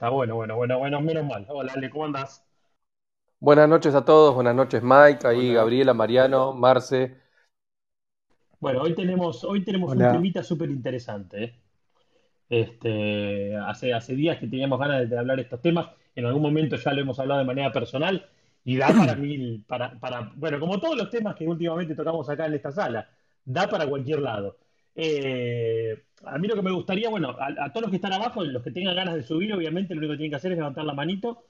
Está bueno, bueno, bueno, bueno, menos mal. Hola, Ale, ¿cómo andás? Buenas noches a todos, buenas noches Mike, ahí Hola, Gabriela, Mariano, Marce. Bueno, hoy tenemos, hoy tenemos un temita súper interesante, ¿eh? Este, hace, hace días que teníamos ganas de, de hablar estos temas. En algún momento ya lo hemos hablado de manera personal y da para mil, para, para, bueno, como todos los temas que últimamente tocamos acá en esta sala, da para cualquier lado. Eh, a mí lo que me gustaría, bueno, a, a todos los que están abajo, los que tengan ganas de subir, obviamente lo único que tienen que hacer es levantar la manito.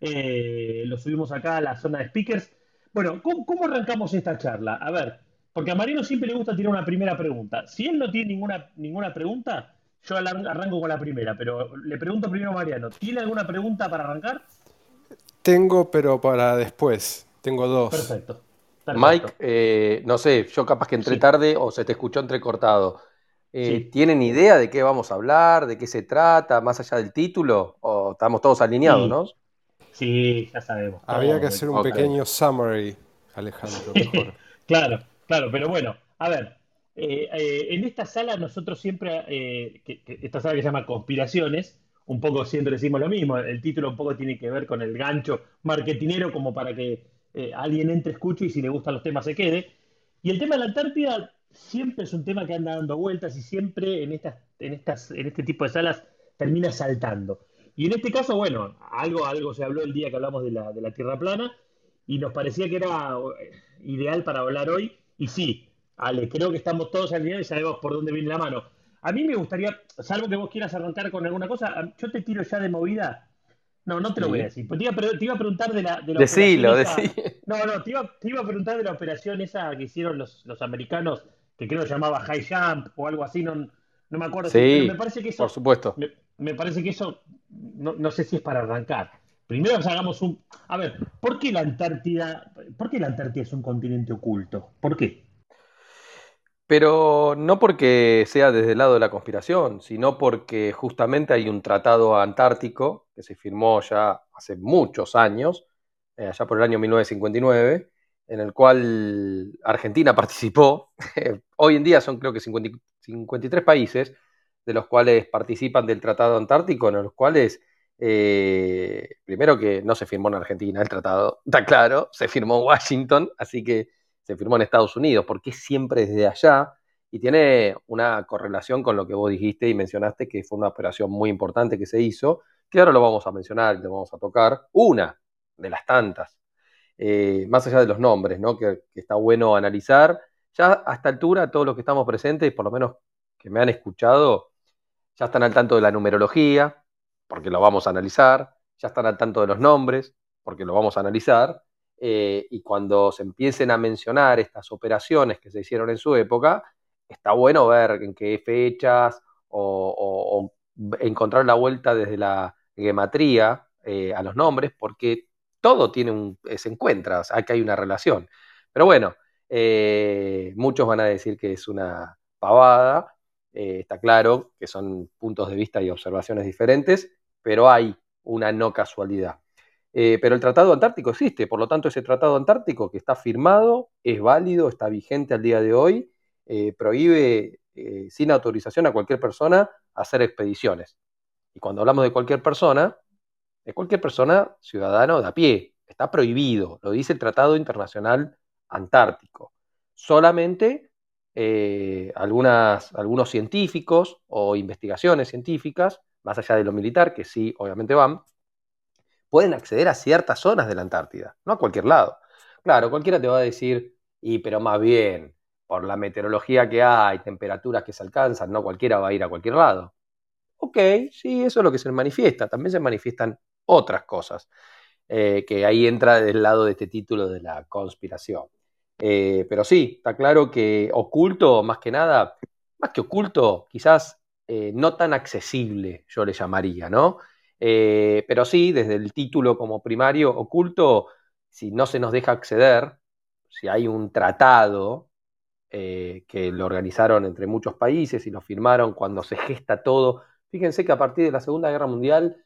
Eh, lo subimos acá a la zona de speakers. Bueno, ¿cómo, cómo arrancamos esta charla? A ver, porque a Mariano siempre le gusta tirar una primera pregunta. Si él no tiene ninguna, ninguna pregunta, yo arranco con la primera, pero le pregunto primero a Mariano, ¿tiene alguna pregunta para arrancar? Tengo, pero para después. Tengo dos. Perfecto, Mike, eh, no sé, yo capaz que entré Sí, tarde o se te escuchó entrecortado. Eh, sí, ¿tienen idea de qué vamos a hablar, de qué se trata, más allá del título? ¿O estamos todos alineados, sí, no? sí, ya sabemos, Había que hacer un pequeño summary, Alejandro, mejor. Claro, claro, pero bueno, a ver, eh, eh, en esta sala nosotros siempre, eh, que- que esta sala que se llama Conspiraciones, un poco siempre decimos lo mismo, el título un poco tiene que ver con el gancho marketinero como para que eh, alguien entre, escuche y si le gustan los temas se quede. Y el tema de la Antártida siempre es un tema que anda dando vueltas y siempre en estas, en estas, en este tipo de salas termina saltando. Y en este caso, bueno, algo, algo se habló el día que hablamos de la, de la Tierra plana y nos parecía que era eh, ideal para hablar hoy. Y sí, Ale, creo que estamos todos alineados y sabemos por dónde viene la mano. A mí me gustaría, salvo que vos quieras arrancar con alguna cosa, yo te tiro ya de movida. No, no te lo voy a Sí. decir. Te iba a, te iba a preguntar de la, de la operación Decilo, esa. decí. No, no, te iba, te iba a preguntar de la operación esa que hicieron los, los americanos, que creo que llamaba High Jump o algo así, no, no me acuerdo si, pero me Sí, parece que por eso, supuesto. me, me parece que eso, no, no sé si es para arrancar. Primero hagamos un, a ver, ¿por qué la Antártida, por qué la Antártida es un continente oculto? ¿Por qué? Pero no porque sea desde el lado de la conspiración, sino porque justamente hay un tratado antártico que se firmó ya hace muchos años, eh, allá por el año 1959, en el cual Argentina participó. Hoy en día son creo que 50 y- 53 países, de los cuales participan del Tratado Antártico, en los cuales, eh, primero que no se firmó en Argentina el tratado, está claro, se firmó en Washington, así que se firmó en Estados Unidos, porque siempre desde allá y tiene una correlación con lo que vos dijiste y mencionaste, que fue una operación muy importante que se hizo, que ahora lo vamos a mencionar lo vamos a tocar, una de las tantas, eh, más allá de los nombres, ¿no? que, que está bueno analizar. Ya a esta altura, todos los que estamos presentes, por lo menos que me han escuchado, ya están al tanto de la numerología, porque lo vamos a analizar, ya están al tanto de los nombres, porque lo vamos a analizar, eh, y cuando se empiecen a mencionar estas operaciones que se hicieron en su época, está bueno ver en qué fechas o, encontrar la vuelta desde la gematría eh, a los nombres, porque todo tiene un, se encuentra, o hay una relación. Pero bueno, eh, muchos van a decir que es una pavada, eh, está claro que son puntos de vista y observaciones diferentes, pero hay una no casualidad. Eh, pero el Tratado Antártico existe, por lo tanto ese Tratado Antártico que está firmado, es válido, está vigente al día de hoy, eh, prohíbe eh, sin autorización a cualquier persona hacer expediciones. Y cuando hablamos de cualquier persona, de cualquier persona ciudadano de a pie, está prohibido, lo dice el Tratado Internacional Antártico. Solamente eh, algunos científicos o investigaciones científicas, más allá de lo militar, que sí, obviamente van, pueden acceder a ciertas zonas de la Antártida, no a cualquier lado. Claro, cualquiera te va a decir, y pero más bien, por la meteorología que hay, temperaturas que se alcanzan, no cualquiera va a ir a cualquier lado. Ok, sí, eso es lo que se manifiesta. También se manifiestan otras cosas, eh, que ahí entra del lado de este título de la conspiración. Eh, pero sí, está claro que oculto, más que nada, más que oculto, quizás eh, no tan accesible, yo le llamaría, ¿no? Pero sí, desde el título como primario, oculto, si no se nos deja acceder, si hay un tratado eh, que lo organizaron entre muchos países y lo firmaron cuando se gesta todo. Fíjense que a partir de la Segunda Guerra Mundial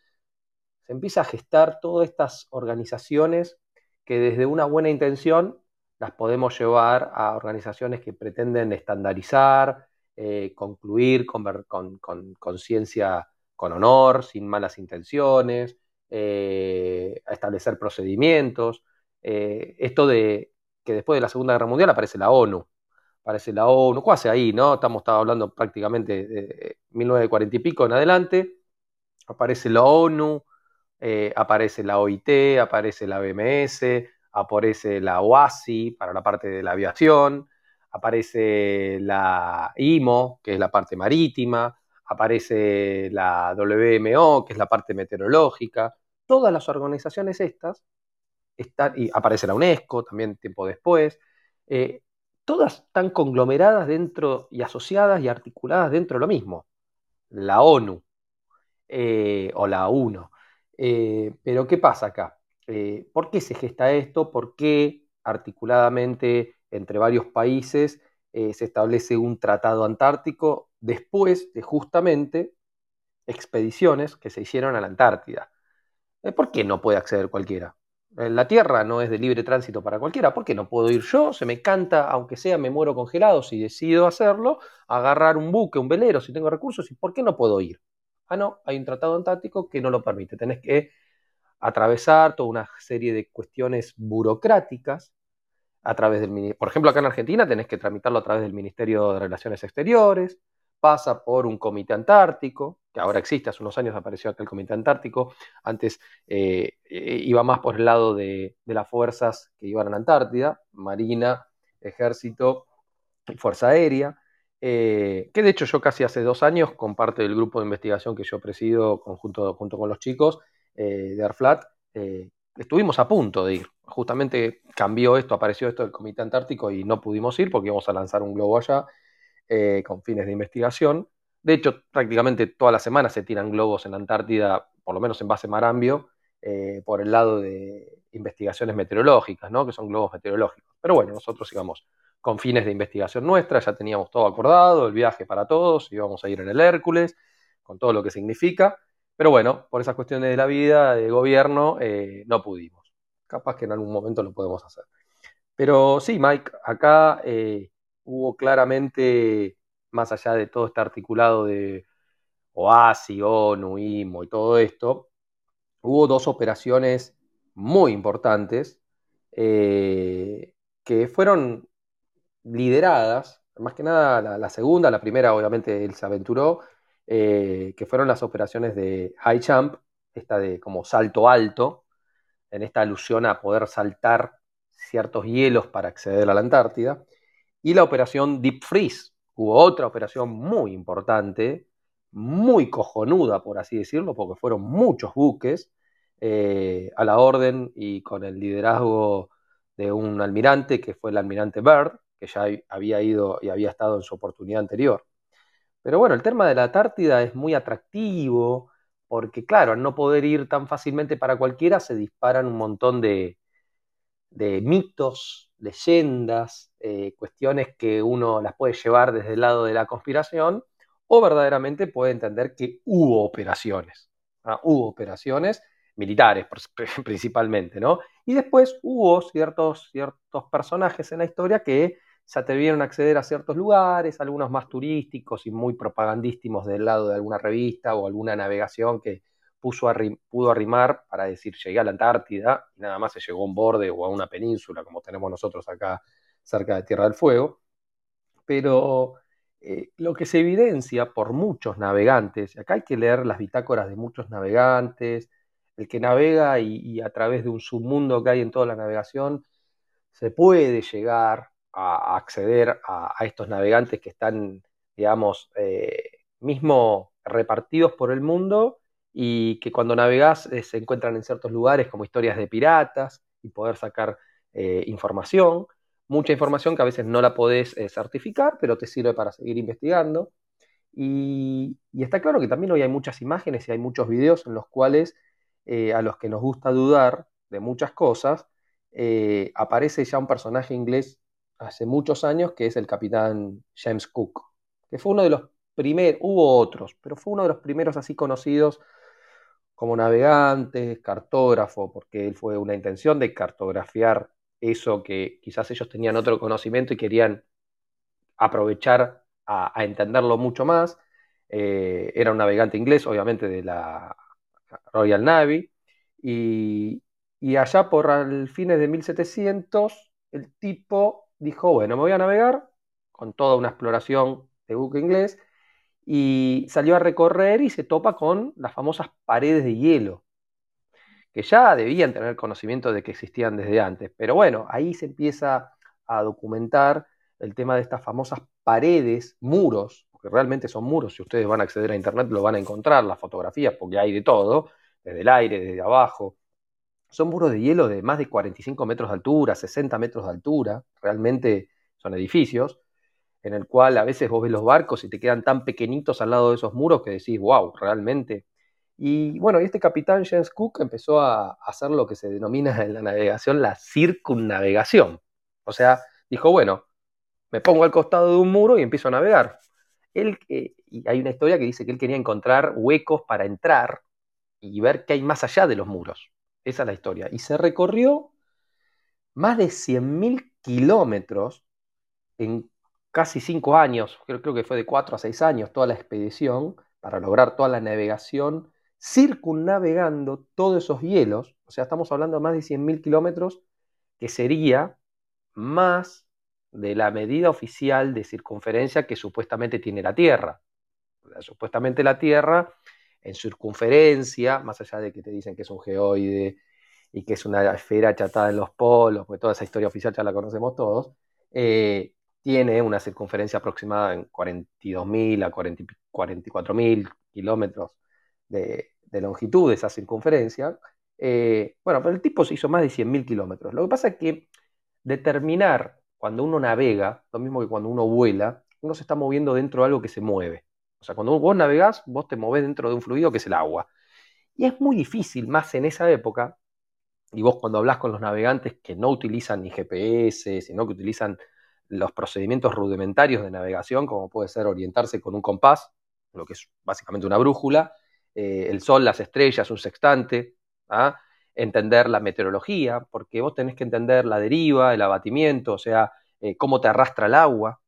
se empieza a gestar todas estas organizaciones que desde una buena intención las podemos llevar a organizaciones que pretenden estandarizar, eh, concluir con, con, con, honor, sin malas intenciones, eh, a establecer procedimientos. Esto de que después de la Segunda Guerra Mundial aparece la ONU. Aparece la ONU, ¿cuál hace ahí? ¿no? Estamos, hablando prácticamente de 1940 y pico en adelante. Aparece la ONU, eh, aparece la OIT, aparece la BMS, aparece la OASI para la parte de la aviación, aparece la IMO, que es la parte marítima, aparece la WMO, que es la parte meteorológica. Todas las organizaciones estas están, y aparece la UNESCO también tiempo después, eh, todas están conglomeradas dentro y asociadas y articuladas dentro de lo mismo, la ONU eh, o la UNO. Eh, pero ¿qué pasa acá? ¿Por qué se gesta esto? ¿Por qué articuladamente entre varios países se establece un tratado antártico después de justamente expediciones que se hicieron a la Antártida? ¿Por qué no puede acceder cualquiera? La Tierra no es de libre tránsito para cualquiera. ¿Por qué no puedo ir yo? Se me canta, aunque sea me muero congelado, si decido hacerlo, agarrar un buque, un velero, si tengo recursos, ¿y por qué no puedo ir? Ah, no, hay un tratado antártico que no lo permite. Tenés que atravesar toda una serie de cuestiones burocráticas a través del... Por ejemplo, acá en Argentina tenés que tramitarlo a través del Ministerio de Relaciones Exteriores, pasa por un comité antártico, que ahora existe, hace unos años apareció acá el comité antártico, antes eh, eh, iba más por el lado de, las fuerzas que iban a Antártida, Marina, Ejército Fuerza Aérea, eh, que de hecho yo casi hace dos años, con parte del grupo de investigación que yo presido junto con los chicos de ARFLAT, estuvimos a punto de ir. Justamente cambió esto, apareció esto del Comité Antártico y no pudimos ir porque íbamos a lanzar un globo allá eh, con fines de investigación. De hecho, prácticamente todas las semanas se tiran globos en la Antártida, por lo menos en base Marambio, eh, por el lado de investigaciones meteorológicas, ¿no? que son globos meteorológicos. Pero bueno, nosotros íbamos con fines de investigación nuestra, ya teníamos todo acordado, el viaje para todos, íbamos a ir en el Hércules, con todo lo que significa. Pero bueno, por esas cuestiones de la vida, de gobierno, eh, no pudimos. Capaz que en algún momento lo podemos hacer. Pero sí, Mike, acá hubo claramente, más allá de todo este articulado de OASI, ONU, IMO y todo esto, hubo dos operaciones muy importantes eh, que fueron lideradas, más que nada la, segunda, la primera obviamente él se aventuró, eh, que fueron las operaciones de High Jump, esta de como salto alto, en esta alusión a poder saltar ciertos hielos para acceder a la Antártida, y la operación Deep Freeze. Hubo otra operación muy importante, muy cojonuda, por así decirlo, porque fueron muchos buques eh, a la orden y con el liderazgo de un almirante, que fue el almirante Byrd, que ya había ido y había estado en su oportunidad anterior. Pero bueno, el tema de la Antártida es muy atractivo, porque claro, al no poder ir tan fácilmente para cualquiera, se disparan un montón de, de mitos, leyendas, eh, cuestiones que uno las puede llevar desde el lado de la conspiración o verdaderamente puede entender que hubo operaciones, ¿ah? hubo operaciones militares principalmente, ¿no? Y después hubo ciertos, ciertos personajes en la historia que se atrevieron a acceder a ciertos lugares, algunos más turísticos y muy propagandístimos del lado de alguna revista o alguna navegación que pudo arrimar para decir llegué a la Antártida y nada más se llegó a un borde o a una península como tenemos nosotros acá cerca de Tierra del Fuego. Pero eh, lo que se evidencia por muchos navegantes, acá hay que leer las bitácoras de muchos navegantes, el que navega y, a través de un submundo que hay en toda la navegación, se puede llegar a, acceder a, estos navegantes que están, digamos, eh, mismo repartidos por el mundo y que cuando navegas eh, se encuentran en ciertos lugares como historias de piratas y poder sacar eh, información, mucha información que a veces no la podés eh, certificar, pero te sirve para seguir investigando. Y, está claro que también hoy hay muchas imágenes y hay muchos videos en los cuales a los que nos gusta dudar de muchas cosas, aparece ya un personaje inglés hace muchos años que es el capitán James Cook, que fue uno de los primeros, hubo otros, pero fue uno de los primeros así conocidos como navegante, cartógrafo, porque él fue una intención de cartografiar eso que quizás ellos tenían otro conocimiento y querían aprovechar a, entenderlo mucho más. Eh, era un navegante inglés, obviamente, de la Royal Navy. Y, y allá por el fines de 1700, el tipo dijo, bueno, me voy a navegar con toda una exploración de buque inglés y salió a recorrer y se topa con las famosas paredes de hielo, que ya debían tener conocimiento de que existían desde antes. Pero bueno, ahí se empieza a documentar el tema de estas famosas paredes, muros, porque realmente son muros, si ustedes van a acceder a internet lo van a encontrar, las fotografías, porque hay de todo, desde el aire, desde abajo. Son muros de hielo de más de 45 metros de altura, 60 metros de altura, realmente son edificios, en el cual a veces vos ves los barcos y te quedan tan pequeñitos al lado de esos muros que decís, wow, realmente. Y bueno, este capitán James Cook empezó a hacer lo que se denomina en la navegación la circunnavegación. O sea, dijo, bueno, me pongo al costado de un muro y empiezo a navegar. Él, eh, y hay una historia que dice que él quería encontrar huecos para entrar y ver qué hay más allá de los muros. Esa es la historia. Y se recorrió más de 100.000 kilómetros en casi cinco años, creo, creo que fue de cuatro a seis años toda la expedición para lograr toda la navegación, circunnavegando todos esos hielos. O sea, estamos hablando de más de 100.000 kilómetros, que sería más de la medida oficial de circunferencia que supuestamente tiene la Tierra. supuestamente la Tierra, en circunferencia, más allá de que te dicen que es un geoide y que es una esfera achatada en los polos, porque toda esa historia oficial ya la conocemos todos, eh, tiene una circunferencia aproximada en 42.000 a 44.000 kilómetros de, longitud de esa circunferencia. Eh, bueno, pero el tipo se hizo más de 100.000 kilómetros. Lo que pasa es que determinar cuando uno navega, lo mismo que cuando uno vuela, uno se está moviendo dentro de algo que se mueve. O sea, cuando vos navegás, vos te movés dentro de un fluido que es el agua. Y es muy difícil, más en esa época, y vos cuando hablas con los navegantes que no utilizan ni GPS, sino que utilizan los procedimientos rudimentarios de navegación, como puede ser orientarse con un compás, lo que es básicamente una brújula, eh, el sol, las estrellas, un sextante, ¿ah? entender la meteorología, porque vos tenés que entender la deriva, el abatimiento, o sea, eh, cómo te arrastra el agua,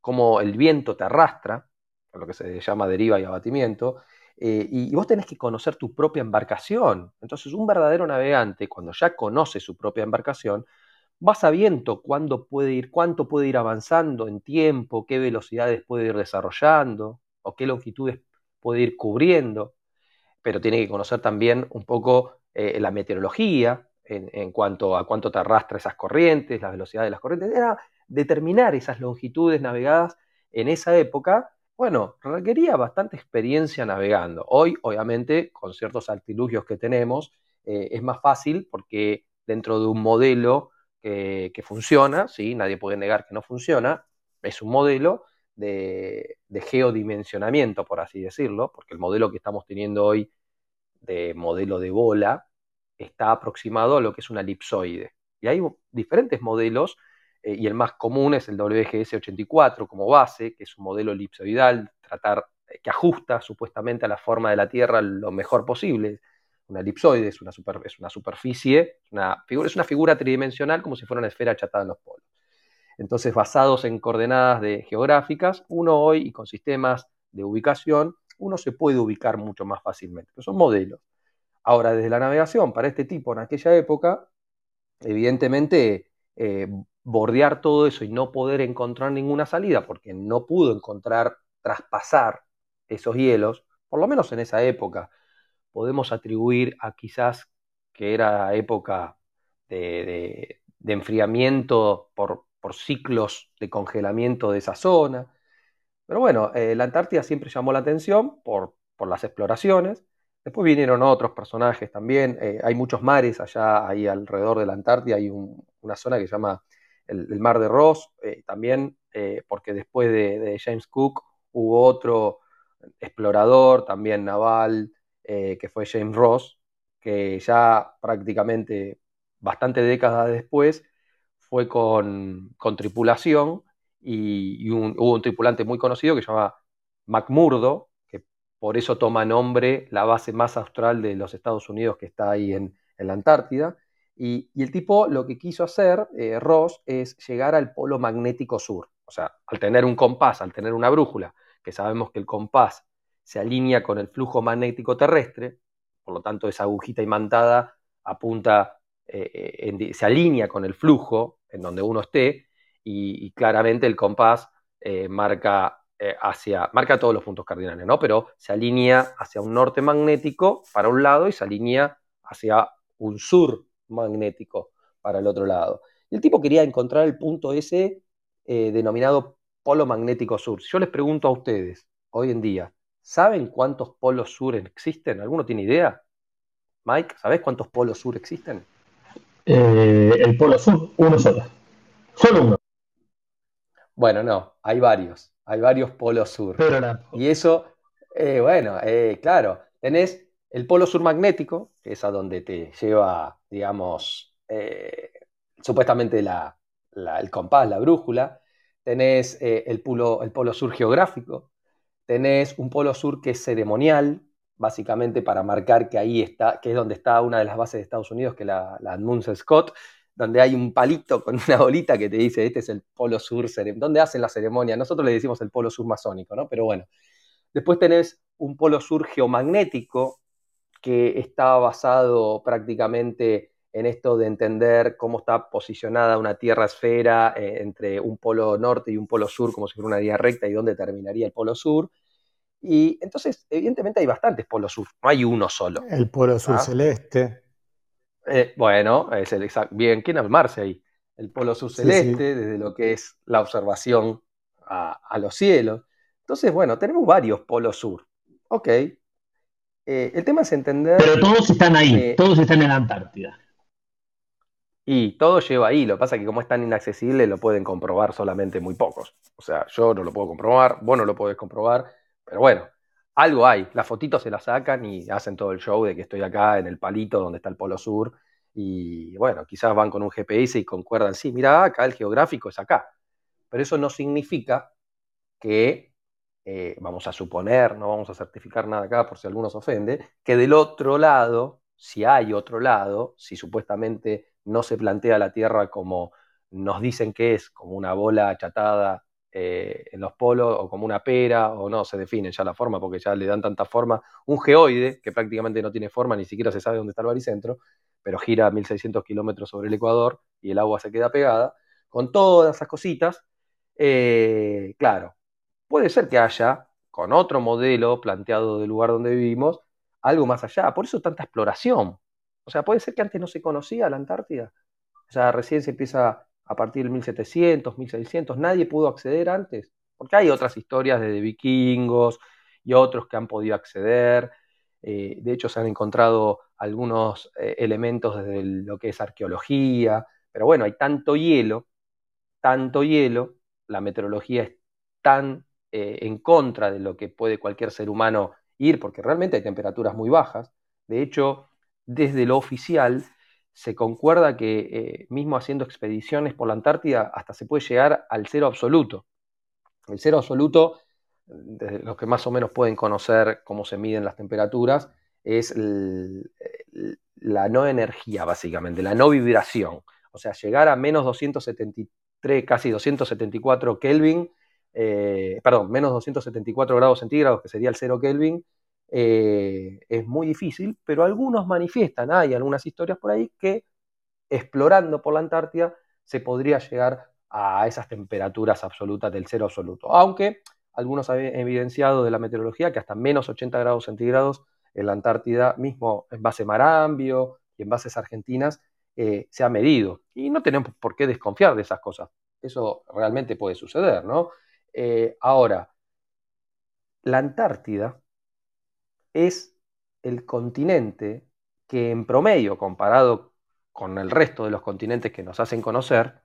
cómo el viento te arrastra, lo que se llama deriva y abatimiento, eh, y vos tenés que conocer tu propia embarcación. Entonces, un verdadero navegante, cuando ya conoce su propia embarcación, va sabiendo cuándo puede ir, cuánto puede ir avanzando en tiempo, qué velocidades puede ir desarrollando o qué longitudes puede ir cubriendo, pero tiene que conocer también un poco eh, la meteorología en, cuanto a cuánto te arrastra esas corrientes, la velocidad de las corrientes, era determinar esas longitudes navegadas en esa época, bueno, requería bastante experiencia navegando. Hoy, obviamente, con ciertos artilugios que tenemos, eh, es más fácil porque dentro de un modelo que, funciona, ¿sí? nadie puede negar que no funciona, es un modelo de, geodimensionamiento, por así decirlo, porque el modelo que estamos teniendo hoy de modelo de bola está aproximado a lo que es una elipsoide. Y hay diferentes modelos, eh, y el más común es el WGS84 como base, que es un modelo elipsoidal, tratar, eh, que ajusta supuestamente a la forma de la Tierra lo mejor posible una elipsoide, es una, es una superficie, una figura, es una figura tridimensional como si fuera una esfera achatada en los polos. Entonces, basados en coordenadas de geográficas, uno hoy y con sistemas de ubicación, uno se puede ubicar mucho más fácilmente. son modelos. Ahora, desde la navegación, para este tipo en aquella época, evidentemente, eh, bordear todo eso y no poder encontrar ninguna salida, porque no pudo encontrar, traspasar esos hielos, por lo menos en esa época, podemos atribuir a quizás que era época de, enfriamiento por, ciclos de congelamiento de esa zona. Pero bueno, eh, la Antártida siempre llamó la atención por, las exploraciones. Después vinieron otros personajes también. Eh, hay muchos mares allá, ahí alrededor de la Antártida. Hay una zona que se llama el, Mar de Ross, eh, también porque después de, James Cook hubo otro explorador, también naval, eh, que fue James Ross, que ya prácticamente bastante décadas después fue con, tripulación y, hubo un tripulante muy conocido que se llama McMurdo, que por eso toma nombre la base más austral de los Estados Unidos que está ahí en, la Antártida. Y, el tipo lo que quiso hacer, eh, Ross, es llegar al polo magnético sur. O sea, al tener un compás, al tener una brújula que sabemos que el compás se alinea con el flujo magnético terrestre, por lo tanto esa agujita imantada apunta, eh, se alinea con el flujo en donde uno esté, y, claramente el compás marca hacia, marca todos los puntos cardinales, ¿no? Pero se alinea hacia un norte magnético para un lado y se alinea hacia un sur magnético para el otro lado. El tipo quería encontrar el punto ese eh, denominado polo magnético sur. Yo les pregunto a ustedes, hoy en día, ¿saben cuántos polos sur existen? ¿Alguno tiene idea? Mike, ¿sabes cuántos polos sur existen? Eh, el polo sur, uno solo. Solo uno. Bueno, no, hay varios. Hay varios polos sur. Y eso, eh, bueno, claro, tenés el polo sur magnético, que es a donde te lleva, digamos, supuestamente el compás, la brújula, tenés eh, el, polo, el polo sur geográfico, tenés un polo sur que es ceremonial, básicamente para marcar que ahí está, que es donde está una de las bases de Estados Unidos, que es la, la Scott, donde hay un palito con una bolita que te dice, este es el polo sur, donde hacen la ceremonia. Nosotros le decimos el polo sur masónico, ¿no? Pero bueno. Después tenés un polo sur geomagnético, que está basado prácticamente en esto de entender cómo está posicionada una Tierra esfera eh, entre un polo norte y un polo sur, como si fuera una vía recta, y dónde terminaría el polo sur. Y entonces, evidentemente hay bastantes polos sur, no hay uno solo. El polo sur ¿Ah? celeste. Eh, bueno, es el exacto. Bien, ¿quién armarse ahí? El polo sur celeste, desde lo que es la observación a, los cielos. Entonces, bueno, tenemos varios polos sur. Ok. Eh, el tema es entender. Pero todos están ahí, todos están en la Antártida. Y todo lleva ahí, lo que pasa es que como es tan inaccesible lo pueden comprobar solamente muy pocos. O sea, yo no lo puedo comprobar, vos no lo podés comprobar, pero bueno, algo hay. Las fotitos se las sacan y hacen todo el show de que estoy acá en el palito donde está el Polo Sur. Y bueno, quizás van con un GPS y concuerdan, sí, mira, acá el geográfico es acá. Pero eso no significa que, eh, vamos a suponer, no vamos a certificar nada acá por si alguno se ofende, que del otro lado, si hay otro lado, si supuestamente no se plantea la Tierra como nos dicen que es, como una bola achatada eh, en los polos o como una pera, o no, se define ya la forma porque ya le dan tanta forma. Un geoide, que prácticamente no tiene forma, ni siquiera se sabe dónde está el baricentro, pero gira a 1600 kilómetros sobre el Ecuador y el agua se queda pegada. Con todas esas cositas, eh, claro, puede ser que haya, con otro modelo planteado del lugar donde vivimos, algo más allá. Por eso tanta exploración, o sea, puede ser que antes no se conocía la Antártida. O sea, recién se empieza a partir del 1700, 1600. Nadie pudo acceder antes. Porque hay otras historias de, vikingos y otros que han podido acceder. Eh, de hecho, se han encontrado algunos eh, elementos desde lo que es arqueología. Pero bueno, hay tanto hielo, tanto hielo, la meteorología es tan eh, en contra de lo que puede cualquier ser humano ir, porque realmente hay temperaturas muy bajas. De hecho, desde lo oficial se concuerda que eh, mismo haciendo expediciones por la Antártida hasta se puede llegar al cero absoluto. El cero absoluto, desde los que más o menos pueden conocer cómo se miden las temperaturas, es la no energía, básicamente, la no vibración. O sea, llegar a menos 273, casi 274 Kelvin, eh, perdón, menos 274 grados centígrados, que sería el cero Kelvin, eh, es muy difícil, pero algunos manifiestan, hay algunas historias por ahí que explorando por la Antártida se podría llegar a esas temperaturas absolutas del cero absoluto, aunque algunos han evidenciado de la meteorología que hasta menos 80 grados centígrados en la Antártida, mismo en base Marambio y en bases argentinas, eh, se ha medido. Y no tenemos por qué desconfiar de esas cosas. Eso realmente puede suceder, ¿no? Eh, ahora, la Antártida es el continente que en promedio, comparado con el resto de los continentes que nos hacen conocer,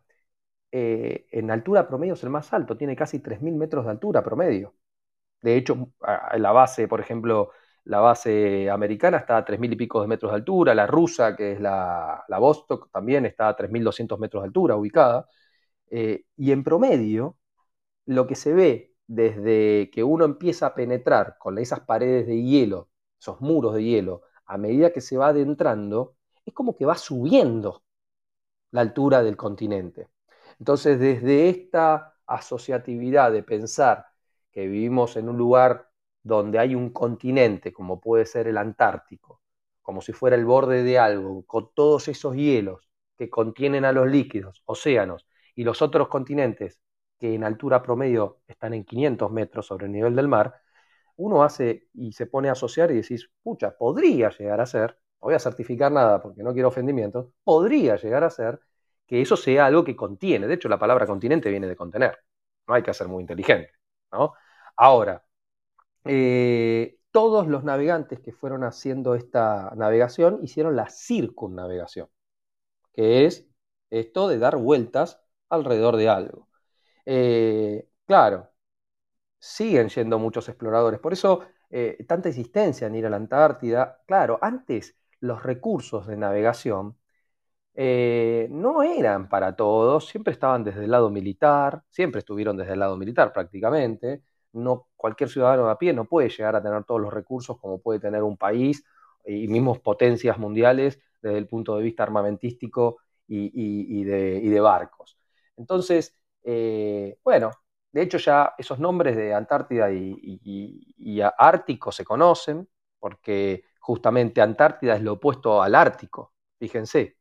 eh, en altura promedio es el más alto, tiene casi 3.000 metros de altura promedio. De hecho, la base, por ejemplo, la base americana está a 3.000 y pico de metros de altura, la rusa, que es la, la Vostok, también está a 3.200 metros de altura ubicada. Eh, y en promedio, lo que se ve desde que uno empieza a penetrar con esas paredes de hielo, esos muros de hielo, a medida que se va adentrando, es como que va subiendo la altura del continente. Entonces, desde esta asociatividad de pensar que vivimos en un lugar donde hay un continente, como puede ser el Antártico, como si fuera el borde de algo, con todos esos hielos que contienen a los líquidos, océanos, y los otros continentes que en altura promedio están en 500 metros sobre el nivel del mar, uno hace y se pone a asociar y decís, pucha, podría llegar a ser, no voy a certificar nada porque no quiero ofendimientos, podría llegar a ser que eso sea algo que contiene. De hecho, la palabra continente viene de contener. No hay que ser muy inteligente. ¿no? Ahora, eh, todos los navegantes que fueron haciendo esta navegación hicieron la circunnavegación, que es esto de dar vueltas alrededor de algo. Eh, claro, siguen yendo muchos exploradores, por eso eh, tanta insistencia en ir a la Antártida. Claro, antes los recursos de navegación eh, no eran para todos, siempre estaban desde el lado militar, siempre estuvieron desde el lado militar prácticamente. No, cualquier ciudadano de a pie no puede llegar a tener todos los recursos como puede tener un país y mismos potencias mundiales desde el punto de vista armamentístico y, de, barcos. Entonces, eh, bueno, de hecho ya esos nombres de Antártida y Ártico se conocen, porque justamente Antártida es lo opuesto al Ártico, fíjense,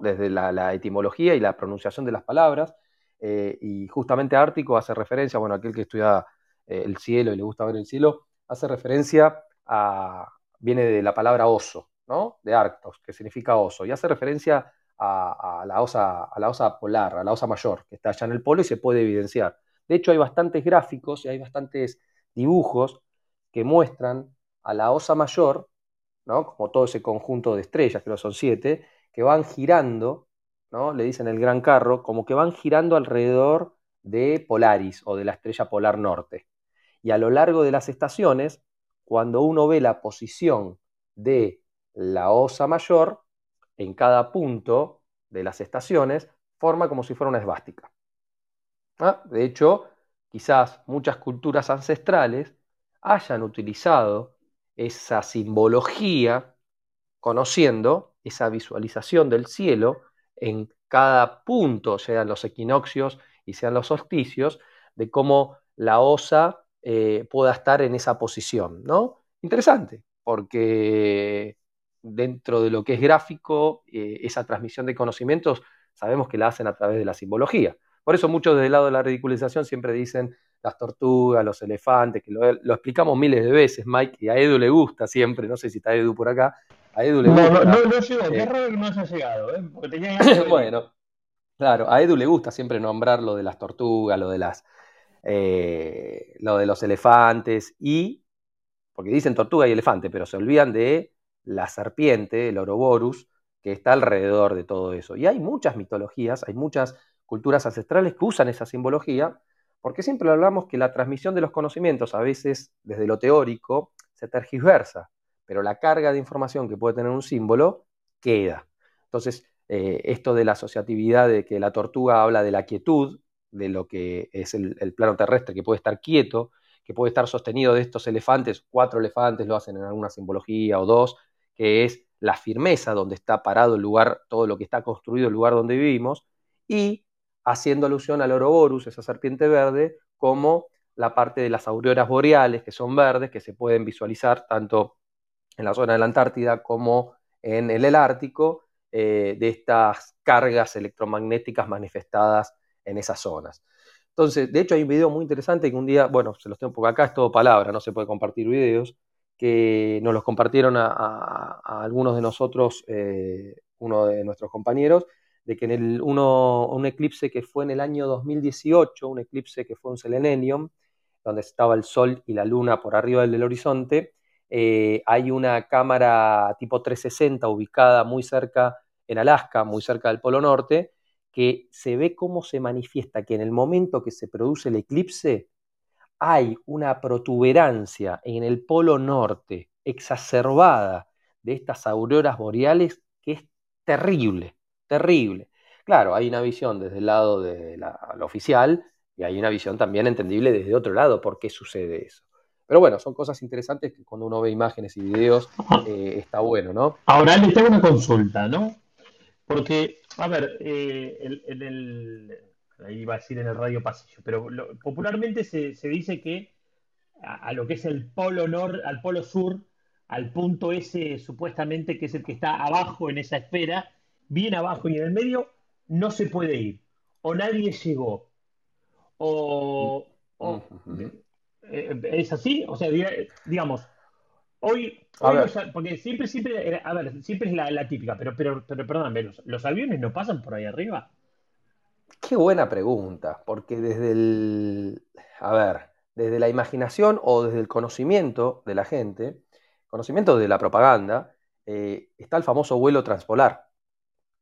desde la, etimología y la pronunciación de las palabras. Eh, y justamente Ártico hace referencia, bueno, aquel que estudia eh, el cielo y le gusta ver el cielo, hace referencia a, viene de la palabra oso, ¿no? De Arctos, que significa oso, y hace referencia a, la osa, a polar, a la osa mayor, que está allá en el polo y se puede evidenciar. De hecho, hay bastantes gráficos y hay bastantes dibujos que muestran a la osa mayor, ¿no? como todo ese conjunto de estrellas, que son siete, que van girando, ¿no? Le dicen el gran carro, como que van girando alrededor de Polaris o de la estrella polar norte. Y a lo largo de las estaciones, cuando uno ve la posición de la osa mayor, en cada punto de las estaciones, forma como si fuera una esvástica. De hecho, quizás muchas culturas ancestrales hayan utilizado esa simbología conociendo esa visualización del cielo en cada punto, sean los equinoccios y sean los solsticios, de cómo la osa eh, pueda estar en esa posición, ¿no? Interesante, porque dentro de lo que es gráfico, eh, esa transmisión de conocimientos, sabemos que la hacen a través de la simbología. Por eso muchos desde el lado de la ridiculización siempre dicen las tortugas, los elefantes, que lo, lo, explicamos miles de veces, Mike, y a Edu le gusta siempre, no sé si está Edu por acá, a Edu le gusta. No, no, no llegó, qué raro que no haya llegado, ¿eh? Porque tenía bueno, claro, a Edu le gusta siempre nombrar lo de las tortugas, lo de las. Eh, lo de los elefantes y. Porque dicen tortuga y elefante, pero se olvidan de la serpiente, el Oroborus, que está alrededor de todo eso. Y hay muchas mitologías, hay muchas culturas ancestrales que usan esa simbología, porque siempre hablamos que la transmisión de los conocimientos, a veces desde lo teórico, se tergiversa pero la carga de información que puede tener un símbolo queda. Entonces, eh, esto de la asociatividad, de que la tortuga habla de la quietud, de lo que es el, plano terrestre, que puede estar quieto, que puede estar sostenido de estos elefantes, cuatro elefantes lo hacen en alguna simbología o dos, que es la firmeza donde está parado el lugar, todo lo que está construido el lugar donde vivimos, y haciendo alusión al Ouroboros, esa serpiente verde, como la parte de las auroras boreales, que son verdes, que se pueden visualizar tanto en la zona de la Antártida como en el, Ártico, eh, de estas cargas electromagnéticas manifestadas en esas zonas. Entonces, de hecho hay un video muy interesante que un día, bueno, se los tengo por acá, es todo palabra, no se puede compartir videos, que nos los compartieron a, algunos de nosotros, eh, uno de nuestros compañeros, de que en el, uno, un eclipse que fue en el año 2018, un eclipse que fue un selenenium, donde estaba el Sol y la Luna por arriba del horizonte, eh, hay una cámara tipo 360 ubicada muy cerca en Alaska, muy cerca del Polo Norte, que se ve cómo se manifiesta que en el momento que se produce el eclipse hay una protuberancia en el Polo Norte exacerbada de estas auroras boreales que es terrible, terrible. Claro, hay una visión desde el lado de la, oficial y hay una visión también entendible desde otro lado por qué sucede eso. Pero bueno, son cosas interesantes que cuando uno ve imágenes y videos eh, está bueno, ¿no? Ahora les tengo una consulta, ¿no? Porque, a ver, eh, el, iba a decir en el radio pasillo, pero popularmente se, dice que a, lo que es el polo norte, al polo sur, al punto ese supuestamente que es el que está abajo en esa esfera, bien abajo y en el medio, no se puede ir. O nadie llegó. O, eh, es así, o sea, digamos, hoy, porque siempre, siempre, a ver, siempre es la, típica, pero, pero, pero perdóname, los, los aviones no pasan por ahí arriba. Qué buena pregunta, porque desde el, a ver, desde la imaginación o desde el conocimiento de la gente, conocimiento de la propaganda, eh, está el famoso vuelo transpolar.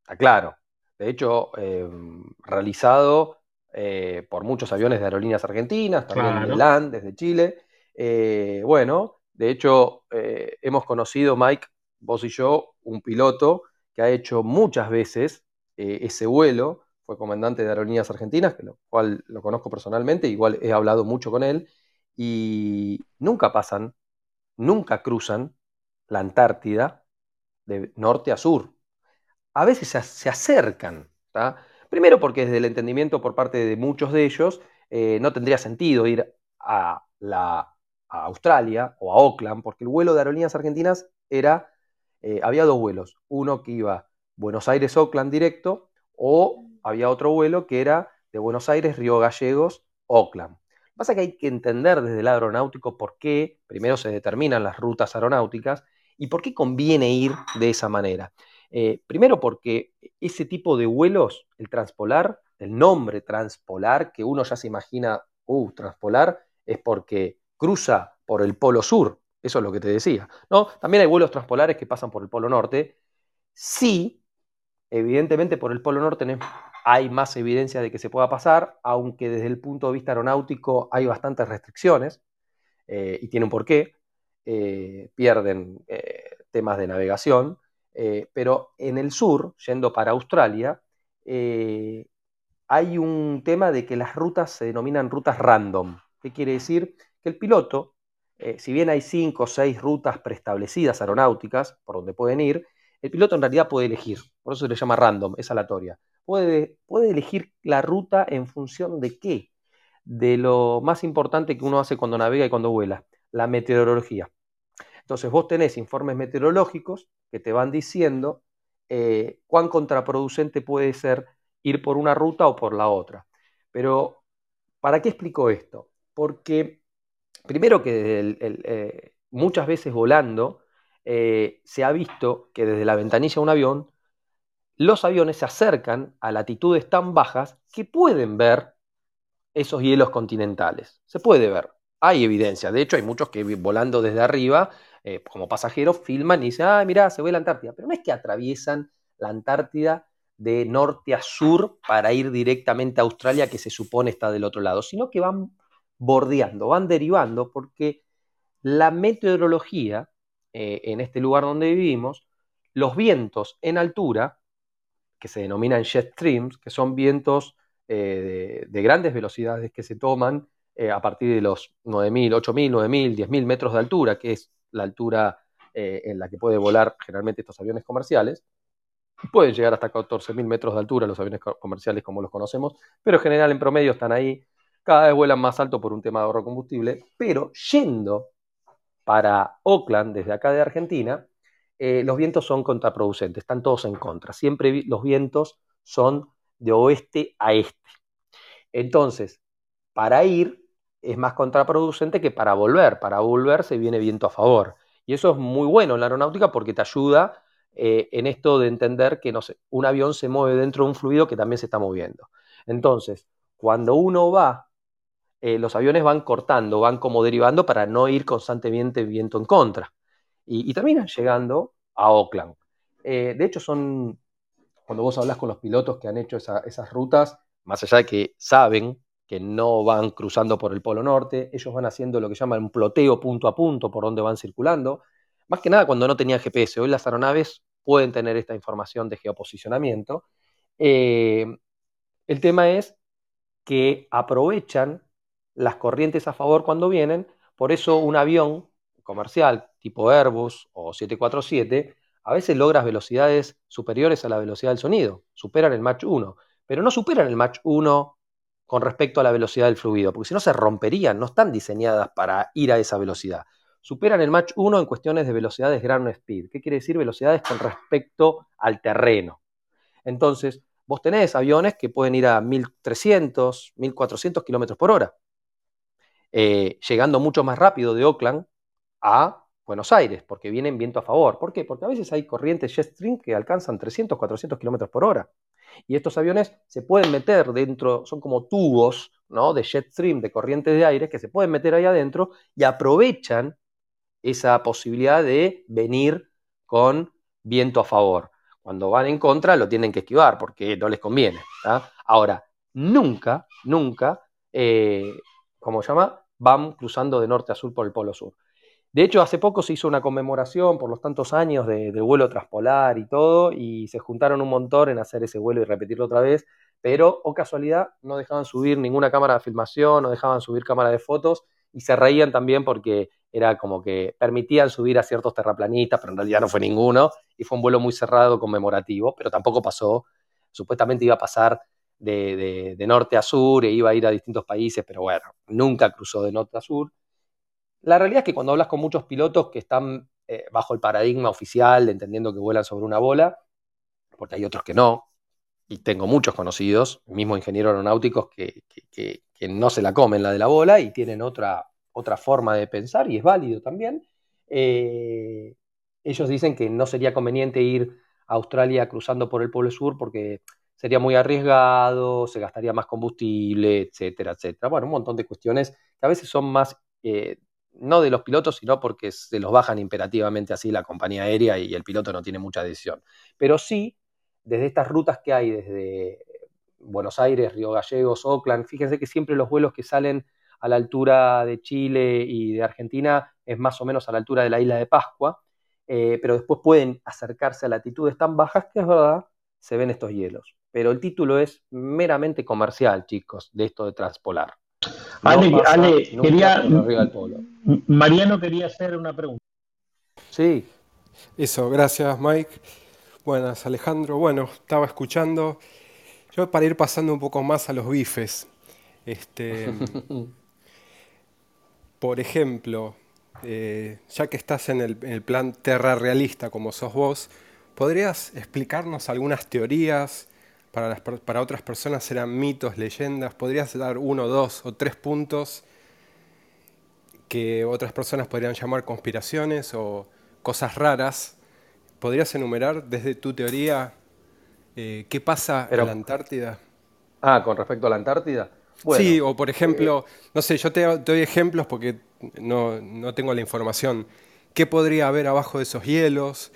Está claro. De hecho, em, realizado eh, por muchos aviones de aerolíneas argentinas, también de LAN, desde Chile. Eh, bueno, de hecho, hemos conocido, Mike, vos y yo, un piloto que ha hecho muchas veces ese vuelo fue comandante de Aerolíneas Argentinas, que lo cual lo conozco personalmente, igual he hablado mucho con él, y nunca pasan, nunca cruzan la Antártida de norte a sur. A veces se, acercan, primero porque desde el entendimiento por parte de muchos de ellos eh, no tendría sentido ir a, la, Australia o a Oakland, porque el vuelo de Aerolíneas Argentinas era, eh, había dos vuelos, uno que iba Buenos Aires-Oakland directo o había otro vuelo que era de Buenos Aires, Río Gallegos, Oakland. Pasa que hay que entender desde el aeronáutico por qué primero se determinan las rutas aeronáuticas y por qué conviene ir de esa manera. Eh, primero porque ese tipo de vuelos, el transpolar, el nombre transpolar, que uno ya se imagina, uh, transpolar, es porque cruza por el polo sur, eso es lo que te decía. ¿no? También hay vuelos transpolares que pasan por el polo norte. Sí, evidentemente por el polo norte hay más evidencia de que se pueda pasar, aunque desde el punto de vista aeronáutico hay bastantes restricciones, eh, y tiene un porqué, eh, pierden eh, temas de navegación, pero en el sur, yendo para Australia, hay un tema de que las rutas se denominan rutas random. ¿Qué quiere decir? Que el piloto, si bien hay cinco o seis rutas preestablecidas aeronáuticas por donde pueden ir, el piloto en realidad puede elegir, por eso se le llama random, es aleatoria puede, elegir la ruta en función de qué? De lo más importante que uno hace cuando navega y cuando vuela, la meteorología. Entonces vos tenés informes meteorológicos que te van diciendo eh, cuán contraproducente puede ser ir por una ruta o por la otra. Pero, ¿para qué explico esto? Porque, primero que eh, muchas veces volando, eh, se ha visto que desde la ventanilla de un avión los aviones se acercan a latitudes tan bajas que pueden ver esos hielos continentales. Se puede ver. Hay evidencia. De hecho, hay muchos que volando desde arriba, eh, como pasajeros, filman y dicen, ah, mira, se ve la Antártida. Pero no es que atraviesan la Antártida de norte a sur para ir directamente a Australia, que se supone está del otro lado, sino que van bordeando, van derivando, porque la meteorología eh, en este lugar donde vivimos, los vientos en altura que se denominan jet streams, que son vientos eh, de, grandes velocidades que se toman eh, a partir de los 9.000, 8.000, 9.000, 10.000 metros de altura, que es la altura eh, en la que puede volar generalmente estos aviones comerciales. Pueden llegar hasta 14.000 metros de altura los aviones comerciales como los conocemos, pero en general en promedio están ahí, cada vez vuelan más alto por un tema de ahorro combustible, pero yendo para Oakland desde acá de Argentina, eh, los vientos son contraproducentes, están todos en contra. Siempre los vientos son de oeste a este. Entonces, para ir es más contraproducente que para volver. Para volver se viene viento a favor. Y eso es muy bueno en la aeronáutica porque te ayuda eh, en esto de entender que un avión se mueve dentro de un fluido que también se está moviendo. Entonces, cuando uno va, eh, los aviones van cortando, van como derivando para no ir constantemente viento en contra y, terminan llegando a Oakland. Eh, de hecho, son, cuando vos hablas con los pilotos que han hecho esas rutas, más allá de que saben que no van cruzando por el Polo Norte, ellos van haciendo lo que llaman un ploteo punto a punto por donde van circulando, más que nada cuando no tenían GPS. Hoy las aeronaves pueden tener esta información de geoposicionamiento. Eh, el tema es que aprovechan las corrientes a favor cuando vienen, por eso un avión comercial tipo Airbus o 747, a veces logras velocidades superiores a la velocidad del sonido, superan el Mach 1, pero no superan el Mach 1 con respecto a la velocidad del fluido, porque si no se romperían, no están diseñadas para ir a esa velocidad. Superan el Mach 1 en cuestiones de velocidades ground speed. ¿Qué quiere decir velocidades con respecto al terreno? Entonces, vos tenés aviones que pueden ir a 1300, 1400 kilómetros por hora, eh, llegando mucho más rápido de Oakland a Buenos Aires, porque vienen viento a favor. ¿Por qué? Porque a veces hay corrientes jet stream que alcanzan 300, 400 kilómetros por hora. Y estos aviones se pueden meter dentro, son como tubos ¿no? de jet stream, de corrientes de aire, que se pueden meter ahí adentro y aprovechan esa posibilidad de venir con viento a favor. Cuando van en contra lo tienen que esquivar porque no les conviene. Ahora, nunca, nunca, eh, ¿cómo se llama? Van cruzando de norte a sur por el Polo Sur. De hecho, hace poco se hizo una conmemoración por los tantos años de, vuelo traspolar y todo, y se juntaron un montón en hacer ese vuelo y repetirlo otra vez, pero, o casualidad, no dejaban subir ninguna cámara de filmación, no dejaban subir cámara de fotos, y se reían también porque era como que permitían subir a ciertos terraplanistas, pero en realidad no fue ninguno, y fue un vuelo muy cerrado conmemorativo, pero tampoco pasó, supuestamente iba a pasar de, de norte a sur e iba a ir a distintos países, pero bueno, nunca cruzó de norte a sur. La realidad es que cuando hablas con muchos pilotos que están eh, bajo el paradigma oficial, entendiendo que vuelan sobre una bola, porque hay otros que no, y tengo muchos conocidos, mismos ingenieros aeronáuticos, que, no se la comen la de la bola y tienen otra, otra forma de pensar, y es válido también. Eh, ellos dicen que no sería conveniente ir a Australia cruzando por el Polo Sur porque sería muy arriesgado, se gastaría más combustible, etcétera, etcétera. Bueno, un montón de cuestiones que a veces son más eh, no de los pilotos, sino porque se los bajan imperativamente así la compañía aérea y el piloto no tiene mucha decisión. Pero sí, desde estas rutas que hay desde Buenos Aires, Río Gallegos, Oakland, fíjense que siempre los vuelos que salen a la altura de Chile y de Argentina es más o menos a la altura de la isla de Pascua, eh, pero después pueden acercarse a latitudes tan bajas que es verdad, se ven estos hielos. Pero el título es meramente comercial, chicos, de esto de transpolar. Ale, quería. Mariano quería hacer una pregunta. Sí. Eso, gracias Mike. Buenas Alejandro. Bueno, estaba escuchando. Yo para ir pasando un poco más a los bifes. Este, por ejemplo, eh, ya que estás en el, en el plan terra realista como sos vos, ¿podrías explicarnos algunas teorías? Para, otras personas eran mitos, leyendas. ¿Podrías dar uno, dos o tres puntos que otras personas podrían llamar conspiraciones o cosas raras? ¿Podrías enumerar desde tu teoría eh, qué pasa en la Antártida? Ah, con respecto a la Antártida. sí, o por ejemplo, no sé, yo te, doy ejemplos porque no, no, tengo la información. ¿Qué podría haber abajo de esos hielos?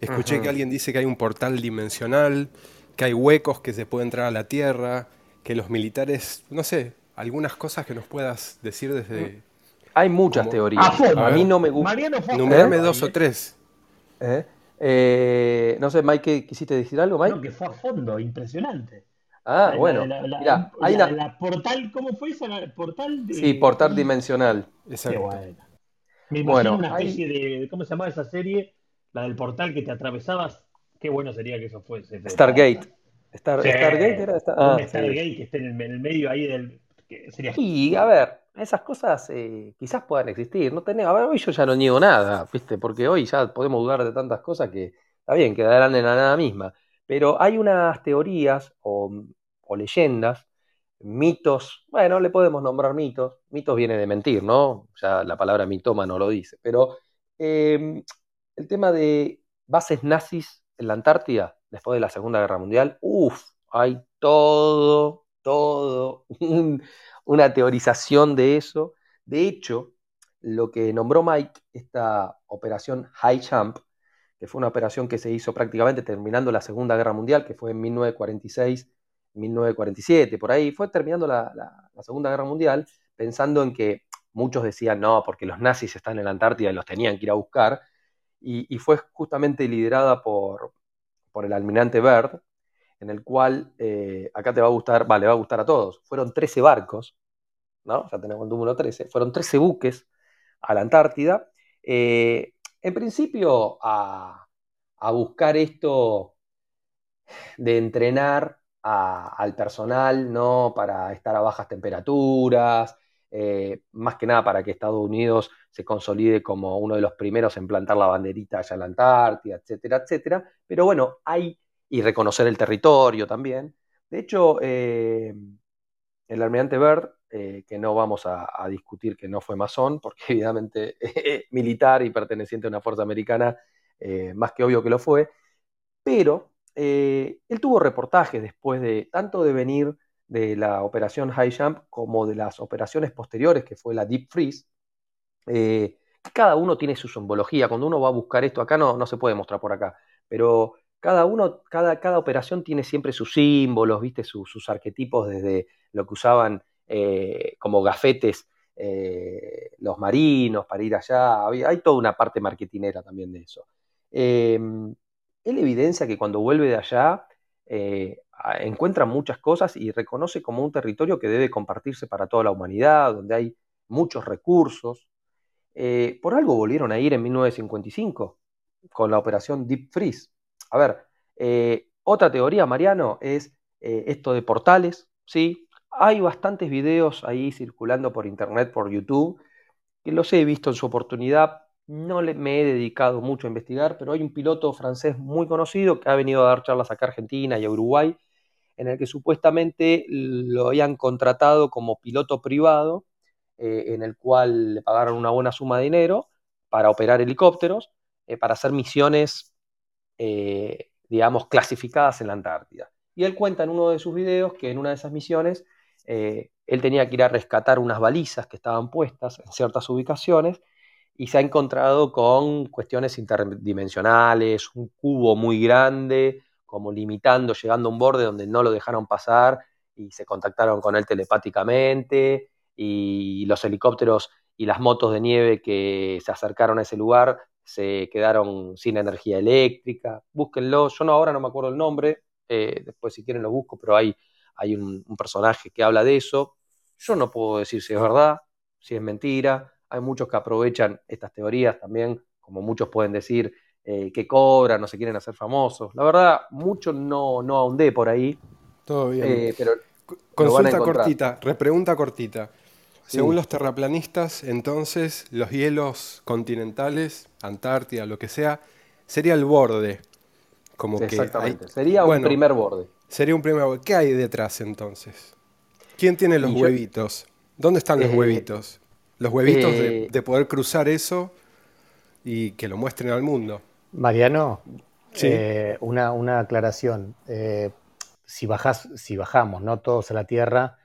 Escuché que alguien dice que hay un portal dimensional que hay huecos que se puede entrar a la Tierra, que los militares, no sé, algunas cosas que nos puedas decir desde... Hay muchas teorías. A, mí no me gusta. Numerame dos o tres. ¿Eh? Eh, no sé, Mike, ¿quisiste decir algo, Mike? No, que fue a fondo, impresionante. Ah, bueno. La, la, portal, ¿cómo fue esa? Portal de... Sí, portal dimensional. Exacto. bueno. Me imagino una especie de, ¿cómo se llamaba esa serie? La del portal que te atravesabas Qué bueno sería que eso fuese. Stargate. Stargate era. Ah, Stargate que esté en el, medio ahí del. sería... Y a ver, esas cosas eh, quizás puedan existir. No tenemos, a ver, hoy yo ya no niego nada, ¿viste? Porque hoy ya podemos dudar de tantas cosas que está bien, quedarán en la nada misma. Pero hay unas teorías o, leyendas, mitos, bueno, le podemos nombrar mitos. Mitos viene de mentir, ¿no? Ya la palabra mitoma no lo dice. Pero eh, el tema de bases nazis en la Antártida, después de la Segunda Guerra Mundial, uff, hay todo, todo, una teorización de eso. De hecho, lo que nombró Mike, esta operación High Jump, que fue una operación que se hizo prácticamente terminando la Segunda Guerra Mundial, que fue en 1946, 1947, por ahí, fue terminando la, Segunda Guerra Mundial, pensando en que muchos decían, no, porque los nazis están en la Antártida y los tenían que ir a buscar, y, fue justamente liderada por, por el almirante Byrd, en el cual, eh, acá te va a gustar, vale, va a gustar a todos, fueron 13 barcos, ¿no? Ya tenemos el número 13, fueron 13 buques a la Antártida, eh, en principio a, buscar esto de entrenar al personal, ¿no? Para estar a bajas temperaturas, eh, más que nada para que Estados Unidos se consolide como uno de los primeros en plantar la banderita allá en la Antártida, etcétera, etcétera. Pero bueno, hay, y reconocer el territorio también. De hecho, eh, el almirante Byrd, eh, que no vamos a, discutir que no fue masón, porque evidentemente militar y perteneciente a una fuerza americana, más que obvio que lo fue, pero él tuvo reportajes después de tanto de venir de la operación High Jump como de las operaciones posteriores, que fue la Deep Freeze, eh, cada uno tiene su simbología. Cuando uno va a buscar esto acá, no, no se puede mostrar por acá, pero cada uno, cada, cada operación tiene siempre sus símbolos, ¿viste? sus arquetipos desde lo que usaban eh, como gafetes eh, los marinos para ir allá. Hay, toda una parte marketinera también de eso. él evidencia que cuando vuelve de allá, encuentra muchas cosas y reconoce como un territorio que debe compartirse para toda la humanidad, donde hay muchos recursos. Eh, por algo volvieron a ir en 1955 con la operación Deep Freeze. A ver, eh, otra teoría, Mariano, es eh, esto de portales, ¿sí? Hay bastantes videos ahí circulando por internet, por YouTube, que los he visto en su oportunidad. No me he dedicado mucho a investigar, pero hay un piloto francés muy conocido que ha venido a dar charlas acá a Argentina y a Uruguay, en el que supuestamente lo habían contratado como piloto privado, eh, en el cual le pagaron una buena suma de dinero para operar helicópteros, eh, para hacer misiones, eh, digamos, clasificadas en la Antártida. Y él cuenta en uno de sus videos que en una de esas misiones él tenía que ir a rescatar unas balizas que estaban puestas en ciertas ubicaciones y se ha encontrado con cuestiones interdimensionales, un cubo muy grande, como limitando, llegando a un borde donde no lo dejaron pasar y se contactaron con él telepáticamente y los helicópteros y las motos de nieve que se acercaron a ese lugar se quedaron sin energía eléctrica. Búsquenlo, yo no, ahora no me acuerdo el nombre, eh, después si quieren lo busco, pero hay, hay un, personaje que habla de eso. Yo no puedo decir si es verdad, si es mentira. Hay muchos que aprovechan estas teorías también, como muchos pueden decir, eh, que cobran, no se quieren hacer famosos. La verdad, mucho no, no ahondé por ahí. Todo bien. Eh, pero Consulta cortita, repregunta cortita. Según los terraplanistas, entonces los hielos continentales, Antártida, lo que sea, sería el borde. Como Exactamente. sería un primer borde. Sería un primer borde. ¿Qué hay detrás entonces? ¿Quién tiene los huevitos? ¿Dónde están los eh, huevitos? Los huevitos de poder cruzar eso y que lo muestren al mundo. Mariano, eh, una, aclaración. Eh, si, si bajamos ¿no? todos a la Tierra,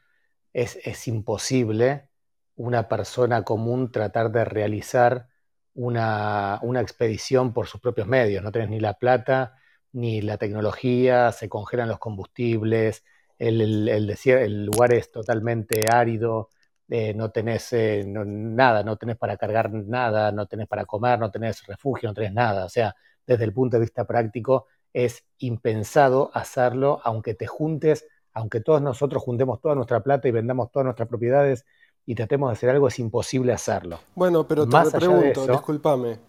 es, imposible una persona común tratar de realizar una, expedición por sus propios medios. No tenés ni la plata, ni la tecnología, se congelan los combustibles, el, el, lugar es totalmente árido, eh, no tenés eh, nada, no tenés para cargar nada, no tenés para comer, no tenés refugio, no tenés nada. O sea, desde el punto de vista práctico, es impensado hacerlo, aunque te juntes, aunque todos nosotros juntemos toda nuestra plata y vendamos todas nuestras propiedades y tratemos de hacer algo, es imposible hacerlo. Bueno, pero te pregunto, discúlpame.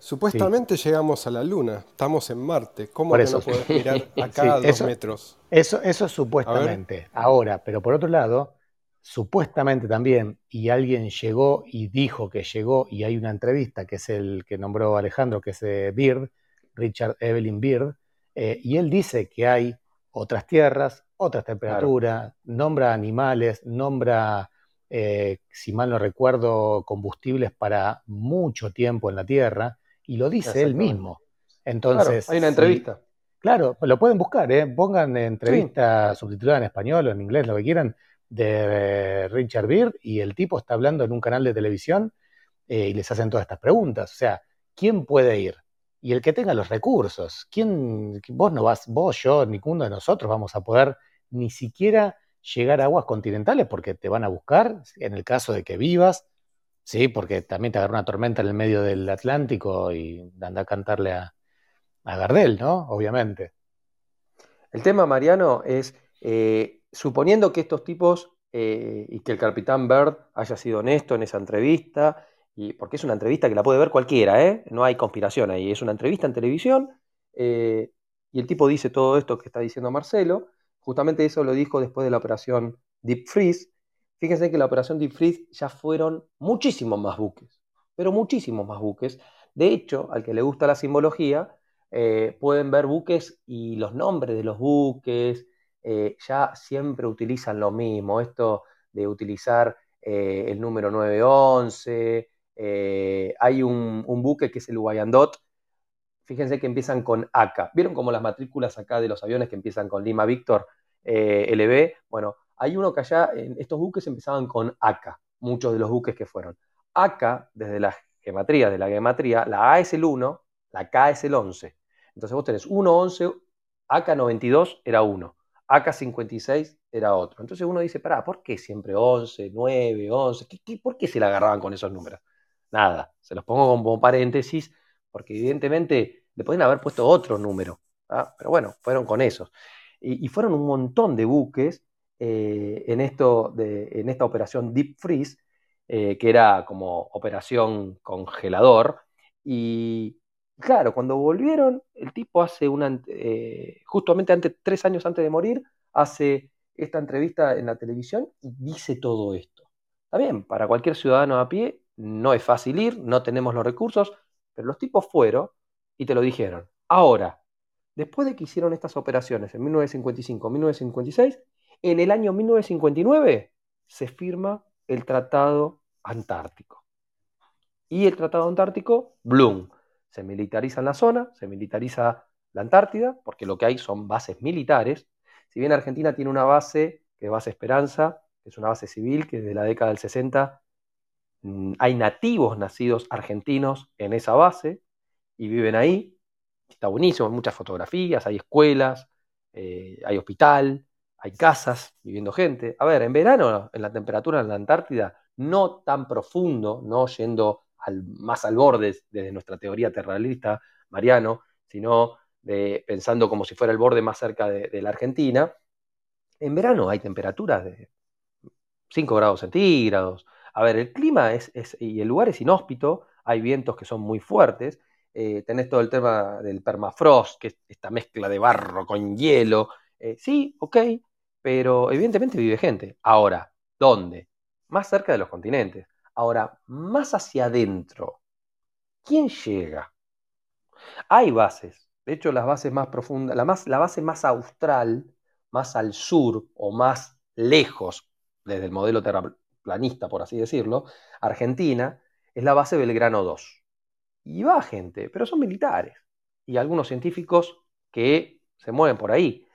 Supuestamente llegamos a la Luna, estamos en Marte. ¿Cómo que no podés mirar acá a dos metros? Eso, eso supuestamente. Ahora, pero por otro lado, supuestamente también, y alguien llegó y dijo que llegó, y hay una entrevista que es el que nombró Alejandro, que es de Beard, Richard Evelyn Beard, eh, y él dice que hay otras tierras, otras temperaturas, nombra animales, nombra, eh, si mal no recuerdo, combustibles para mucho tiempo en la Tierra, y lo dice él mismo. Entonces, hay una entrevista. claro, lo pueden buscar, ¿eh? pongan entrevista subtitulada en español o en inglés, lo que quieran, de Richard Beard y el tipo está hablando en un canal de televisión eh, y les hacen todas estas preguntas. O sea, ¿quién puede ir? Y el que tenga los recursos. ¿Quién, vos no vas, vos, yo, ninguno de nosotros vamos a poder ni siquiera llegar a aguas continentales porque te van a buscar en el caso de que vivas, sí, porque también te agarra una tormenta en el medio del Atlántico y anda a cantarle a, a Gardel, ¿no? Obviamente. El tema, Mariano, es eh, suponiendo que estos tipos eh, y que el capitán Bird haya sido honesto en esa entrevista, y porque es una entrevista que la puede ver cualquiera, ¿eh? no hay conspiración ahí, es una entrevista en televisión, eh, y el tipo dice todo esto que está diciendo Marcelo, Justamente eso lo dijo después de la operación Deep Freeze. Fíjense que la operación Deep Freeze ya fueron muchísimos más buques, pero muchísimos más buques. De hecho, al que le gusta la simbología, eh, pueden ver buques y los nombres de los buques eh, ya siempre utilizan lo mismo. Esto de utilizar eh, el número 911. hay un, buque que es el Wyandotte. Fíjense que empiezan con AK. ¿Vieron como las matrículas acá de los aviones que empiezan con Lima Víctor LB? Bueno, hay uno que allá, estos buques empezaban con AK, muchos de los buques que fueron. AK, desde la gematría, de la gematría, la A es el 1, la K es el 11. Entonces vos tenés 1, 11, AK92 era 1, AK56 era otro. Entonces uno dice, pará, ¿por qué siempre 11, 9, 11? por qué se la agarraban con esos números? Nada, se los pongo como paréntesis, porque evidentemente le pueden haber puesto otro número. ¿ah? Pero bueno, fueron con esos. Y, fueron un montón de buques eh, en, esto en esta operación Deep Freeze, eh, que era como operación congelador. Y, Claro, cuando volvieron, el tipo hace una, eh, justamente antes, tres años antes de morir, hace esta entrevista en la televisión y dice todo esto. Está bien, para cualquier ciudadano a pie no es fácil ir, no tenemos los recursos, pero los tipos fueron y te lo dijeron. Ahora, después de que hicieron estas operaciones en 1955, 1956, en el año 1959 se firma el Tratado Antártico. Y el Tratado Antártico, Bloom se militariza la zona, se militariza la Antártida, porque lo que hay son bases militares. Si bien Argentina tiene una base, que es Base Esperanza, que es una base civil, que desde la década del 60 mm, hay nativos nacidos argentinos en esa base y viven ahí. Está buenísimo, hay muchas fotografías, hay escuelas, eh, hay hospital, hay casas viviendo gente. A ver, en verano, en la temperatura en la Antártida, no tan profundo, no yendo más al borde desde nuestra teoría terralista, Mariano, sino de, pensando como si fuera el borde más cerca de, la Argentina. En verano hay temperaturas de 5 grados centígrados. A ver, el clima es, y el lugar es inhóspito, hay vientos que son muy fuertes. Eh, tenés todo el tema del permafrost, que es esta mezcla de barro con hielo. Eh, sí, ok, pero evidentemente vive gente. Ahora, ¿dónde? Más cerca de los continentes. Ahora, más hacia adentro, ¿quién llega? Hay bases. De hecho, las bases más profundas, la, más, la base más austral, más al sur o más lejos desde el modelo terraplanista, por así decirlo, Argentina, es la base Belgrano 2. Y va gente, pero son militares. Y algunos científicos que se mueven por ahí.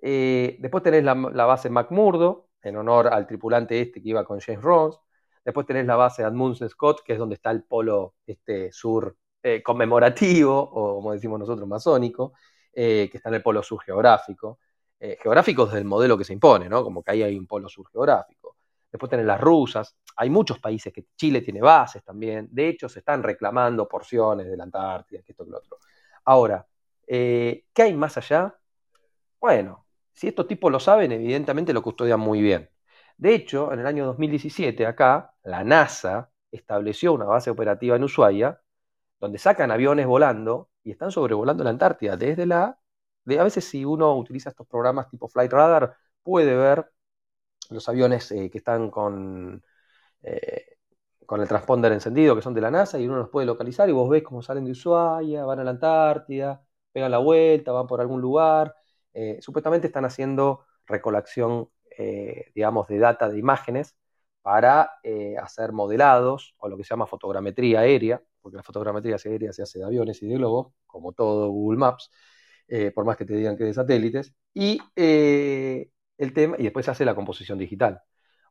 Eh, después tenés la, la, base McMurdo, en honor al tripulante este que iba con James Ross. Después tenés la base Admundsen Scott, que es donde está el polo este, sur eh, conmemorativo, o como decimos nosotros, masónico, eh, que está en el polo sur geográfico. Eh, geográfico desde el modelo que se impone, ¿no? Como que ahí hay un polo sur geográfico. Después tenés las rusas. Hay muchos países que Chile tiene bases también. De hecho, se están reclamando porciones de la Antártida, que esto que lo otro. Ahora, ¿qué hay más allá? Bueno, si estos tipos lo saben, evidentemente lo custodian muy bien. De hecho, en el año 2017, acá, la NASA estableció una base operativa en Ushuaia, donde sacan aviones volando y están sobrevolando la Antártida. Desde la. De, a veces, si uno utiliza estos programas tipo Flight Radar, puede ver los aviones eh, que están con, eh, con el transponder encendido, que son de la NASA, y uno los puede localizar y vos ves cómo salen de Ushuaia, van a la Antártida, pegan la vuelta, van por algún lugar. Eh, supuestamente están haciendo recolección digamos, de data de imágenes para eh, hacer modelados o lo que se llama fotogrametría aérea, porque la fotogrametría aérea se hace de aviones y de globos, como todo Google Maps, eh, por más que te digan que de satélites, y el tema, y después se hace la composición digital.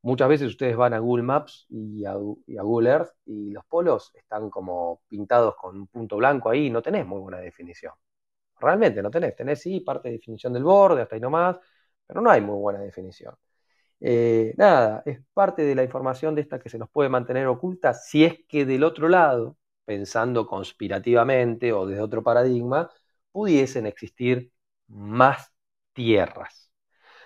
Muchas veces ustedes van a Google Maps y a, y a, Google Earth y los polos están como pintados con un punto blanco ahí no tenés muy buena definición. Realmente no tenés, tenés sí parte de definición del borde, hasta ahí nomás, pero no hay muy buena definición. Eh, nada, es parte de la información de esta que se nos puede mantener oculta si es que del otro lado, pensando conspirativamente o desde otro paradigma, pudiesen existir más tierras.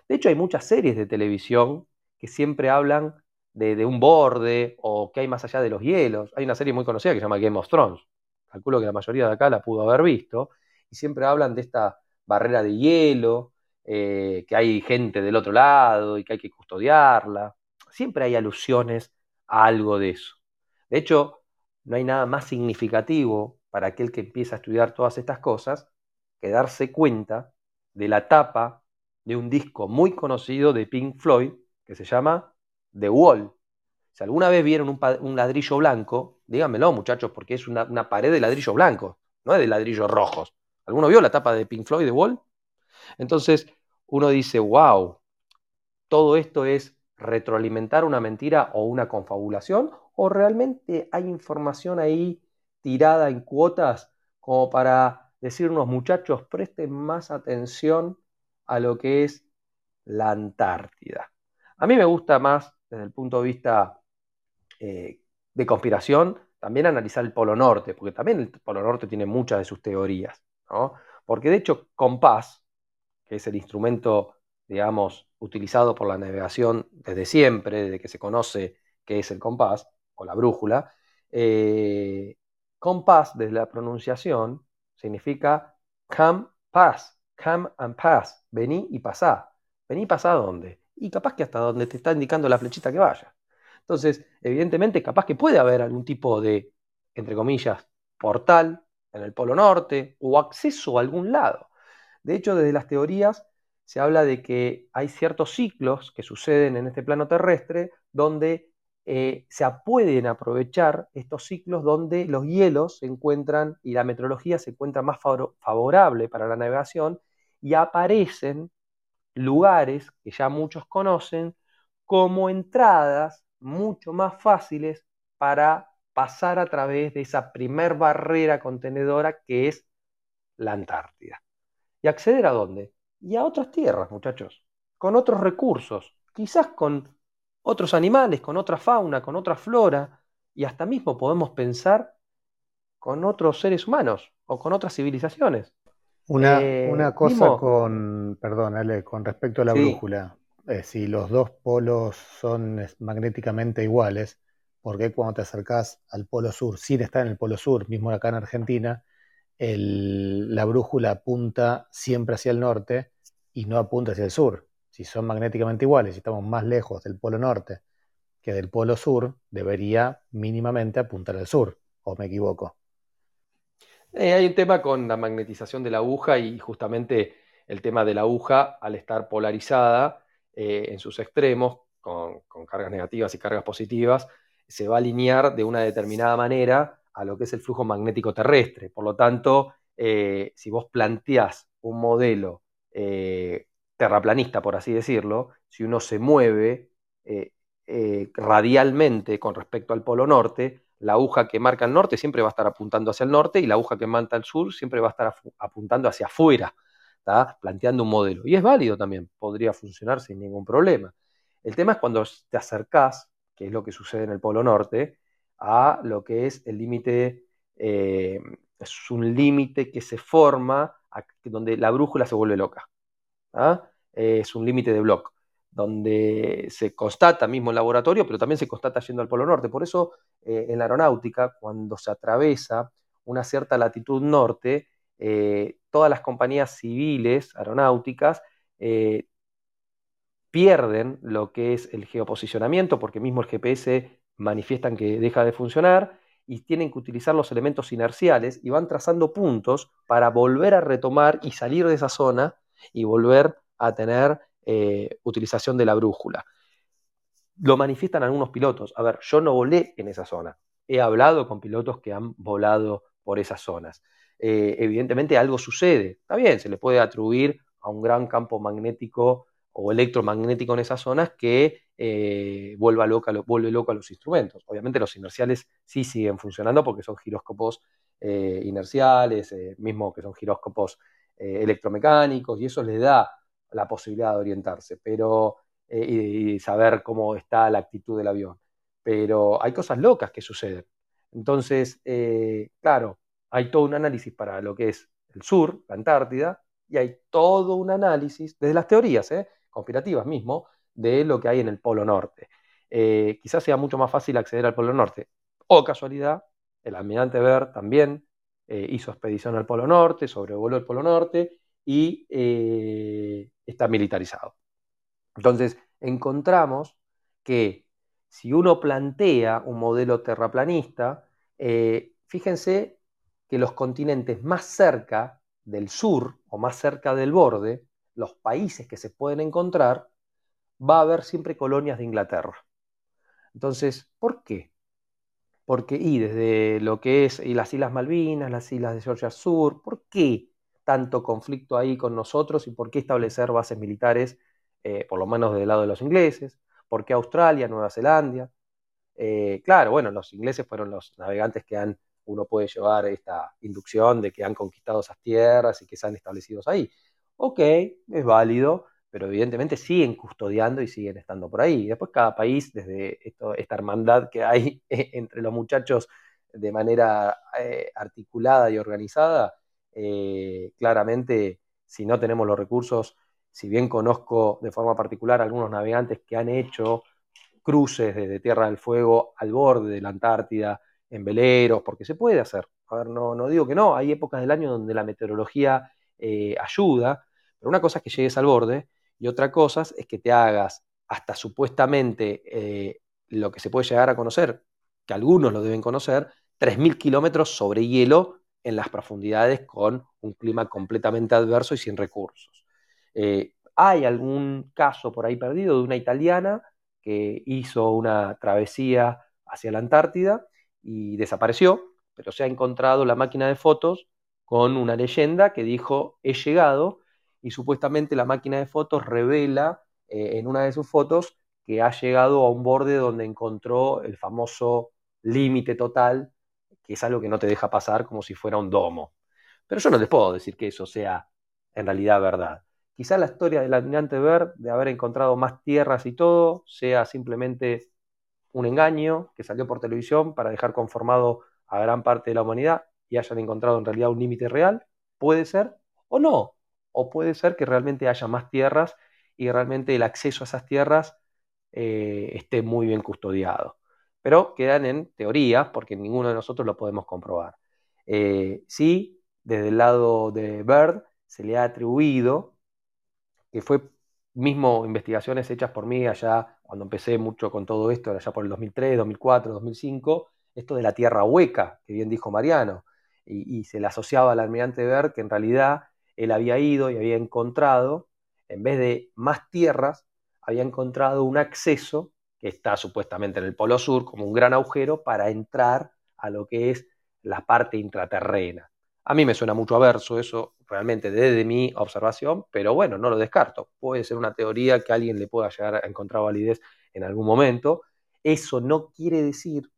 De hecho, hay muchas series de televisión que siempre hablan de, de, un borde o que hay más allá de los hielos. Hay una serie muy conocida que se llama Game of Thrones. Calculo que la mayoría de acá la pudo haber visto. Y siempre hablan de esta barrera de hielo, que hay gente del otro lado y que hay que custodiarla. Siempre hay alusiones a algo de eso. De hecho, no hay nada más significativo para aquel que empieza a estudiar todas estas cosas que darse cuenta de la tapa de un disco muy conocido de Pink Floyd que se llama The Wall. Si alguna vez vieron un, ladrillo blanco, díganmelo muchachos, porque es una, una, pared de ladrillo blanco, no es de ladrillos rojos. ¿Alguno vio la tapa de Pink Floyd The Wall? Entonces uno dice, wow, todo esto es retroalimentar una mentira o una confabulación, o realmente hay información ahí tirada en cuotas como para decirnos, muchachos, presten más atención a lo que es la Antártida. A mí me gusta más, desde el punto de vista eh, de conspiración, también analizar el Polo Norte, porque también el Polo Norte tiene muchas de sus teorías, Porque de hecho, Compás, que es el instrumento, digamos, utilizado por la navegación desde siempre, desde que se conoce qué es el compás o la brújula, eh, compás, desde la pronunciación, significa come, pass, come and pass, vení y pasá. Vení y pasá a dónde. Y capaz que hasta donde te está indicando la flechita que vaya. Entonces, evidentemente, capaz que puede haber algún tipo de, entre comillas, portal en el Polo Norte o acceso a algún lado. De hecho, desde las teorías se habla de que hay ciertos ciclos que suceden en este plano terrestre donde eh, se pueden aprovechar estos ciclos donde los hielos se encuentran y la meteorología se encuentra más favorable para la navegación y aparecen lugares que ya muchos conocen como entradas mucho más fáciles para pasar a través de esa primer barrera contenedora que es la Antártida. ¿Y acceder a dónde? Y a otras tierras, muchachos, con otros recursos, quizás con otros animales, con otra fauna, con otra flora, y hasta mismo podemos pensar con otros seres humanos o con otras civilizaciones. Una, eh, cosa con, perdón, Ale, con respecto a la brújula. Eh, si los dos polos son magnéticamente iguales, ¿por qué cuando te acercás al polo sur, sin estar en el polo sur, mismo acá en Argentina, la brújula apunta siempre hacia el norte y no apunta hacia el sur? Si son magnéticamente iguales y estamos más lejos del polo norte que del polo sur, debería mínimamente apuntar al sur, ¿o me equivoco? Eh, hay un tema con la magnetización de la aguja y justamente el tema de la aguja, al estar polarizada eh, en sus extremos, con, cargas negativas y cargas positivas, se va a alinear de una determinada manera a lo que es el flujo magnético terrestre. Por lo tanto, eh, si vos planteás un modelo terraplanista, por así decirlo, si uno se mueve radialmente con respecto al polo norte, la aguja que marca el norte siempre va a estar apuntando hacia el norte y la aguja que marca el sur siempre va a estar apuntando hacia afuera, ¿está? planteando un modelo. Y es válido también, podría funcionar sin ningún problema. El tema es cuando te acercás, que es lo que sucede en el Polo Norte, a lo que es el límite, eh, es un límite que se forma donde la brújula se vuelve loca. es un límite de bloque donde se constata mismo en laboratorio, pero también se constata yendo al Polo Norte. Por eso, eh, en la aeronáutica, cuando se atraviesa una cierta latitud norte, eh, todas las compañías civiles aeronáuticas pierden lo que es el geoposicionamiento, porque mismo el GPS manifiestan que deja de funcionar y tienen que utilizar los elementos inerciales y van trazando puntos para volver a retomar y salir de esa zona y volver a tener eh, utilización de la brújula. Lo manifiestan algunos pilotos. A ver, yo no volé en esa zona. He hablado con pilotos que han volado por esas zonas. Eh, evidentemente algo sucede. Está bien, se le puede atribuir a un gran campo magnético o electromagnético en esas zonas que eh, vuelva loca, vuelve loco a los instrumentos. Obviamente los inerciales sí siguen funcionando porque son giróscopos inerciales, mismo que son giróscopos electromecánicos, y eso les da la posibilidad de orientarse pero, eh, y, saber cómo está la actitud del avión. Pero hay cosas locas que suceden. Entonces, eh, claro, hay todo un análisis para lo que es el sur, la Antártida, y hay todo un análisis, desde las teorías, eh, conspirativas mismo, de lo que hay en el Polo Norte. quizás sea mucho más fácil acceder al Polo Norte. O casualidad, el almirante Ver también hizo expedición al Polo Norte, sobrevoló el Polo Norte y está militarizado. Entonces, encontramos que si uno plantea un modelo terraplanista, eh, fíjense que los continentes más cerca del sur o más cerca del borde, los países que se pueden encontrar, va a haber siempre colonias de Inglaterra. Entonces, ¿por qué? Porque, y desde lo que es las Islas Malvinas, las Islas de Georgia Sur, ¿por qué tanto conflicto ahí con nosotros y por qué establecer bases militares, eh, por lo menos del lado de los ingleses? ¿Por qué Australia, Nueva Zelanda? Eh, claro, bueno, los ingleses fueron los navegantes que han, uno puede llevar esta inducción de que han conquistado esas tierras y que se han establecido ahí. Ok, es válido, pero evidentemente siguen custodiando y siguen estando por ahí. después cada país, desde esta hermandad que hay entre los muchachos de manera eh, articulada y organizada, eh, claramente si no tenemos los recursos, si bien conozco de forma particular algunos navegantes que han hecho cruces desde Tierra del Fuego al borde de la Antártida, en veleros, porque se puede hacer. A ver, no, no digo que no, hay épocas del año donde la meteorología eh, ayuda, pero una cosa es que llegues al borde y otra cosa es que te hagas hasta supuestamente eh, lo que se puede llegar a conocer, que algunos lo deben conocer, 3.000 kilómetros sobre hielo en las profundidades con un clima completamente adverso y sin recursos. Eh, hay algún caso por ahí perdido de una italiana que hizo una travesía hacia la Antártida y desapareció, pero se ha encontrado la máquina de fotos con una leyenda que dijo he llegado y supuestamente la máquina de fotos revela eh, en una de sus fotos que ha llegado a un borde donde encontró el famoso límite total que es algo que no te deja pasar como si fuera un domo. Pero yo no les puedo decir que eso sea en realidad verdad. Quizá la historia del almirante Ver de haber encontrado más tierras y todo sea simplemente un engaño que salió por televisión para dejar conformado a gran parte de la humanidad y hayan encontrado en realidad un límite real. Puede ser o no. O puede ser que realmente haya más tierras y realmente el acceso a esas tierras eh, esté muy bien custodiado pero quedan en teorías porque ninguno de nosotros lo podemos comprobar. Eh, sí, desde el lado de Bird se le ha atribuido, que fue mismo investigaciones hechas por mí allá cuando empecé mucho con todo esto, allá por el 2003, 2004, 2005, esto de la tierra hueca, que bien dijo Mariano, y, se le asociaba al almirante Bird que en realidad él había ido y había encontrado, en vez de más tierras, había encontrado un acceso que está supuestamente en el Polo Sur, como un gran agujero para entrar a lo que es la parte intraterrena. A mí me suena mucho a verso eso, realmente desde mi observación, pero bueno, no lo descarto. Puede ser una teoría que alguien le pueda llegar a encontrar validez en algún momento. Eso no quiere decir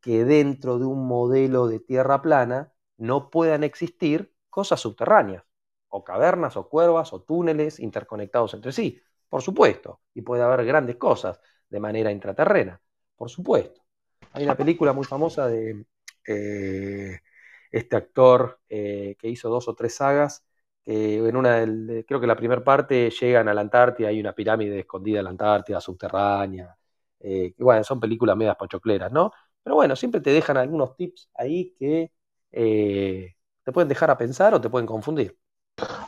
que dentro de un modelo de tierra plana no puedan existir cosas subterráneas, o cavernas, o cuervas, o túneles interconectados entre sí. Por supuesto, y puede haber grandes cosas de manera intraterrena, por supuesto. Hay una película muy famosa de eh, este actor eh, que hizo dos o tres sagas, que en una creo que la primera parte llegan a la Antártida, hay una pirámide escondida en la Antártida, subterránea. Eh, bueno, son películas medias pochocleras, ¿no? Pero bueno, siempre te dejan algunos tips ahí que te pueden dejar a pensar o te pueden confundir.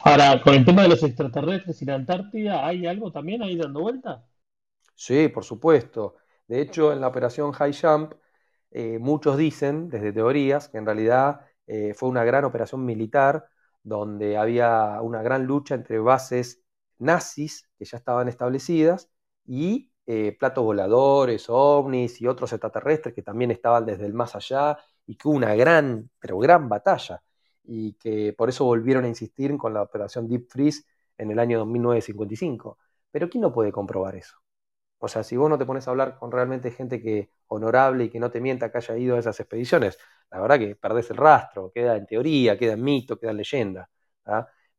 Ahora, con el tema de los extraterrestres y la Antártida, ¿hay algo también ahí dando vuelta? Sí, por supuesto. De hecho, en la operación High Jump, eh, muchos dicen, desde teorías, que en realidad eh, fue una gran operación militar donde había una gran lucha entre bases nazis que ya estaban establecidas y eh, platos voladores, ovnis y otros extraterrestres que también estaban desde el más allá y que hubo una gran, pero gran batalla y que por eso volvieron a insistir con la operación Deep Freeze en el año 1955. Pero ¿quién no puede comprobar eso? O sea, si vos no te pones a hablar con realmente gente que honorable y que no te mienta que haya ido a esas expediciones, la verdad que perdés el rastro, queda en teoría, queda en mito, queda en leyenda.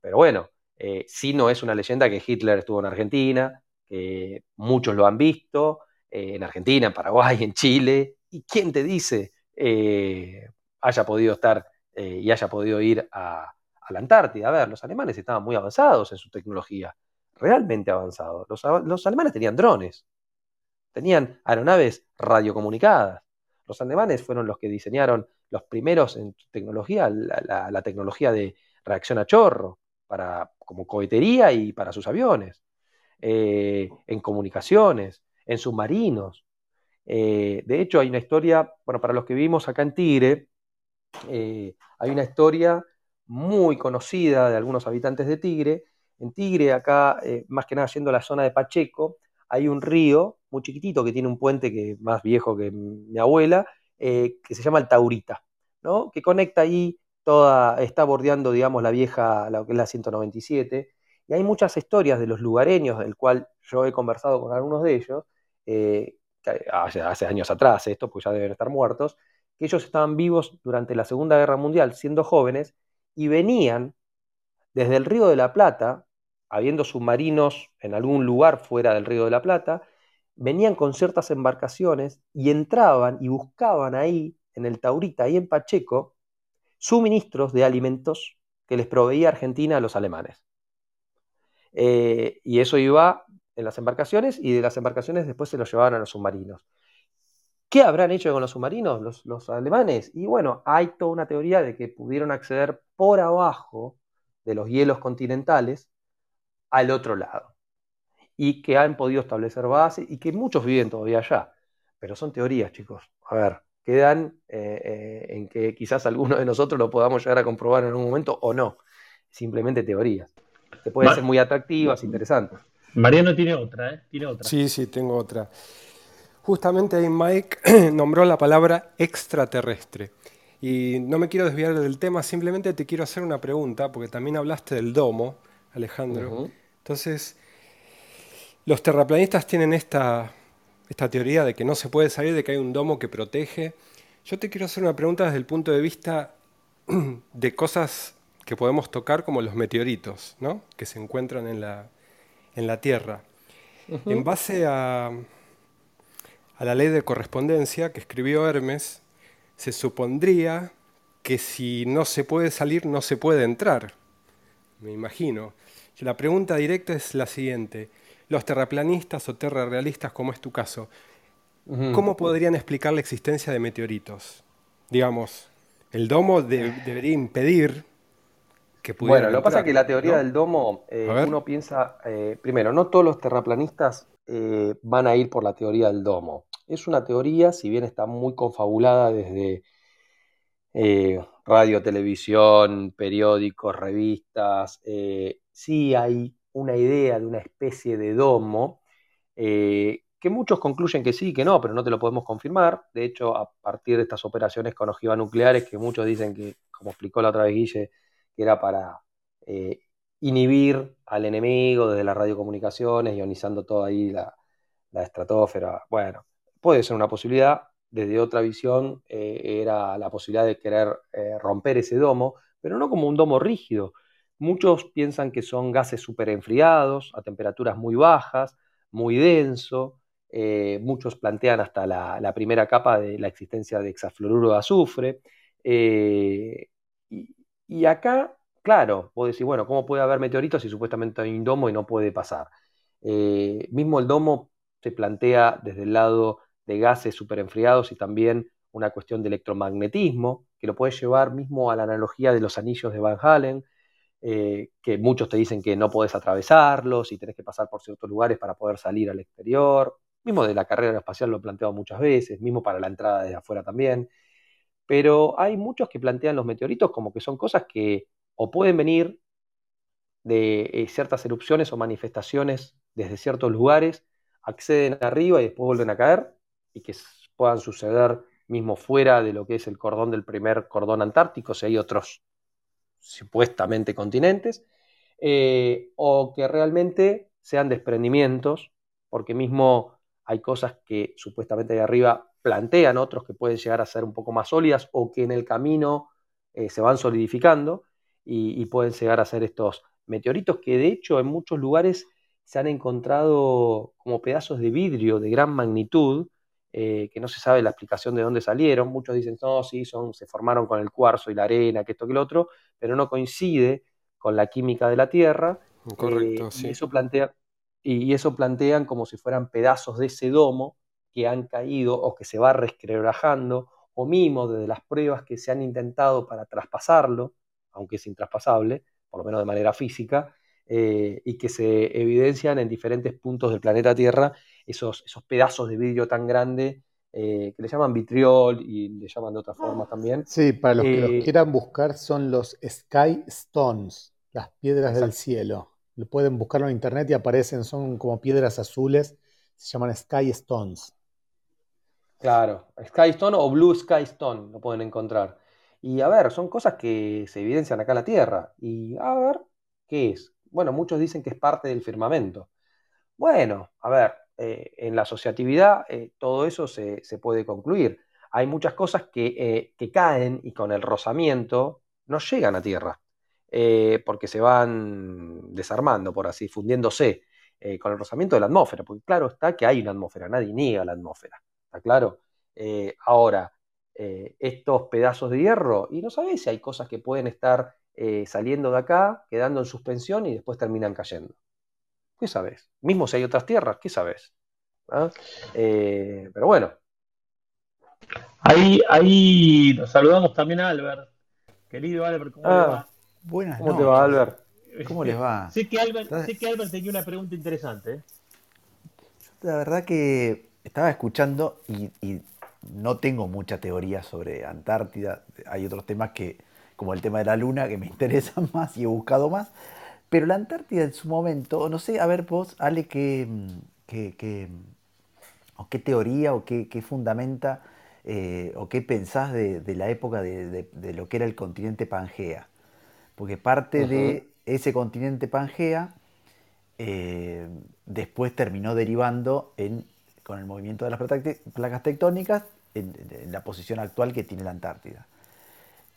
Pero bueno, eh, sí no es una leyenda que Hitler estuvo en Argentina, que muchos lo han visto, eh, en Argentina, en Paraguay, en Chile, y quién te dice eh, haya podido estar y haya podido ir a, la Antártida. A ver, los alemanes estaban muy avanzados en su tecnología realmente avanzado. Los, alemanes tenían drones, tenían aeronaves radiocomunicadas. Los alemanes fueron los que diseñaron los primeros en tecnología, la, tecnología de reacción a chorro. para, como cohetería y para sus aviones, eh, en comunicaciones, en submarinos. Eh, de hecho, hay una historia, bueno, para los que vivimos acá en Tigre, eh, hay una historia muy conocida de algunos habitantes de Tigre. En Tigre, acá, más que nada yendo a la zona de Pacheco, hay un río muy chiquitito que tiene un puente que es más viejo que mi abuela, que se llama el Taurita, ¿no? que conecta ahí toda, está bordeando, digamos, la vieja, la la 197, y hay muchas historias de los lugareños, del cual yo he conversado con algunos de ellos, eh, hace, hace, años atrás esto, pues ya deben estar muertos, que ellos estaban vivos durante la Segunda Guerra Mundial, siendo jóvenes, y venían desde el Río de la Plata, habiendo submarinos en algún lugar fuera del Río de la Plata, venían con ciertas embarcaciones y entraban y buscaban ahí, en el Taurita, ahí en Pacheco, suministros de alimentos que les proveía Argentina a los alemanes. Eh, y eso iba en las embarcaciones y de las embarcaciones después se los llevaban a los submarinos. ¿Qué habrán hecho con los submarinos los, alemanes? Y bueno, hay toda una teoría de que pudieron acceder por abajo de los hielos continentales al otro lado. Y que han podido establecer bases y que muchos viven todavía allá. Pero son teorías, chicos. A ver, quedan eh, eh, en que quizás alguno de nosotros lo podamos llegar a comprobar en algún momento o no. Simplemente teorías. Que pueden ser muy atractivas, interesantes. Mariano tiene otra, ¿eh? Tiene otra. Sí, sí, tengo otra. Justamente ahí Mike nombró la palabra extraterrestre. Y no me quiero desviar del tema, simplemente te quiero hacer una pregunta, porque también hablaste del domo, Alejandro. Entonces, los terraplanistas tienen esta esta teoría de que no se puede salir, de que hay un domo que protege. Yo te quiero hacer una pregunta desde el punto de vista de cosas que podemos tocar como los meteoritos, ¿no? que se encuentran en la, en la Tierra. En base a, a la ley de correspondencia que escribió Hermes, se supondría que si no se puede salir, no se puede entrar. Me imagino. La pregunta directa es la siguiente los terraplanistas o terrarrealistas, como es tu caso, ¿cómo podrían explicar la existencia de meteoritos? Digamos, el domo debería impedir que pudieran. Bueno, lo que pasa es que la teoría del domo, eh, uno piensa, eh, primero, no todos los terraplanistas eh, van a ir por la teoría del domo. Es una teoría, si bien está muy confabulada desde radio, televisión, periódicos, revistas, sí hay una idea de una especie de domo, eh, que muchos concluyen que sí, que no, pero no te lo podemos confirmar. De hecho, a partir de estas operaciones con ojivas nucleares, que muchos dicen que, como explicó la otra vez Guille, que era para eh, inhibir al enemigo desde las radiocomunicaciones, ionizando toda ahí la, estratosfera. Bueno, puede ser una posibilidad. Desde otra visión eh, era la posibilidad de querer romper ese domo, pero no como un domo rígido, Muchos piensan que son gases superenfriados a temperaturas muy bajas, muy denso. Eh, muchos plantean hasta la, primera capa de la existencia de hexafluoruro de azufre. Eh, y, acá, claro, puedo decir, bueno, ¿cómo puede haber meteoritos si supuestamente hay un domo y no puede pasar? Eh, mismo el domo se plantea desde el lado de gases superenfriados y también una cuestión de electromagnetismo, que lo puede llevar mismo a la analogía de los anillos de Van Halen, eh, que muchos te dicen que no podés atravesarlos y tenés que pasar por ciertos lugares para poder salir al exterior. Mismo de la carrera espacial lo he planteado muchas veces, mismo para la entrada desde afuera también. Pero hay muchos que plantean los meteoritos como que son cosas que o pueden venir de eh, ciertas erupciones o manifestaciones desde ciertos lugares, acceden arriba y después vuelven a caer, y que puedan suceder mismo fuera de lo que es el cordón del primer cordón antártico, si hay otros supuestamente continentes, eh, o que realmente sean desprendimientos, porque mismo hay cosas que supuestamente de arriba plantean otros que pueden llegar a ser un poco más sólidas o que en el camino eh, se van solidificando y, pueden llegar a ser estos meteoritos que de hecho en muchos lugares se han encontrado como pedazos de vidrio de gran magnitud, eh, que no se sabe la explicación de dónde salieron. Muchos dicen, no, sí, son, se formaron con el cuarzo y la arena, que esto, que lo otro pero no coincide con la química de la Tierra. Correcto, eh, Y eso, plantea, y eso plantean como si fueran pedazos de ese domo que han caído o que se va resquebrajando, o mismo desde las pruebas que se han intentado para traspasarlo, aunque es intraspasable, por lo menos de manera física, eh, y que se evidencian en diferentes puntos del planeta Tierra esos, esos pedazos de vidrio tan grande eh, que le llaman vitriol y le llaman de otras formas también. Sí, para los que los quieran buscar son los Sky Stones, las piedras del cielo. Lo pueden buscarlo en internet y aparecen, son como piedras azules, se llaman Sky Stones. Claro, Sky Stone o Blue Sky Stone lo pueden encontrar. Y a ver, son cosas que se evidencian acá en la Tierra. Y a ver, ¿qué es? Bueno, muchos dicen que es parte del firmamento. Bueno, a ver, eh, en la asociatividad eh, todo eso se, puede concluir. Hay muchas cosas que, eh, que, caen y con el rozamiento no llegan a Tierra, porque se van desarmando, por así, fundiéndose con el rozamiento de la atmósfera, porque claro está que hay una atmósfera, nadie niega la atmósfera, ¿está claro? ahora, estos pedazos de hierro, y no sabés si hay cosas que pueden estar saliendo de acá, quedando en suspensión y después terminan cayendo. ¿Qué sabes? Mismo si hay otras tierras, ¿qué sabes? ¿Ah? Eh, pero bueno. Ahí, ahí nos saludamos también a Albert. Querido Albert, ¿cómo ah, va? Buenas ¿Cómo te va, Albert? ¿Cómo les va? sé, que Albert, sé que Albert tenía una pregunta interesante. ¿eh? La verdad que estaba escuchando y, y, no tengo mucha teoría sobre Antártida. Hay otros temas que, como el tema de la luna, que me interesan más y he buscado más. Pero la Antártida en su momento, no sé, a ver vos, Ale, qué, qué, qué, o qué teoría o qué, fundamenta eh, o qué pensás de, la época de, lo que era el continente Pangea. Porque parte de ese continente Pangea eh, después terminó derivando en, con el movimiento de las placas tectónicas en la posición actual que tiene la Antártida.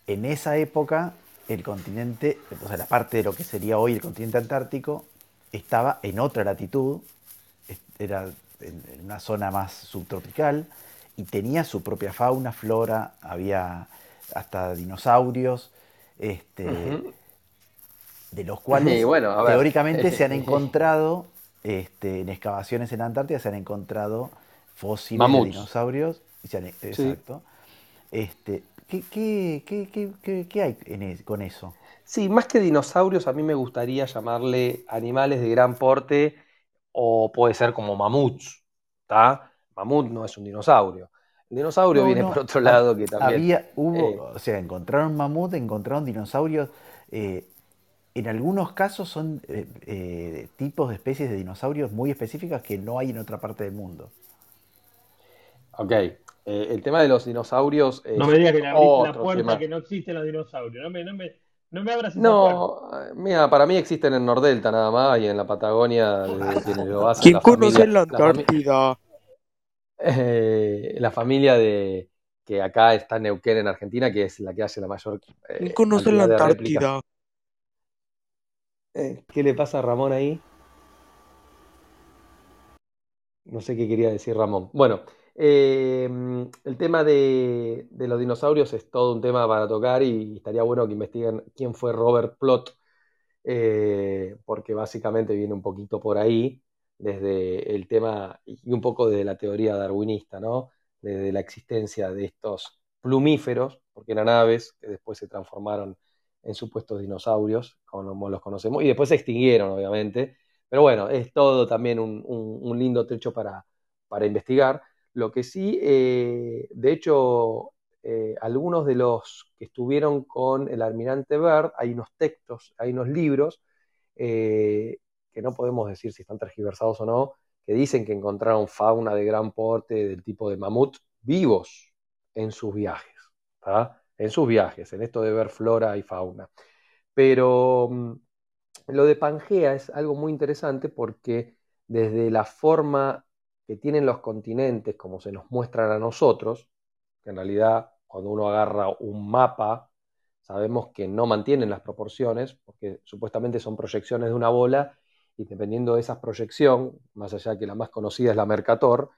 En esa época el continente, o sea, la parte de lo que sería hoy el continente antártico, estaba en otra latitud, era en, una zona más subtropical y tenía su propia fauna, flora, había hasta dinosaurios, este, de los cuales teóricamente se han encontrado, este, en excavaciones en Antártida se han encontrado fósiles de dinosaurios. Exacto. Este, ¿Qué, hay con eso? Sí, más que dinosaurios, a mí me gustaría llamarle animales de gran porte o puede ser como mamuts. ¿está? Mamut no es un dinosaurio. El dinosaurio viene por otro lado que también. Había, hubo, eh, o sea, encontraron mamut, encontraron dinosaurios. Eh, en algunos casos son eh, tipos de especies de dinosaurios muy específicas que no hay en otra parte del mundo. Ok, eh, el tema de los dinosaurios. no me digas que la, la puerta que no existen los dinosaurios. No me, no me, no me abras No, mira, para mí existen en Nordelta nada más y en la Patagonia. ¿Quién conoce la Antártida? Eh, la, familia de que acá está Neuquén en Argentina, que es la que hace la mayor. Eh, ¿Quién conoce la Antártida? ¿Qué le pasa a Ramón ahí? No sé qué quería decir Ramón. Bueno, Em, el tema de, los dinosaurios es todo un tema para tocar y estaría bueno que investiguen quién fue Robert Plot, eh, porque básicamente viene un poquito por ahí, desde el tema y un poco de la teoría darwinista, ¿no? Desde la existencia de estos plumíferos, porque eran aves que después se transformaron en supuestos dinosaurios, como los conocemos, y después se extinguieron, obviamente. Pero bueno, es todo también un, lindo techo para, para investigar. Lo que sí, eh, de hecho, eh, algunos de los que estuvieron con el almirante Byrd, hay unos textos, hay unos libros, eh, que no podemos decir si están tergiversados o no, que dicen que encontraron fauna de gran porte del tipo de mamut vivos en sus viajes, en sus viajes, en esto de ver flora y fauna. Pero mm, lo de Pangea es algo muy interesante porque desde la forma que tienen los continentes como se nos muestran a nosotros, que en realidad cuando uno agarra un mapa, sabemos que no mantienen las proporciones, porque supuestamente son proyecciones de una bola, y dependiendo de esa proyección, más allá que la más conocida es la Mercator,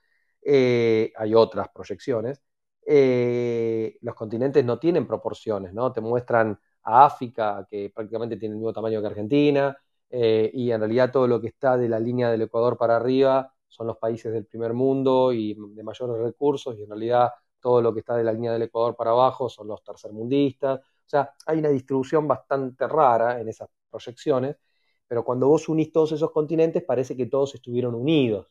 eh, hay otras proyecciones, eh, los continentes no tienen proporciones, ¿no? Te muestran a África, que prácticamente tiene el mismo tamaño que Argentina, eh, y en realidad todo lo que está de la línea del Ecuador para arriba son los países del primer mundo y de mayores recursos, y en realidad todo lo que está de la línea del Ecuador para abajo son los tercermundistas. O sea, hay una distribución bastante rara en esas proyecciones, pero cuando vos unís todos esos continentes parece que todos estuvieron unidos.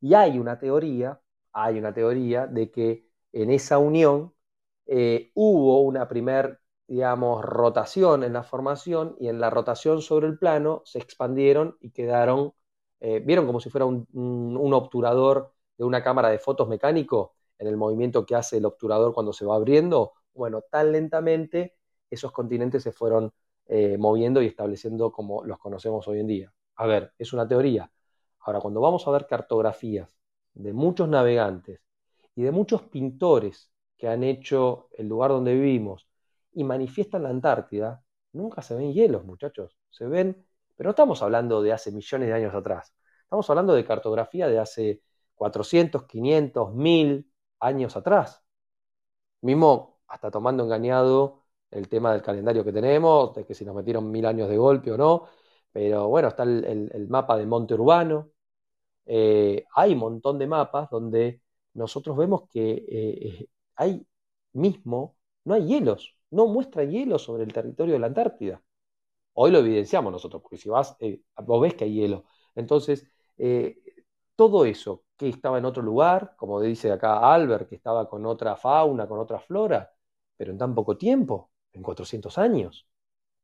Y hay una teoría, hay una teoría de que en esa unión eh, hubo una primer, digamos, rotación en la formación y en la rotación sobre el plano se expandieron y quedaron, eh, vieron como si fuera un, un, obturador de una cámara de fotos mecánico en el movimiento que hace el obturador cuando se va abriendo. Bueno, tan lentamente esos continentes se fueron eh, moviendo y estableciendo como los conocemos hoy en día. A ver, es una teoría. Ahora, cuando vamos a ver cartografías de muchos navegantes y de muchos pintores que han hecho el lugar donde vivimos y manifiestan la Antártida, nunca se ven hielos, muchachos. Se ven, pero no estamos hablando de hace millones de años atrás. Estamos hablando de cartografía de hace 400, 500, 1000 años atrás. Mismo hasta tomando engañado el tema del calendario que tenemos, de que si nos metieron mil años de golpe o no. Pero bueno, está el, mapa de Monte Urbano. Eh, hay un montón de mapas donde nosotros vemos que eh, hay mismo, no hay hielos, no muestra hielo sobre el territorio de la Antártida. Hoy lo evidenciamos nosotros, porque si vas, eh, vos ves que hay hielo. Entonces, eh, todo eso que estaba en otro lugar, como dice acá Albert, que estaba con otra fauna, con otra flora, pero en tan poco tiempo, en 400 años.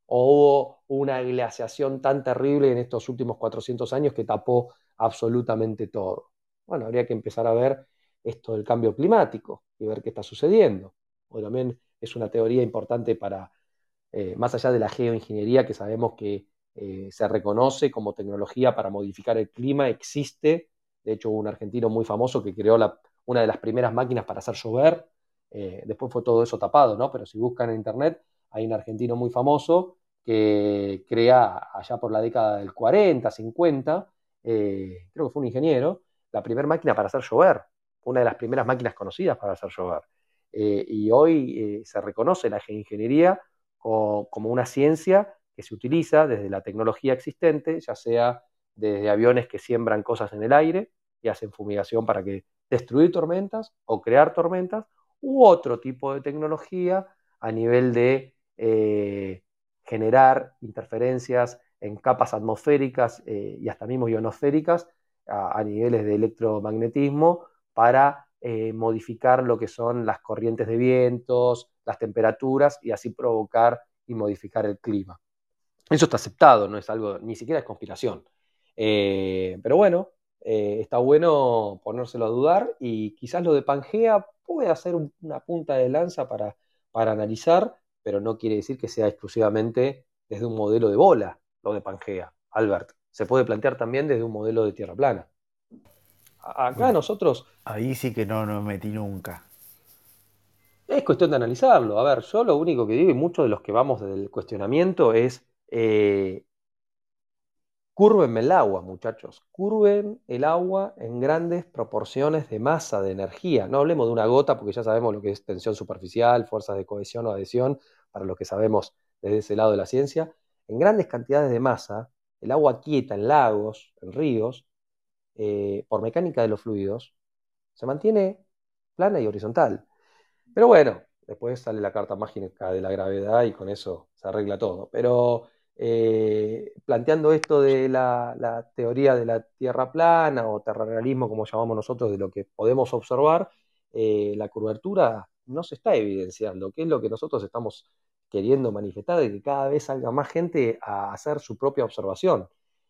O hubo una glaciación tan terrible en estos últimos 400 años que tapó absolutamente todo. Bueno, habría que empezar a ver esto del cambio climático y ver qué está sucediendo. O también es una teoría importante para, eh, más allá de la geoingeniería, que sabemos que eh, se reconoce como tecnología para modificar el clima, existe. De hecho, un argentino muy famoso que creó una de las primeras máquinas para hacer llover. Eh, después fue todo eso tapado, ¿no? Pero si buscan en internet, hay un argentino muy famoso que crea allá por la década del 40, 50, creo que fue un ingeniero, la primera máquina para hacer llover una de las primeras máquinas conocidas para hacer llover. Y hoy se reconoce la como, una ciencia que se utiliza desde la tecnología existente, ya sea desde aviones que siembran cosas en el aire y hacen fumigación para que destruir tormentas o crear tormentas, u otro tipo de tecnología a nivel de eh, generar interferencias en capas atmosféricas y hasta mismo ionosféricas a, niveles de electromagnetismo para eh, modificar lo que son las corrientes de vientos, las temperaturas y así provocar y modificar el clima. Eso está aceptado, no es algo, ni siquiera es conspiración. Eh, pero bueno, eh, está bueno ponérselo a dudar y quizás lo de Pangea puede ser una punta de lanza para, para analizar, pero no quiere decir que sea exclusivamente desde un modelo de bola, lo de Pangea. Albert, se puede plantear también desde un modelo de tierra plana. Acá nosotros... Ahí sí que no nos metí nunca. Es cuestión de analizarlo. A ver, yo lo único que digo, y muchos de los que vamos del cuestionamiento, es eh, curven el agua, muchachos. Curven el agua en grandes proporciones de masa, de energía. No hablemos de una gota, porque ya sabemos lo que es tensión superficial, fuerzas de cohesión o adhesión, para lo que sabemos desde ese lado de la ciencia. En grandes cantidades de masa, el agua quieta en lagos, en ríos, eh, por mecánica de los fluidos, se mantiene plana y horizontal. Pero bueno, después sale la carta mágica de la gravedad y con eso se arregla todo. Pero eh, planteando esto de la, teoría de la Tierra plana o terrarealismo, como llamamos nosotros, de lo que podemos observar, eh, la curvatura no se está evidenciando, que es lo que nosotros estamos queriendo manifestar, de que cada vez salga más gente a hacer su propia observación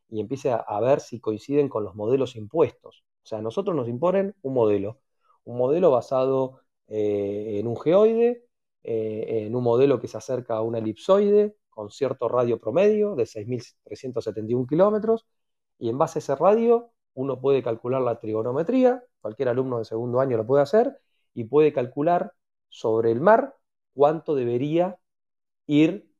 y empiece a, ver si coinciden con los modelos impuestos. O sea, nosotros nos imponen un modelo, un modelo basado eh, en un geoide, eh, en un modelo que se acerca a un elipsoide con cierto radio promedio de 6.371 kilómetros, y en base a ese radio uno puede calcular la trigonometría, cualquier alumno de segundo año lo puede hacer, y puede calcular sobre el mar cuánto debería ir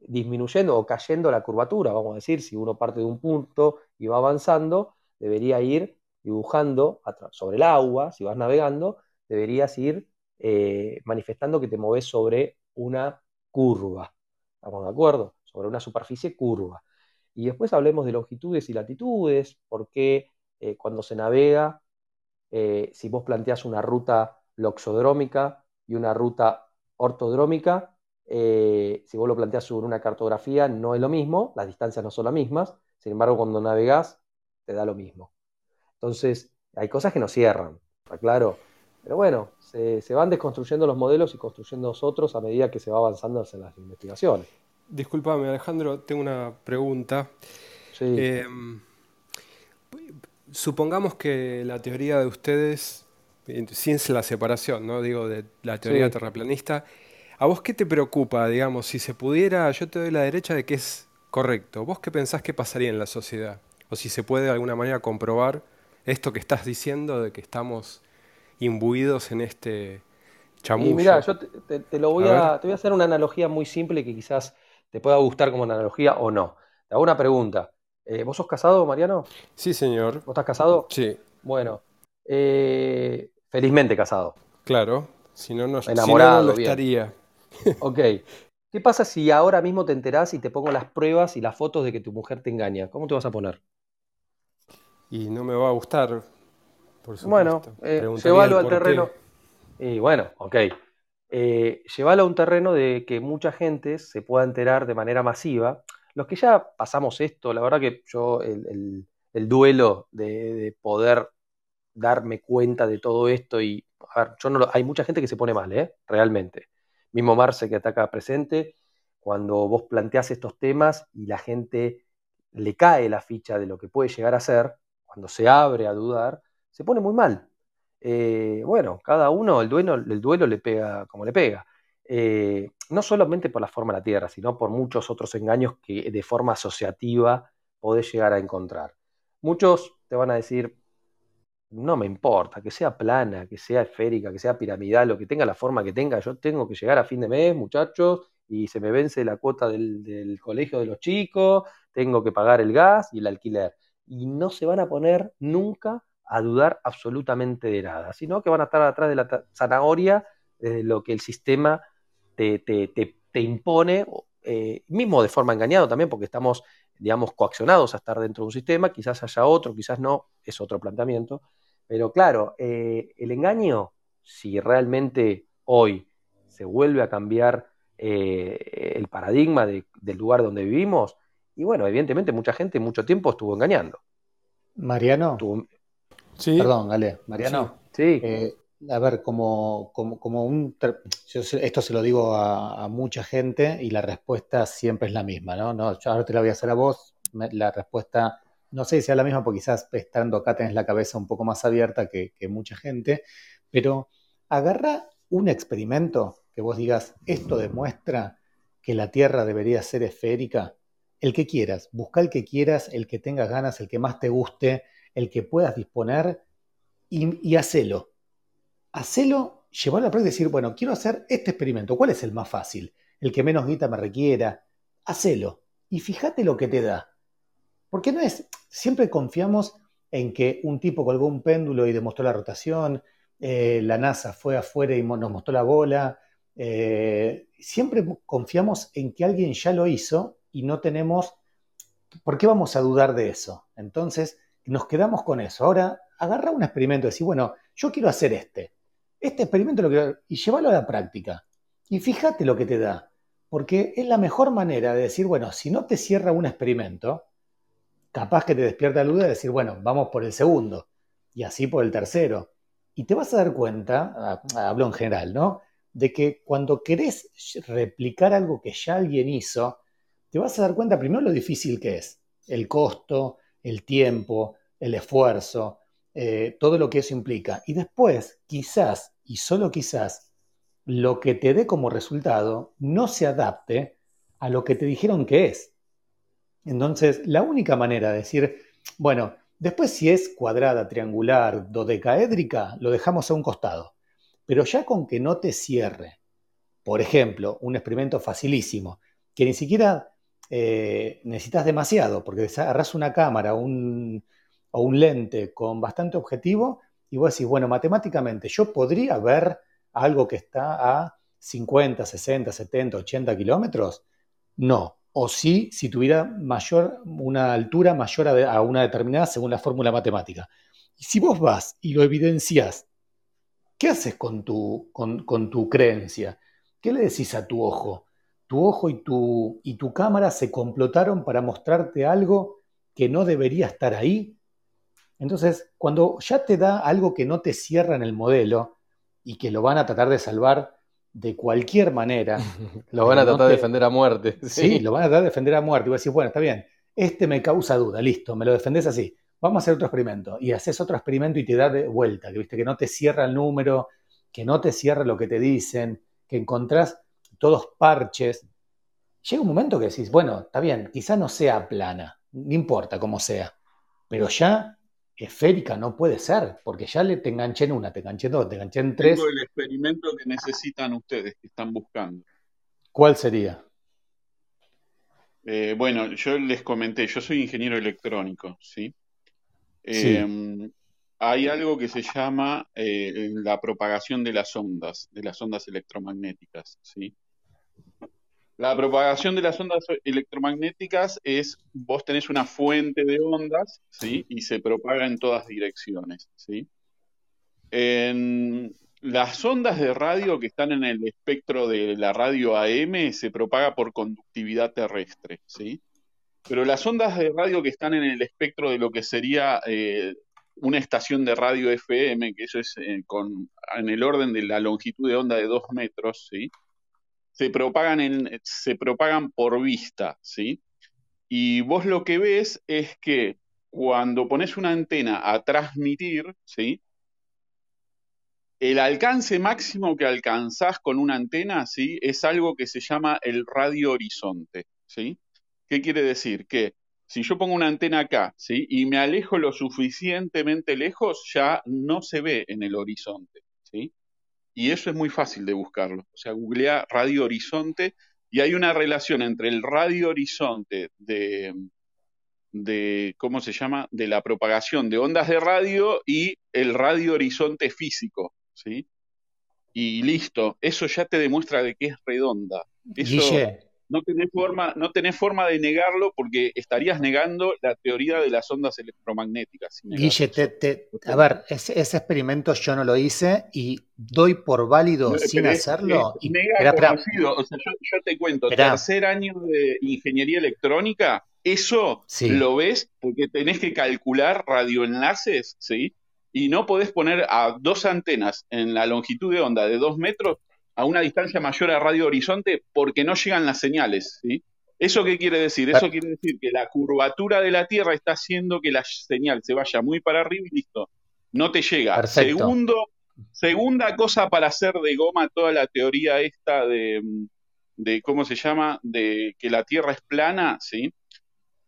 disminuyendo o cayendo la curvatura, vamos a decir, si uno parte de un punto y va avanzando, debería ir dibujando sobre el agua, si vas navegando, deberías ir eh, manifestando que te moves sobre una curva, ¿estamos de acuerdo? Sobre una superficie curva. Y después hablemos de longitudes y latitudes, porque eh, cuando se navega, eh, si vos planteas una ruta loxodrómica y una ruta ortodrómica, si vos lo planteas sobre una cartografía, no es lo mismo, las distancias no son las mismas, sin embargo, cuando navegás, te da lo mismo. Entonces, hay cosas que no cierran, ¿está claro? Pero bueno, se, van desconstruyendo los modelos y construyendo otros a medida que se va avanzando en las investigaciones. Disculpame, Alejandro, tengo una pregunta. Sí. Em, supongamos que la teoría de ustedes, sin la separación, ¿no? Digo, de la teoría terraplanista, ¿a vos qué te preocupa, digamos, si se pudiera, yo te doy la derecha de que es correcto, ¿vos qué pensás que pasaría en la sociedad? O si se puede de alguna manera comprobar esto que estás diciendo de que estamos imbuidos en este chamullo. Y mira, yo te, lo voy a, te voy a hacer una analogía muy simple que quizás te pueda gustar como analogía o no. Te hago una pregunta. Eh, ¿Vos sos casado, Mariano? Sí, señor. ¿Vos estás casado? Sí. Bueno, eh, felizmente casado. Claro, si no, no, Enamorado, estaría. ok. ¿Qué pasa si ahora mismo te enterás y te pongo las pruebas y las fotos de que tu mujer te engaña? ¿Cómo te vas a poner? Y no me va a gustar, por. Bueno, eh, llévalo al terreno. Y bueno, ok. Eh, llévalo a un terreno de que mucha gente se pueda enterar de manera masiva los que ya pasamos esto, la verdad que yo el, duelo de, poder darme cuenta de todo esto y, a ver, yo no hay mucha gente que se pone mal, ¿eh? Realmente. Mismo Marce que ataca presente, cuando vos planteás estos temas y la gente le cae la ficha de lo que puede llegar a ser, cuando se abre a dudar, se pone muy mal. Eh, bueno, cada uno, el duelo, el duelo le pega como le pega. Eh, no solamente por la forma de la Tierra, sino por muchos otros engaños que de forma asociativa podés llegar a encontrar. Muchos te van a decir, no me importa, que sea plana, que sea esférica, que sea piramidal, o que tenga la forma que tenga, yo tengo que llegar a fin de mes, muchachos, y se me vence la cuota del, colegio de los chicos, tengo que pagar el gas y el alquiler. Y no se van a poner nunca a dudar absolutamente de nada, sino que van a estar atrás de la zanahoria de lo que el sistema te, impone, eh, mismo de forma engañada también, porque estamos, digamos, coaccionados a estar dentro de un sistema, quizás haya otro, quizás no, es otro planteamiento. Pero claro, eh, el engaño, si realmente hoy se vuelve a cambiar eh, el paradigma del lugar donde vivimos, y bueno, evidentemente mucha gente mucho tiempo estuvo engañando. Mariano. Sí. Perdón, Ale. Mariano. Sí a ver, como, como, un... esto se lo digo a, mucha gente y la respuesta siempre es la misma, ¿no? no yo ahora te la voy a hacer a vos. La respuesta, no sé si sea la misma porque quizás estando acá tenés la cabeza un poco más abierta que, mucha gente, pero agarra un experimento que vos digas, esto demuestra que la Tierra debería ser esférica, el que quieras, busca el que quieras, el que tengas ganas, el que más te guste, el que puedas disponer y, y hacelo hacelo, llevarlo a la práctica y decir, bueno, quiero hacer este experimento. ¿Cuál es el más fácil? El que menos guita me requiera. Hacelo. Y fíjate lo que te da. Porque no es, siempre confiamos en que un tipo colgó un péndulo y demostró la rotación, eh, la NASA fue afuera y nos mostró la bola. Eh, siempre confiamos en que alguien ya lo hizo y no tenemos, ¿por qué vamos a dudar de eso? Entonces, nos quedamos con eso. Ahora, agarra un experimento y decir, bueno, yo quiero hacer este este experimento lo que, y llévalo a la práctica. Y fíjate lo que te da. Porque es la mejor manera de decir, bueno, si no te cierra un experimento, capaz que te despierta la duda de decir, bueno, vamos por el segundo. Y así por el tercero. Y te vas a dar cuenta, hablo en general, ¿no? De que cuando querés replicar algo que ya alguien hizo, te vas a dar cuenta primero lo difícil que es. El costo, el tiempo, el esfuerzo, eh, todo lo que eso implica. Y después, quizás y solo quizás lo que te dé como resultado no se adapte a lo que te dijeron que es. Entonces, la única manera de decir, bueno, después si es cuadrada, triangular, dodecaédrica, lo dejamos a un costado. Pero ya con que no te cierre, por ejemplo, un experimento facilísimo, que ni siquiera eh, necesitas demasiado, porque agarras una cámara o un lente con bastante objetivo y vos decís, bueno, matemáticamente yo podría ver algo que está a 50, 60, 70, 80 kilómetros. No. O sí, si tuviera mayor, una altura mayor a, una determinada según la fórmula matemática. Y si vos vas y lo evidencias, ¿qué haces con tu, con, tu creencia? ¿Qué le decís a tu ojo? Tu ojo y tu, y tu cámara se complotaron para mostrarte algo que no debería estar ahí. Entonces, cuando ya te da algo que no te cierra en el modelo y que lo van a tratar de salvar de cualquier manera. lo van a tratar de defender a muerte. Sí. lo van a tratar de defender a muerte. Y vas a decir, bueno, está bien, este me causa duda, listo, me lo defendés así. Vamos a hacer otro experimento. Y haces otro experimento y te da de vuelta, que viste que no te cierra el número, que no te cierra lo que te dicen, que encontrás todos parches. Llega un momento que decís, bueno, está bien, quizá no sea plana, no importa cómo sea, pero ya esférica no puede ser, porque ya le te enganché en una, te enganché en dos, te enganché en tres. Tengo el experimento que necesitan ustedes, que están buscando. ¿Cuál sería? Eh, bueno, yo les comenté, yo soy ingeniero electrónico, ¿sí? Em, hay algo que se llama eh, la propagación de las ondas, de las ondas electromagnéticas, ¿sí? La propagación de las ondas electromagnéticas es, vos tenés una fuente de ondas, ¿sí? Y se propaga en todas direcciones, ¿sí? En las ondas de radio que están en el espectro de la radio AM se propaga por conductividad terrestre, ¿sí? Pero las ondas de radio que están en el espectro de lo que sería eh, una estación de radio FM, que eso es eh, con, en el orden de la longitud de onda de dos metros, ¿sí? Se propagan, se propagan por vista, ¿sí? Y vos lo que ves es que cuando pones una antena a transmitir, ¿sí? El alcance máximo que alcanzás con una antena, ¿sí? Es algo que se llama el radio horizonte, ¿sí? ¿Qué quiere decir? Que si yo pongo una antena acá, ¿sí? Y me alejo lo suficientemente lejos, ya no se ve en el horizonte, ¿sí? Y eso es muy fácil de buscarlo. O sea, googlea radio horizonte y hay una relación entre el radio horizonte de, de, ¿cómo se llama?, de la propagación de ondas de radio y el radio horizonte físico, ¿sí? Y listo, eso ya te demuestra de que es redonda. Eso, no tenés forma, no tenés forma de negarlo porque estarías negando la teoría de las ondas electromagnéticas. Guille, a ver, ese, experimento yo no lo hice y doy por válido sin hacerlo. y, O sea, yo, te cuento, tercer año de ingeniería electrónica, eso lo ves porque tenés que calcular radioenlaces, ¿sí? Y no podés poner a dos antenas en la longitud de onda de dos metros a una distancia mayor a radio horizonte porque no llegan las señales. ¿sí? ¿Eso qué quiere decir? Eso quiere decir que la curvatura de la Tierra está haciendo que la señal se vaya muy para arriba y listo. No te llega. Segundo, segunda cosa para hacer de goma toda la teoría esta de, de, ¿cómo se llama? De que la Tierra es plana, ¿sí?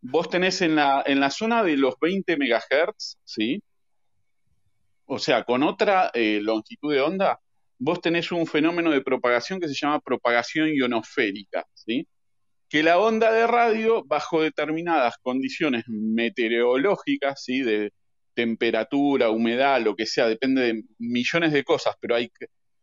Vos tenés en la, en la zona de los 20 megahertz, ¿sí? O sea, con otra eh, longitud de onda, vos tenés un fenómeno de propagación que se llama propagación ionosférica, ¿sí? que la onda de radio, bajo determinadas condiciones meteorológicas, ¿sí? de temperatura, humedad, lo que sea, depende de millones de cosas, pero hay,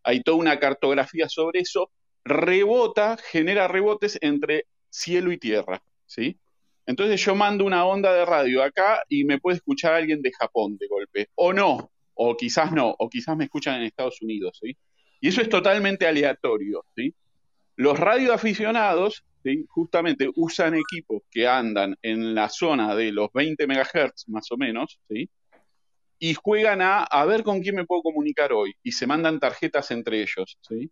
hay toda una cartografía sobre eso, rebota, genera rebotes entre cielo y tierra, ¿sí? Entonces yo mando una onda de radio acá y me puede escuchar alguien de Japón de golpe, o no, o quizás no, o quizás me escuchan en Estados Unidos, ¿sí? Y eso es totalmente aleatorio, ¿sí? Los radioaficionados, justamente usan equipos que andan en la zona de los 20 MHz más o menos, ¿sí? Y juegan a, a ver con quién me puedo comunicar hoy, y se mandan tarjetas entre ellos, ¿sí?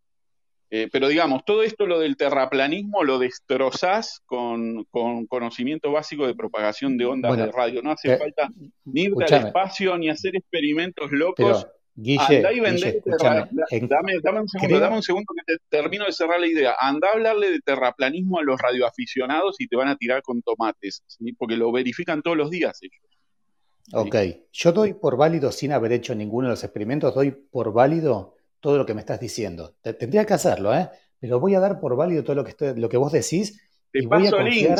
Eh, pero digamos, todo esto, lo del terraplanismo, lo destrozás con, conocimiento básico de propagación de ondas de radio. No hace eh, falta ni ir al espacio ni hacer experimentos locos. Guille, Andá y vendé dame, un segundo, dame un segundo que te termino de cerrar la idea. Anda a hablarle de terraplanismo a los radioaficionados y te van a tirar con tomates, porque lo verifican todos los días ellos. Ok, yo doy por válido, sin haber hecho ninguno de los experimentos, doy por válido todo lo que me estás diciendo. Tendría que hacerlo, ¿eh? Pero voy a dar por válido todo lo que, estoy, lo que vos decís. y voy a confiar,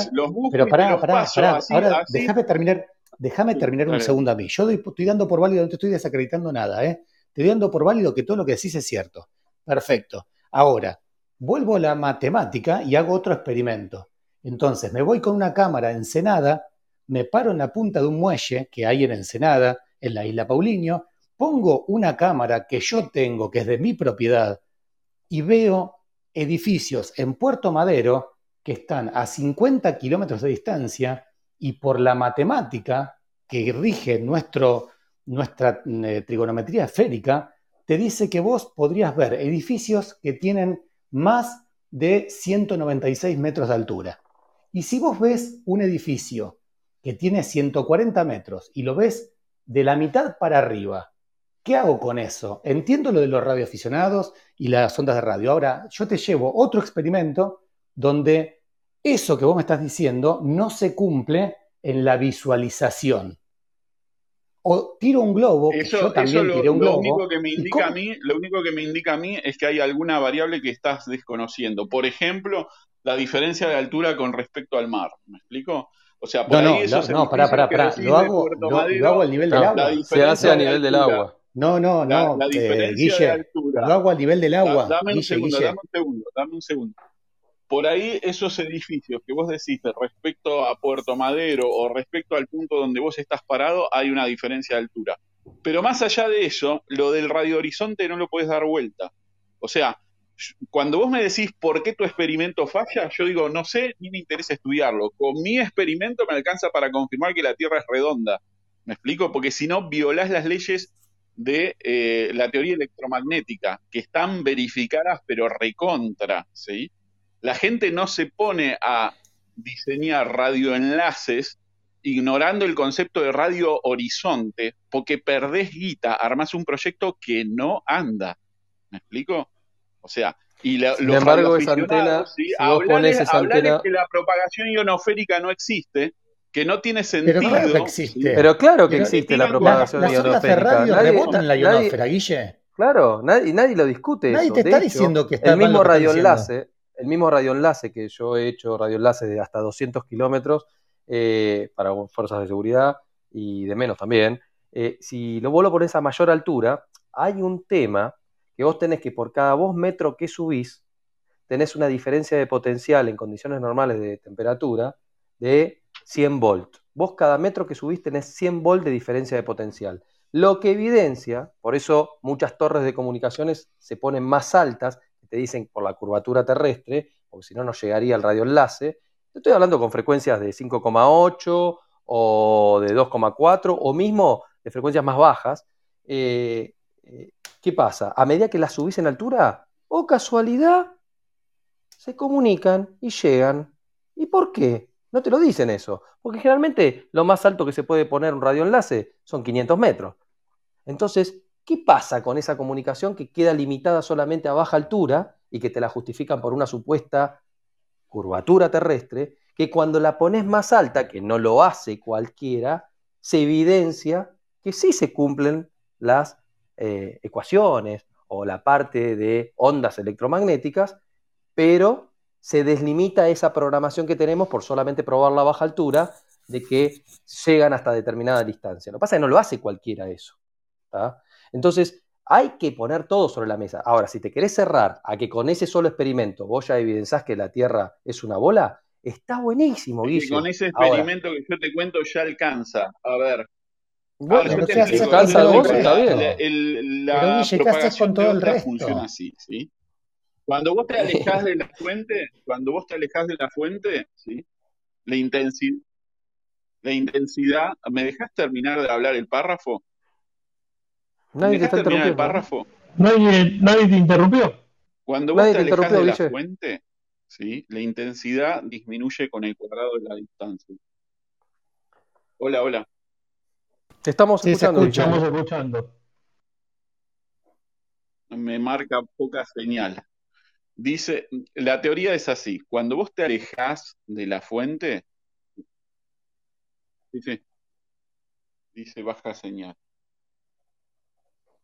pero pará, pará, pará. Ahora déjame terminar, déjame terminar un segundo a mí. Yo estoy dando por válido, no te estoy desacreditando nada, ¿eh? Te estoy dando por válido que todo lo que decís es cierto. Perfecto. Ahora, vuelvo a la matemática y hago otro experimento. Entonces, me voy con una cámara encenada, me paro en la punta de un muelle que hay en Ensenada, en la isla Paulinho, pongo una cámara que yo tengo, que es de mi propiedad, y veo edificios en Puerto Madero que están a 50 kilómetros de distancia y por la matemática que rige nuestro, nuestra eh, trigonometría esférica, te dice que vos podrías ver edificios que tienen más de 196 metros de altura. Y si vos ves un edificio que tiene 140 metros y lo ves de la mitad para arriba, ¿qué hago con eso? Entiendo lo de los radioaficionados y las ondas de radio. Ahora, yo te llevo otro experimento donde eso que vos me estás diciendo no se cumple en la visualización. O tiro un globo, yo también lo, tiré un globo. Único que me indica a mí, lo único que me indica a mí es que hay alguna variable que estás desconociendo. Por ejemplo, la diferencia de altura con respecto al mar. ¿Me explico? O sea, por no, ahí no, no, pará, pará, pará. Lo hago, lo, hago al nivel del agua. Se hace a nivel del agua. No, no, no, la, eh, Guille, lo hago al nivel del agua. dame un segundo, dame un segundo, dame un segundo por ahí esos edificios que vos decís respecto a Puerto Madero o respecto al punto donde vos estás parado, hay una diferencia de altura. Pero más allá de eso, lo del radio horizonte no lo puedes dar vuelta. O sea, cuando vos me decís por qué tu experimento falla, yo digo, no sé, ni me interesa estudiarlo. Con mi experimento me alcanza para confirmar que la Tierra es redonda. ¿Me explico? Porque si no, violás las leyes de eh, la teoría electromagnética, que están verificadas pero recontra, ¿sí? La gente no se pone a diseñar radioenlaces ignorando el concepto de radio horizonte, porque perdés guita, armás un proyecto que no anda. ¿Me explico? O sea, y la, Sin embargo, esa antena, si vos pones esa antena... que la propagación ionosférica no existe, que no tiene sentido. Pero claro que existe. Pero claro que existe la propagación las radio nadie, rebotan la ionosfera, Guille. Claro, nadie, nadie lo discute. Nadie eso. te está diciendo que está El mismo radioenlace, el mismo radioenlace que yo he hecho radioenlace de hasta 200 kilómetros eh, para fuerzas de seguridad y de menos también. Eh, si lo vos lo pones a mayor altura, hay un tema que vos tenés que por cada vos metro que subís, tenés una diferencia de potencial en condiciones normales de temperatura de 100 volt. Vos cada metro que subís tenés 100 volt de diferencia de potencial. Lo que evidencia, por eso muchas torres de comunicaciones se ponen más altas te dicen por la curvatura terrestre, porque si no, no llegaría al radioenlace. Estoy hablando con frecuencias de 5,8 o de 2,4 o mismo de frecuencias más bajas. Eh, eh, ¿Qué pasa? A medida que las subís en altura, o casualidad, se comunican y llegan. ¿Y por qué? No te lo dicen eso. Porque generalmente lo más alto que se puede poner un radioenlace son 500 metros. Entonces, ¿Qué pasa con esa comunicación que queda limitada solamente a baja altura y que te la justifican por una supuesta curvatura terrestre, que cuando la pones más alta, que no lo hace cualquiera, se evidencia que sí se cumplen las eh, ecuaciones o la parte de ondas electromagnéticas, pero se deslimita esa programación que tenemos por solamente probar la baja altura de que llegan hasta determinada distancia. Lo que pasa es que no lo hace cualquiera eso. Entonces, hay que poner todo sobre la mesa. Ahora, si te querés cerrar a que con ese solo experimento vos ya evidenciás que la Tierra es una bola, está buenísimo, Guille. con ese experimento que yo te cuento ya alcanza. A ver. Bueno, yo te alcanza vos, está bien. la propagación con todo el resto? funciona así, ¿sí? Cuando vos te alejás de la fuente, cuando vos te alejás de la fuente, ¿sí? La intensidad, la intensidad, ¿me dejás terminar de hablar el párrafo? Nadie te está el párrafo? ¿Nadie, nadie te interrumpió. Cuando vos te, alejas de la fuente, ¿sí? la intensidad disminuye con el cuadrado de la distancia. Hola, hola. Te estamos escuchando. Estamos escuchando. Me marca poca señal. Dice, la teoría es así, cuando vos te alejas de la fuente, dice, dice baja señal.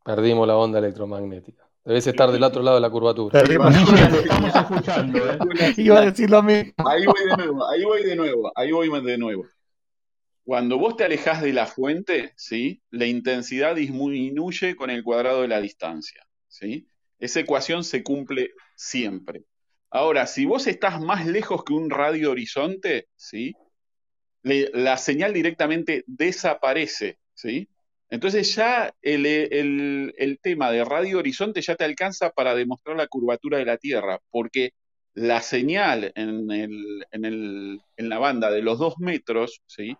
Perdimos la onda electromagnética. Debes estar del otro lado de la curvatura. Perdimos, estamos escuchando. ¿eh? Iba a decir lo mismo. Ahí voy de nuevo, ahí voy de nuevo, ahí voy de nuevo. Cuando vos te alejas de la fuente, ¿sí? la intensidad disminuye con el cuadrado de la distancia. ¿sí? Esa ecuación se cumple siempre. Ahora, si vos estás más lejos que un radio horizonte, ¿sí? la señal directamente desaparece. ¿sí? Entonces ya el, tema de Radio Horizonte ya te alcanza para demostrar la curvatura de la Tierra, porque la señal en, en, la banda de los dos metros, ¿sí?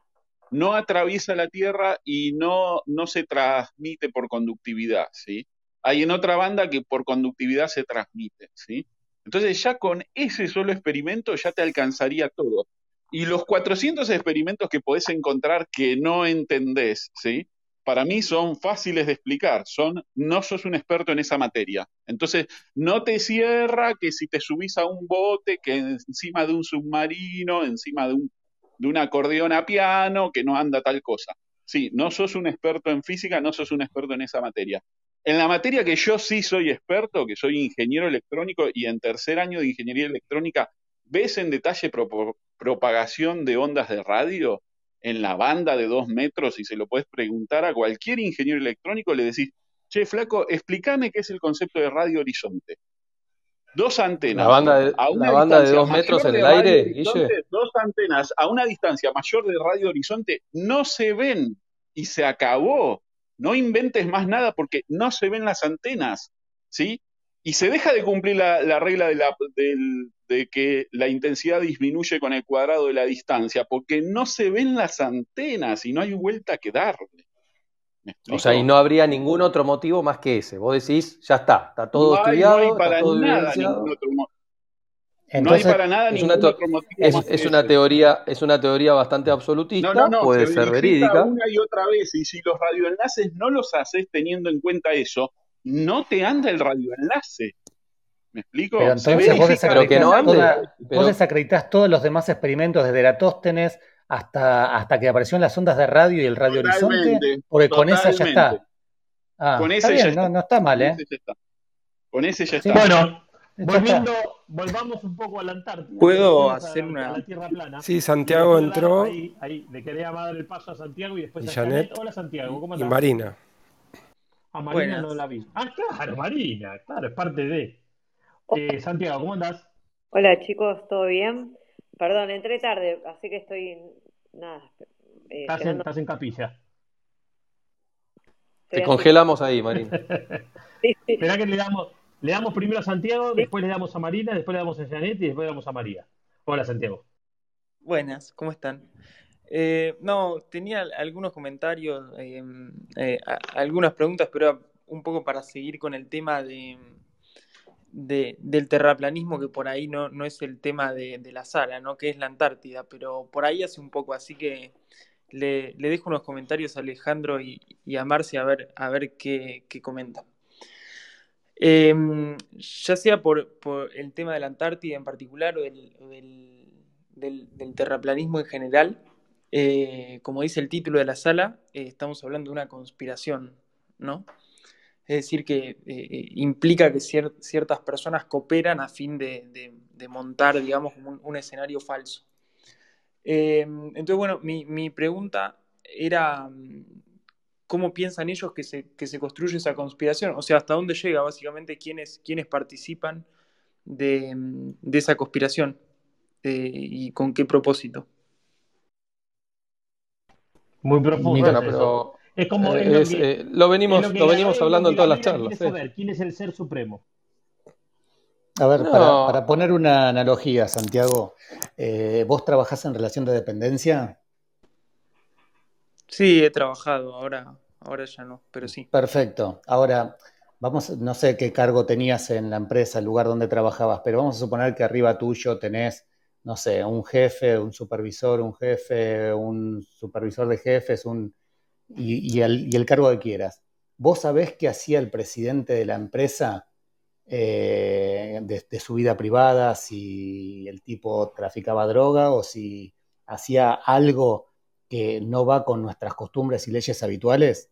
no atraviesa la Tierra y no, no se transmite por conductividad, ¿sí? Hay en otra banda que por conductividad se transmite, ¿sí? Entonces ya con ese solo experimento ya te alcanzaría todo. Y los 400 experimentos que podés encontrar que no entendés, ¿sí? para mí son fáciles de explicar, son, no sos un experto en esa materia. Entonces, no te cierra que si te subís a un bote, que encima de un submarino, encima de un, de un acordeón a piano, que no anda tal cosa. Sí, no sos un experto en física, no sos un experto en esa materia. En la materia que yo sí soy experto, que soy ingeniero electrónico y en tercer año de ingeniería electrónica, ¿ves en detalle propagación de ondas de radio? en la banda de dos metros y se lo puedes preguntar a cualquier ingeniero electrónico, le decís, che, flaco, explícame qué es el concepto de radio horizonte. Dos antenas. La banda de, la banda de dos metros en el aire, Dos antenas a una distancia mayor de radio horizonte no se ven y se acabó. No inventes más nada porque no se ven las antenas, ¿sí? Y se deja de cumplir la, regla de, la, del, de que la intensidad disminuye con el cuadrado de la distancia, porque no se ven las antenas y no hay vuelta que darle. O sea, y no habría ningún otro motivo más que ese. Vos decís, ya está, está todo estudiado. No hay para nada ningún otro motivo. No hay para nada ningún otro motivo. Es, una teoría, es una teoría bastante absolutista, no, no, puede ser verídica. Una y otra vez, y si los radioenlaces no los haces teniendo en cuenta eso, no te anda el radioenlace. ¿Me explico? Pero entonces vos desacreditas, no todos los demás experimentos desde Eratóstenes hasta, hasta que aparecieron las ondas de radio y el radio horizonte, porque con esa ya está. Ah, con ese ya está. No, está mal, ¿eh? Con ese ya está. Bueno, volviendo, volvamos un poco a la Antártida. ¿Puedo hacer una...? A la Tierra plana. Sí, Santiago entró. Ahí, ahí, le quería dar el paso a Santiago y después a Janet. Hola Santiago, ¿cómo estás? Y Marina. A Marina no la vi. Ah, claro, Marina, claro, es parte de. Eh, Santiago, ¿cómo andás? Hola chicos, ¿todo bien? Perdón, entré tarde, así que estoy. Nada. Eh, estás, en, capilla. Te congelamos ahí, Marina. Espera que le damos, le damos primero a Santiago, después le damos a Marina, después le damos a Janet y después le damos a María. Hola, Santiago. Buenas, ¿cómo están? Eh, no, tenía algunos comentarios, eh, eh, algunas preguntas, pero un poco para seguir con el tema de, del terraplanismo, que por ahí no, no es el tema de, la sala, ¿no? que es la Antártida, pero por ahí hace un poco, así que le, dejo unos comentarios a Alejandro y, a Marcia a ver, a ver qué, qué comentan. Em, ya sea por, el tema de la Antártida en particular o del, terraplanismo en general, eh, como dice el título de la sala, eh, estamos hablando de una conspiración, ¿no? Es decir, que eh, implica que ciertas personas cooperan a fin de, montar, digamos, un, escenario falso. entonces, bueno, mi, pregunta era, ¿cómo piensan ellos que se, construye esa conspiración? O sea, ¿hasta dónde llega básicamente quiénes, participan de, de esa conspiración y con qué propósito? Muy profundo. es como eh, eh, lo, venimos, lo, venimos hablando en todas las charlas. ¿Quién es el ser supremo? A ver, para, poner una analogía, Santiago, eh, ¿vos trabajás en relación de dependencia? Sí, he trabajado, ahora, ahora ya no, pero sí. Perfecto. Ahora, vamos, no sé qué cargo tenías en la empresa, el lugar donde trabajabas, pero vamos a suponer que arriba tuyo tenés no sé, un jefe, un supervisor, un jefe, un supervisor de jefes, un, y, el, cargo que quieras. ¿Vos sabés qué hacía el presidente de la empresa eh, de, su vida privada, si el tipo traficaba droga o si hacía algo que no va con nuestras costumbres y leyes habituales?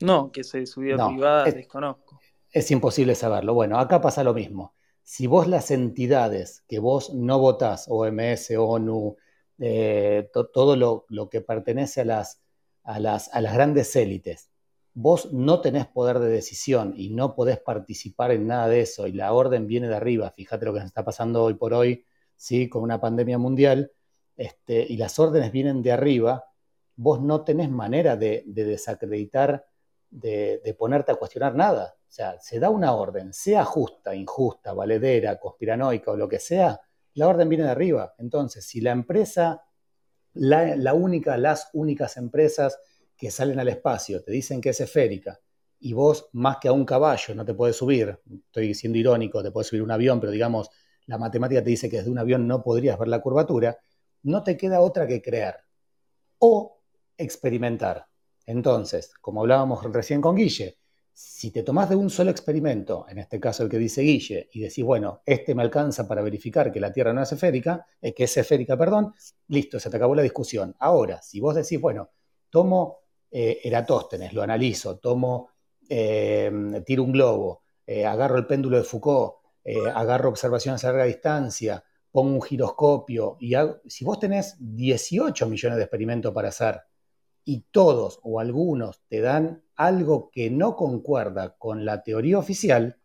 No, que se de su vida privada desconozco. Es imposible saberlo. Bueno, acá pasa lo mismo si vos las entidades que vos no votás, OMS, ONU, eh, todo lo, que pertenece a las, a, las, a las grandes élites, vos no tenés poder de decisión y no podés participar en nada de eso y la orden viene de arriba, fíjate lo que nos está pasando hoy por hoy, ¿sí? con una pandemia mundial, este, y las órdenes vienen de arriba, vos no tenés manera de, desacreditar, de, ponerte a cuestionar nada. O sea, se da una orden, sea justa, injusta, valedera, conspiranoica o lo que sea, la orden viene de arriba. Entonces, si la empresa, la, única, las únicas empresas que salen al espacio te dicen que es esférica y vos más que a un caballo no te puedes subir, estoy siendo irónico, te puedes subir un avión, pero digamos, la matemática te dice que desde un avión no podrías ver la curvatura, no te queda otra que creer o experimentar. Entonces, como hablábamos recién con Guille, si te tomás de un solo experimento, en este caso el que dice Guille, y decís, bueno, este me alcanza para verificar que la Tierra no es esférica, eh, que es esférica, perdón, listo, se te acabó la discusión. Ahora, si vos decís, bueno, tomo eh, Eratóstenes, lo analizo, tomo, eh, tiro un globo, agarro el péndulo de Foucault, agarro observaciones a larga distancia, pongo un giroscopio, y si vos tenés 18 millones de experimentos para hacer, y todos o algunos te dan algo que no concuerda con la teoría oficial,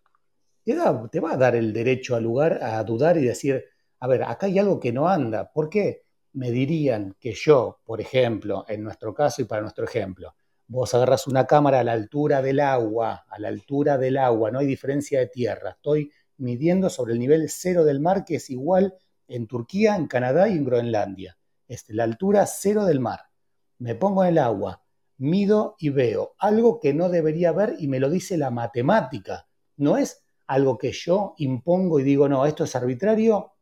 te, te va a dar el derecho al lugar a dudar y decir, a ver, acá hay algo que no anda. ¿Por qué? Me dirían que yo, por ejemplo, en nuestro caso y para nuestro ejemplo, vos agarras una cámara a la altura del agua, a la altura del agua, no hay diferencia de tierra, estoy midiendo sobre el nivel cero del mar, que es igual en Turquía, en Canadá y en Groenlandia. Es la altura cero del mar. Me pongo en el agua, mido y veo algo que no debería ver y me lo dice la matemática. No es algo que yo impongo y digo, no, esto es arbitrario.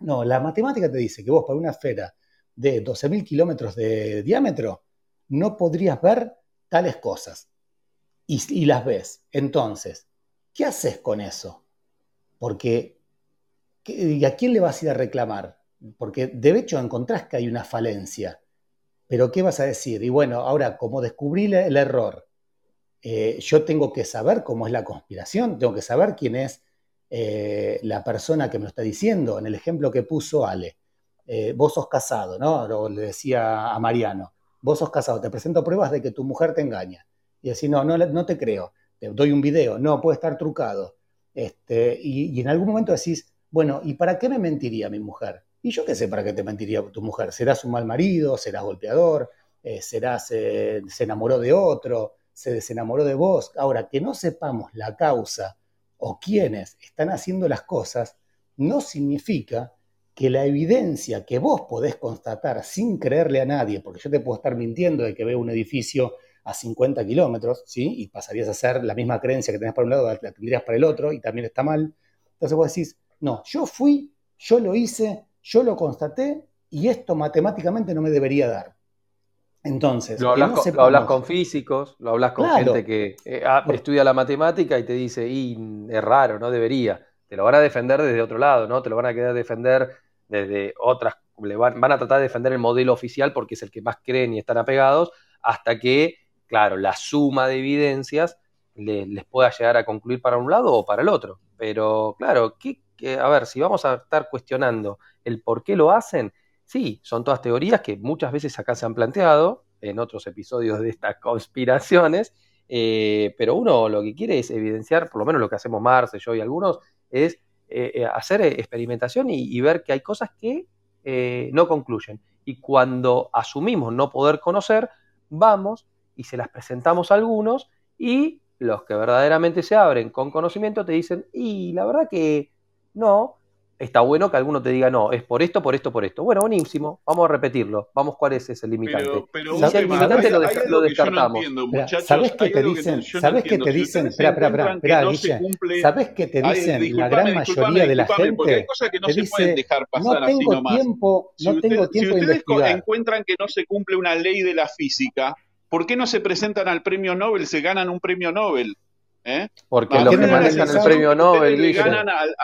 No, la matemática te dice que vos para una esfera de 12.000 kilómetros de diámetro no podrías ver tales cosas. Y, las ves. Entonces, ¿qué haces con eso? Porque, ¿y a quién le vas a ir a reclamar? Porque de hecho encontrás que hay una falencia. Pero ¿qué vas a decir? Y bueno, ahora, como descubrí el error, eh, yo tengo que saber cómo es la conspiración, tengo que saber quién es eh, la persona que me lo está diciendo. En el ejemplo que puso Ale, eh, vos sos casado, ¿no? le decía a Mariano, vos sos casado, te presento pruebas de que tu mujer te engaña. Y decís, no, no, no te creo, te doy un video, no, puede estar trucado. Este, y, en algún momento decís, bueno, ¿y para qué me mentiría mi mujer? Y yo qué sé para qué te mentiría tu mujer. Serás un mal marido, serás golpeador, eh, serás, eh, se enamoró de otro, se desenamoró de vos. Ahora, que no sepamos la causa o quiénes están haciendo las cosas, no significa que la evidencia que vos podés constatar sin creerle a nadie, porque yo te puedo estar mintiendo de que veo un edificio a 50 kilómetros, ¿sí? Y pasarías a ser la misma creencia que tenés para un lado, la tendrías para el otro, y también está mal. Entonces vos decís, no, yo fui, yo lo hice, yo lo constaté y esto matemáticamente no me debería dar. Entonces, lo hablas, con, físicos, lo hablas con gente que eh, ah, estudia la matemática y te dice, y es raro, no debería. Te lo van a defender desde otro lado, ¿no? Te lo van a querer defender desde otras, van, a tratar de defender el modelo oficial porque es el que más creen y están apegados, hasta que, claro, la suma de evidencias les pueda llegar a concluir para un lado o para el otro. Pero, claro, ¿qué, a ver, si vamos a estar cuestionando el por qué lo hacen, sí, son todas teorías que muchas veces acá se han planteado en otros episodios de estas conspiraciones, eh, pero uno lo que quiere es evidenciar, por lo menos lo que hacemos Marce, yo y algunos, es eh, eh, hacer experimentación y, ver que hay cosas que no concluyen. Y cuando asumimos no poder conocer, vamos y se las presentamos a algunos y los que verdaderamente se abren con conocimiento te dicen, y la verdad que no, está bueno que alguno te diga, no, es por esto, por esto, por esto. Bueno, buenísimo, vamos a repetirlo, vamos cuál es ese limitante. Pero, si el limitante lo, lo descartamos. ¿Sabes qué te dicen? ¿Sabes qué te dicen? Espera, espera, espera. ¿Sabes qué te dicen la gran mayoría de la gente? Hay cosas que no se pueden dejar pasar no tengo así Tiempo, no tengo tiempo si ustedes encuentran que no se cumple una ley de la física, ¿por qué no se presentan al premio Nobel, se ganan un premio Nobel? ¿Eh? Porque los que manejan el premio Nobel le ganan al,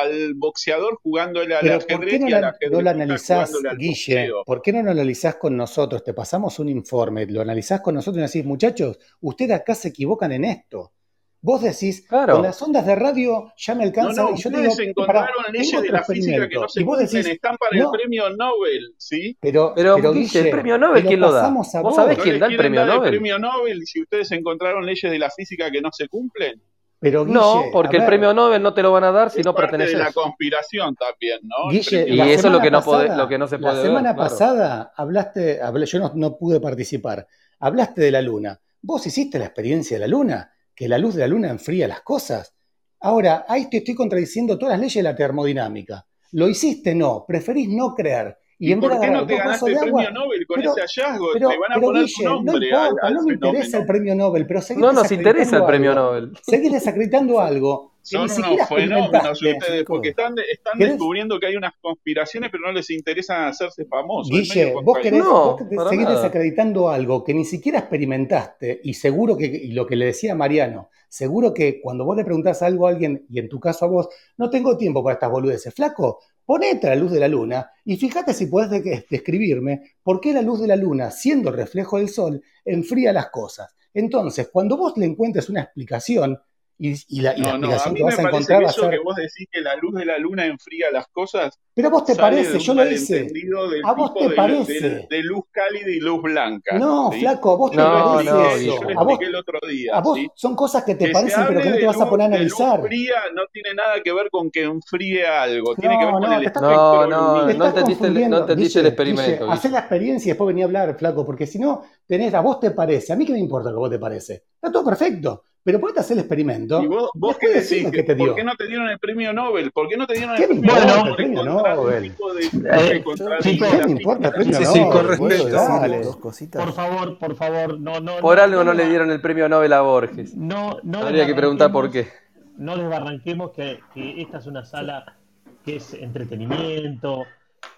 al, boxeador jugándole al ajedrez ¿por qué no, y al no lo analizás, Guille? ¿Por qué no lo analizás con nosotros? Te pasamos un informe, lo analizás con nosotros y decís, muchachos, ustedes acá se equivocan en esto. Vos decís, con las ondas de radio ya me alcanza. y yo ustedes digo, encontraron leyes de la física que no se cumplen, decís, están para el premio Nobel, ¿sí? Pero, pero, pero Guille, el premio Nobel, ¿quién lo da? ¿Vos sabés quién da el premio Nobel? el premio Nobel si ustedes encontraron leyes de la física que no se cumplen? Pero no, porque el premio Nobel no te lo van a dar si no perteneces. de la conspiración también, ¿no? y eso es lo que, no lo que no se puede La semana pasada hablaste, yo no, pude participar, hablaste de la luna. ¿Vos hiciste la experiencia de la luna? ¿Que la luz de la luna enfría las cosas? Ahora, ahí te estoy contradiciendo todas las leyes de la termodinámica. ¿Lo hiciste? No. Preferís no creer. ¿Y, en por qué no te ganaste el premio Nobel con ese hallazgo? te van a poner tu nombre. No importa, no me interesa el premio Nobel, pero No nos interesa el premio Nobel. Seguís desacreditando algo son unos fenómenos ustedes, porque están, están descubriendo que hay unas conspiraciones, pero no les interesa hacerse famosos. Guille, vos querés seguir desacreditando algo que ni siquiera experimentaste, y seguro que, y lo que le decía Mariano, seguro que cuando vos le preguntás algo a alguien, y en tu caso a vos, no tengo tiempo para estas boludeces, flaco, ponete a la luz de la luna y fíjate si podés describirme por qué la luz de la luna, siendo el reflejo del sol, enfría las cosas. Entonces, cuando vos le encuentres una explicación, y, la, no, no, a mí me parece que eso que vos decís que la luz de la luna enfría las cosas. Pero a vos te parece, yo lo hice. A vos te parece. De, luz cálida y luz blanca. No, flaco, a vos te parece no, eso. Yo a vos, el otro día. A vos son cosas que te parecen, pero que no te vas a poner a analizar. Luz fría no tiene nada que ver con que enfríe algo. Tiene que ver con el espectro No, no, no entendiste, no entendiste el experimento. Hacé la experiencia y después venía a hablar, flaco, porque si no, tenés, a vos te parece. A mí qué me importa lo que a vos te parece. Está todo perfecto. Pero ponete hacer el experimento. ¿Y vos, vos qué decís? Que te ¿Por qué no te dieron el premio Nobel? ¿Por qué no te dieron el premio bueno, Nobel? premio Nobel. ¿Qué me importa el premio Nobel? Sí, Por favor, por favor, no, no. Por algo no, le dieron el premio Nobel a Borges. No, no. Habría que preguntar por qué. No desbarranquemos que, que esta es una sala que es entretenimiento.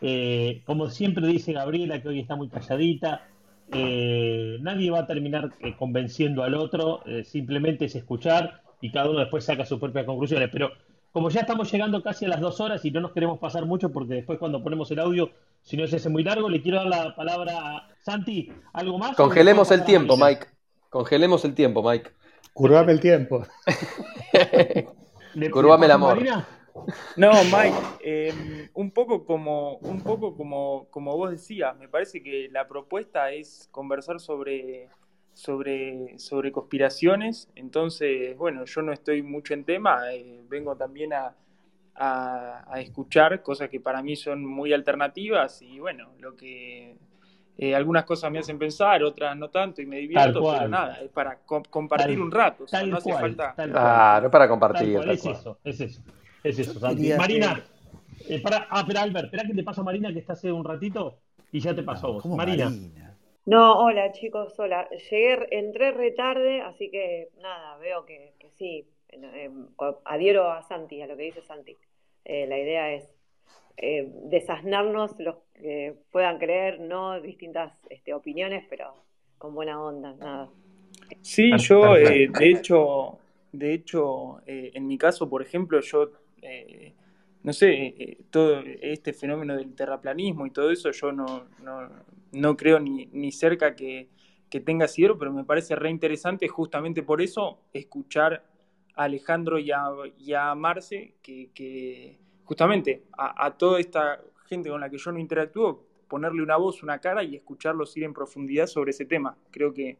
Eh, como siempre dice Gabriela, que hoy está muy calladita, eh, nadie va a terminar eh, convenciendo al otro, eh, simplemente es escuchar y cada uno después saca sus propias conclusiones. Pero como ya estamos llegando casi a las dos horas y no nos queremos pasar mucho porque después cuando ponemos el audio, si no se hace muy largo, le quiero dar la palabra a Santi. ¿Algo más? Congelemos el tiempo, Mike. Congelemos el tiempo, Mike. Curvame el tiempo. Curvame el amor. No, Mike, em, un poco, como, un poco como, como vos decías, me parece que la propuesta es conversar sobre, sobre, sobre conspiraciones, entonces, bueno, yo no estoy mucho en tema, eh, vengo también a, a, escuchar cosas que para mí son muy alternativas y bueno, lo que eh, algunas cosas me hacen pensar, otras no tanto y me divierto, pero nada, es para compartir un rato, no hace falta... Claro, es para compartir. es eso, es eso. Es eso, Santi. Marina, eh, para, ah, pero Albert, espera que te paso a Marina que está hace un ratito y ya te pasó vos. Marina. No, hola chicos, hola. Llegué, entré retarde, así que nada, veo que, sí, eh, adhiero a Santi, a lo que dice Santi. Eh, la idea es eh, desasnarnos los que puedan creer, no distintas este, opiniones, pero con buena onda, nada. Sí, yo de hecho, de hecho, en mi caso, por ejemplo, yo eh, no sé, eh, todo este fenómeno del terraplanismo y todo eso, yo no, no, creo ni, ni cerca que, tenga cielo, pero me parece re interesante justamente por eso escuchar a Alejandro y a, Marce, que, justamente a, toda esta gente con la que yo no interactúo, ponerle una voz, una cara y escucharlos ir en profundidad sobre ese tema. Creo que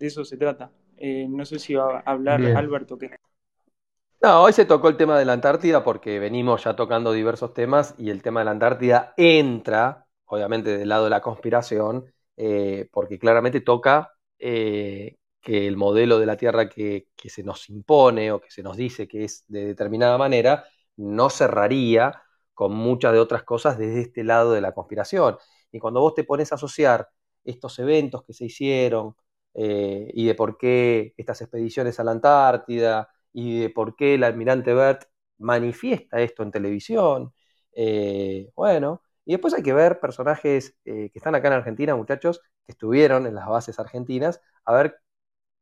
de eso se trata. Eh, no sé si va a hablar Alberto. Que... No, hoy se tocó el tema de la Antártida porque venimos ya tocando diversos temas y el tema de la Antártida entra, obviamente, del lado de la conspiración, eh, porque claramente toca eh, que el modelo de la Tierra que, se nos impone o que se nos dice que es de determinada manera, no cerraría con muchas de otras cosas desde este lado de la conspiración. Y cuando vos te pones a asociar estos eventos que se hicieron eh, y de por qué estas expediciones a la Antártida, y de por qué el almirante Bert manifiesta esto en televisión. Eh, bueno, y después hay que ver personajes eh, que están acá en Argentina, muchachos, que estuvieron en las bases argentinas, a ver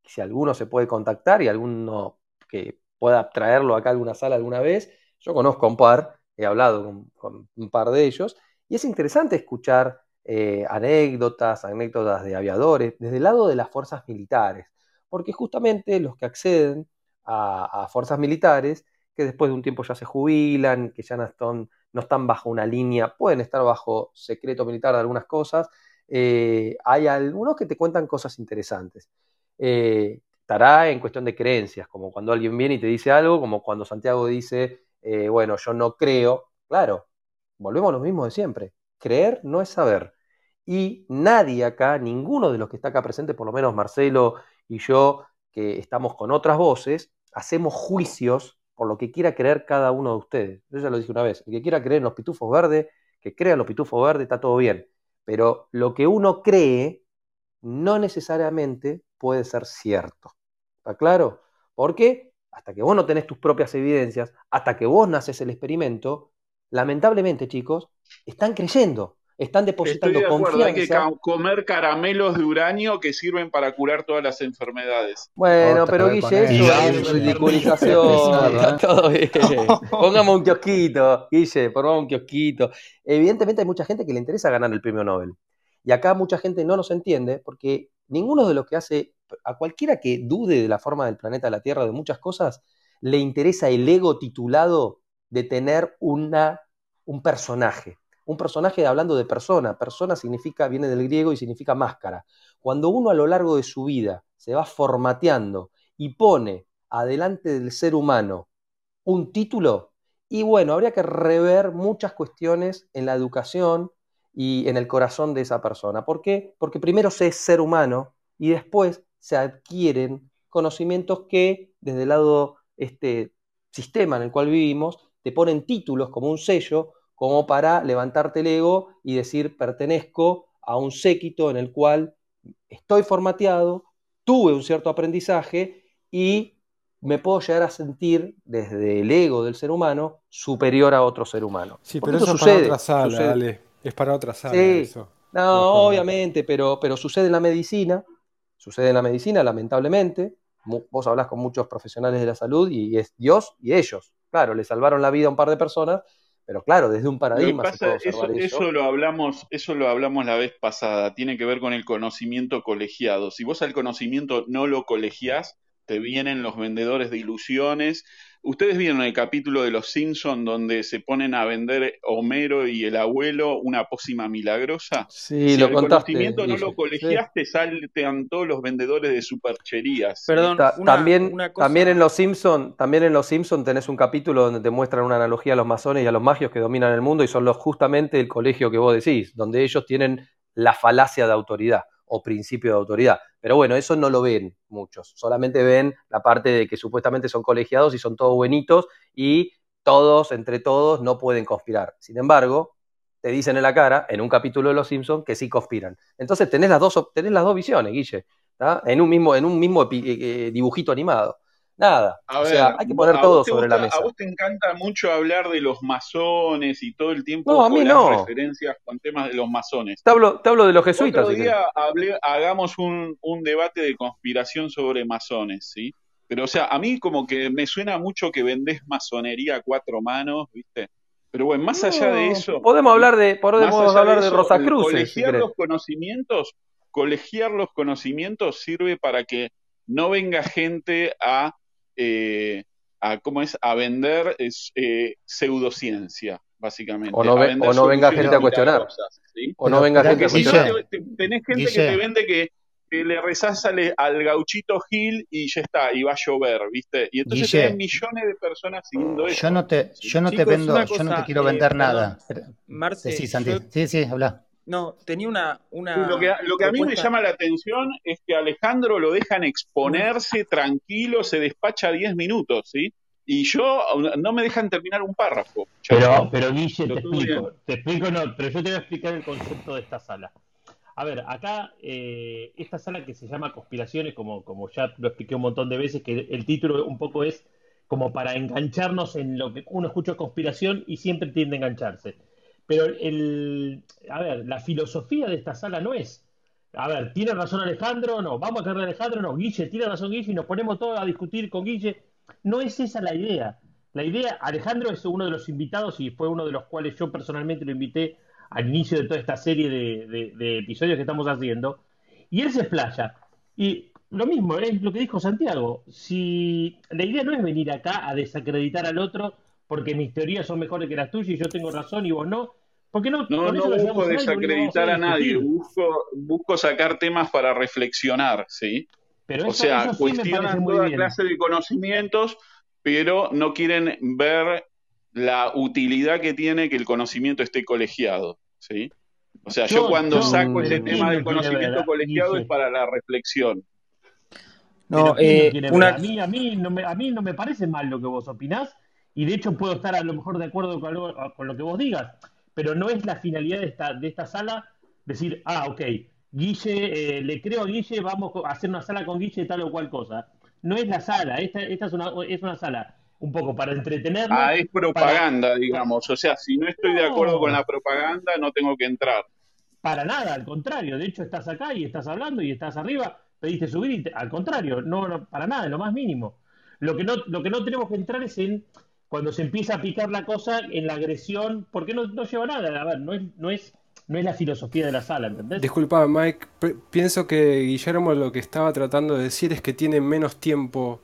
si alguno se puede contactar y alguno que pueda traerlo acá a alguna sala alguna vez. Yo conozco a un par, he hablado con, un par de ellos, y es interesante escuchar eh, anécdotas, anécdotas de aviadores, desde el lado de las fuerzas militares, porque justamente los que acceden a, fuerzas militares que después de un tiempo ya se jubilan, que ya no están, no están bajo una línea, pueden estar bajo secreto militar de algunas cosas. Eh, hay algunos que te cuentan cosas interesantes. Eh, estará en cuestión de creencias, como cuando alguien viene y te dice algo, como cuando Santiago dice, eh, bueno, yo no creo. Claro, volvemos a lo mismo de siempre. Creer no es saber. Y nadie acá, ninguno de los que está acá presente, por lo menos Marcelo y yo, que estamos con otras voces, hacemos juicios por lo que quiera creer cada uno de ustedes. Yo ya lo dije una vez, el que quiera creer en los pitufos verdes, que crea en los pitufos verdes, está todo bien. Pero lo que uno cree no necesariamente puede ser cierto. ¿Está claro? Porque hasta que vos no tenés tus propias evidencias, hasta que vos naces el experimento, lamentablemente, chicos, están creyendo están depositando Estoy de acuerdo, Hay que comer caramelos de uranio que sirven para curar todas las enfermedades. Bueno, pero Guille, eso es ridiculización. Está todo bien. Pongamos un kiosquito, Guille, pongamos un kiosquito. Evidentemente hay mucha gente que le interesa ganar el premio Nobel. Y acá mucha gente no nos entiende porque ninguno de los que hace, a cualquiera que dude de la forma del planeta la Tierra, de muchas cosas, le interesa el ego titulado de tener una, un personaje un personaje hablando de persona. Persona significa, viene del griego y significa máscara. Cuando uno a lo largo de su vida se va formateando y pone adelante del ser humano un título, y bueno, habría que rever muchas cuestiones en la educación y en el corazón de esa persona. ¿Por qué? Porque primero se es ser humano y después se adquieren conocimientos que desde el lado este sistema en el cual vivimos te ponen títulos como un sello como para levantarte el ego y decir pertenezco a un séquito en el cual estoy formateado, tuve un cierto aprendizaje y me puedo llegar a sentir desde el ego del ser humano superior a otro ser humano. Sí, pero eso es para otra sala, dale. Es para otra sala eso. No, obviamente, pero, pero sucede en la medicina, sucede en la medicina, lamentablemente. Vos hablas con muchos profesionales de la salud y es Dios y ellos. Claro, le salvaron la vida a un par de personas pero claro, desde un paradigma. eso, lo hablamos, eso lo hablamos la vez pasada. Tiene que ver con el conocimiento colegiado. Si vos al conocimiento no lo colegiás, te vienen los vendedores de ilusiones ¿Ustedes vieron el capítulo de Los Simpson donde se ponen a vender Homero y el abuelo una pócima milagrosa? Sí, lo el contaste. conocimiento no lo colegiaste, saltean todos los vendedores de supercherías. Perdón, también, también en Los Simpson, también en Los Simpson tenés un capítulo donde te muestran una analogía a los masones y a los magios que dominan el mundo y son los justamente el colegio que vos decís, donde ellos tienen la falacia de autoridad o principio de autoridad. Pero bueno, eso no lo ven muchos, solamente ven la parte de que supuestamente son colegiados y son todos buenitos y todos, entre todos, no pueden conspirar. Sin embargo, te dicen en la cara, en un capítulo de Los Simpsons, que sí conspiran. Entonces tenés las dos, tenés las dos visiones, Guille, en un mismo, en un mismo eh, eh, dibujito animado. Nada. o sea, hay que poner todo sobre la mesa. A vos te encanta mucho hablar de los masones y todo el tiempo no, a mí no. referencias con temas de los masones. Te hablo, te hablo de los jesuitas. Otro día hagamos un, debate de conspiración sobre masones, ¿sí? Pero, o sea, a mí como que me suena mucho que vendés masonería a cuatro manos, ¿viste? Pero bueno, más allá de eso. Podemos hablar de, podemos hablar de, Rosa Cruz. Colegiar los conocimientos, colegiar los conocimientos sirve para que no venga gente a eh, a, ¿cómo es? a vender eh, pseudociencia, básicamente. O no, venga gente a cuestionar. O no venga gente a cuestionar. Tenés gente que te vende que, le rezás al, gauchito Gil y ya está, y va a llover, ¿viste? Y entonces tenés millones de personas siguiendo eso. Yo no te, yo no te vendo, yo no te quiero vender eh, nada. sí, Santi. sí, sí, habla. No, tenía una... una lo que, lo que a mí me llama la atención es que Alejandro lo dejan exponerse tranquilo, se despacha 10 minutos, ¿sí? Y yo no me dejan terminar un párrafo. Pero, pero Guille, te explico, te explico, no, pero yo te voy a explicar el concepto de esta sala. A ver, acá, eh, esta sala que se llama Conspiraciones, como, como ya lo expliqué un montón de veces, que el título un poco es como para engancharnos en lo que uno escucha conspiración y siempre tiende a engancharse. Pero el, a ver, la filosofía de esta sala no es, a ver, ¿tiene razón Alejandro o no? ¿Vamos a creer a Alejandro o no? Guille, ¿tiene razón Guille? Y nos ponemos todos a discutir con Guille. No es esa la idea. La idea, Alejandro es uno de los invitados y fue uno de los cuales yo personalmente lo invité al inicio de toda esta serie de, episodios que estamos haciendo. Y él se explaya. Y lo mismo, es lo que dijo Santiago. Si la idea no es venir acá a desacreditar al otro porque mis teorías son mejores que las tuyas y yo tengo razón y vos no, porque no, no, no busco desacreditar a, nadie, busco, busco sacar temas para reflexionar, ¿sí? o sea, cuestionan toda clase de conocimientos, pero no quieren ver la utilidad que tiene que el conocimiento esté colegiado, ¿sí? O sea, yo, cuando saco ese tema del conocimiento colegiado es para la reflexión. No, eh, a, mí, a, mí no me, a mí no me parece mal lo que vos opinás, y de hecho puedo estar a lo mejor de acuerdo con lo que vos digas, pero no es la finalidad de esta, de esta sala decir, ah, ok, Guille, eh, le creo a Guille, vamos a hacer una sala con Guille tal o cual cosa. No es la sala, esta, esta es, una, es una sala un poco para entretenernos. Ah, es propaganda, digamos. O sea, si no estoy de acuerdo con la propaganda, no tengo que entrar. Para nada, al contrario. De hecho, estás acá y estás hablando y estás arriba, pediste subir y al contrario, no, para nada, en lo más mínimo. Lo que, no, lo que no tenemos que entrar es en cuando se empieza a picar la cosa en la agresión, porque no, no lleva nada. A ver, no es, no es no es la filosofía de la sala, ¿entendés? Disculpa, Mike, pienso que Guillermo lo que estaba tratando de decir es que tiene menos tiempo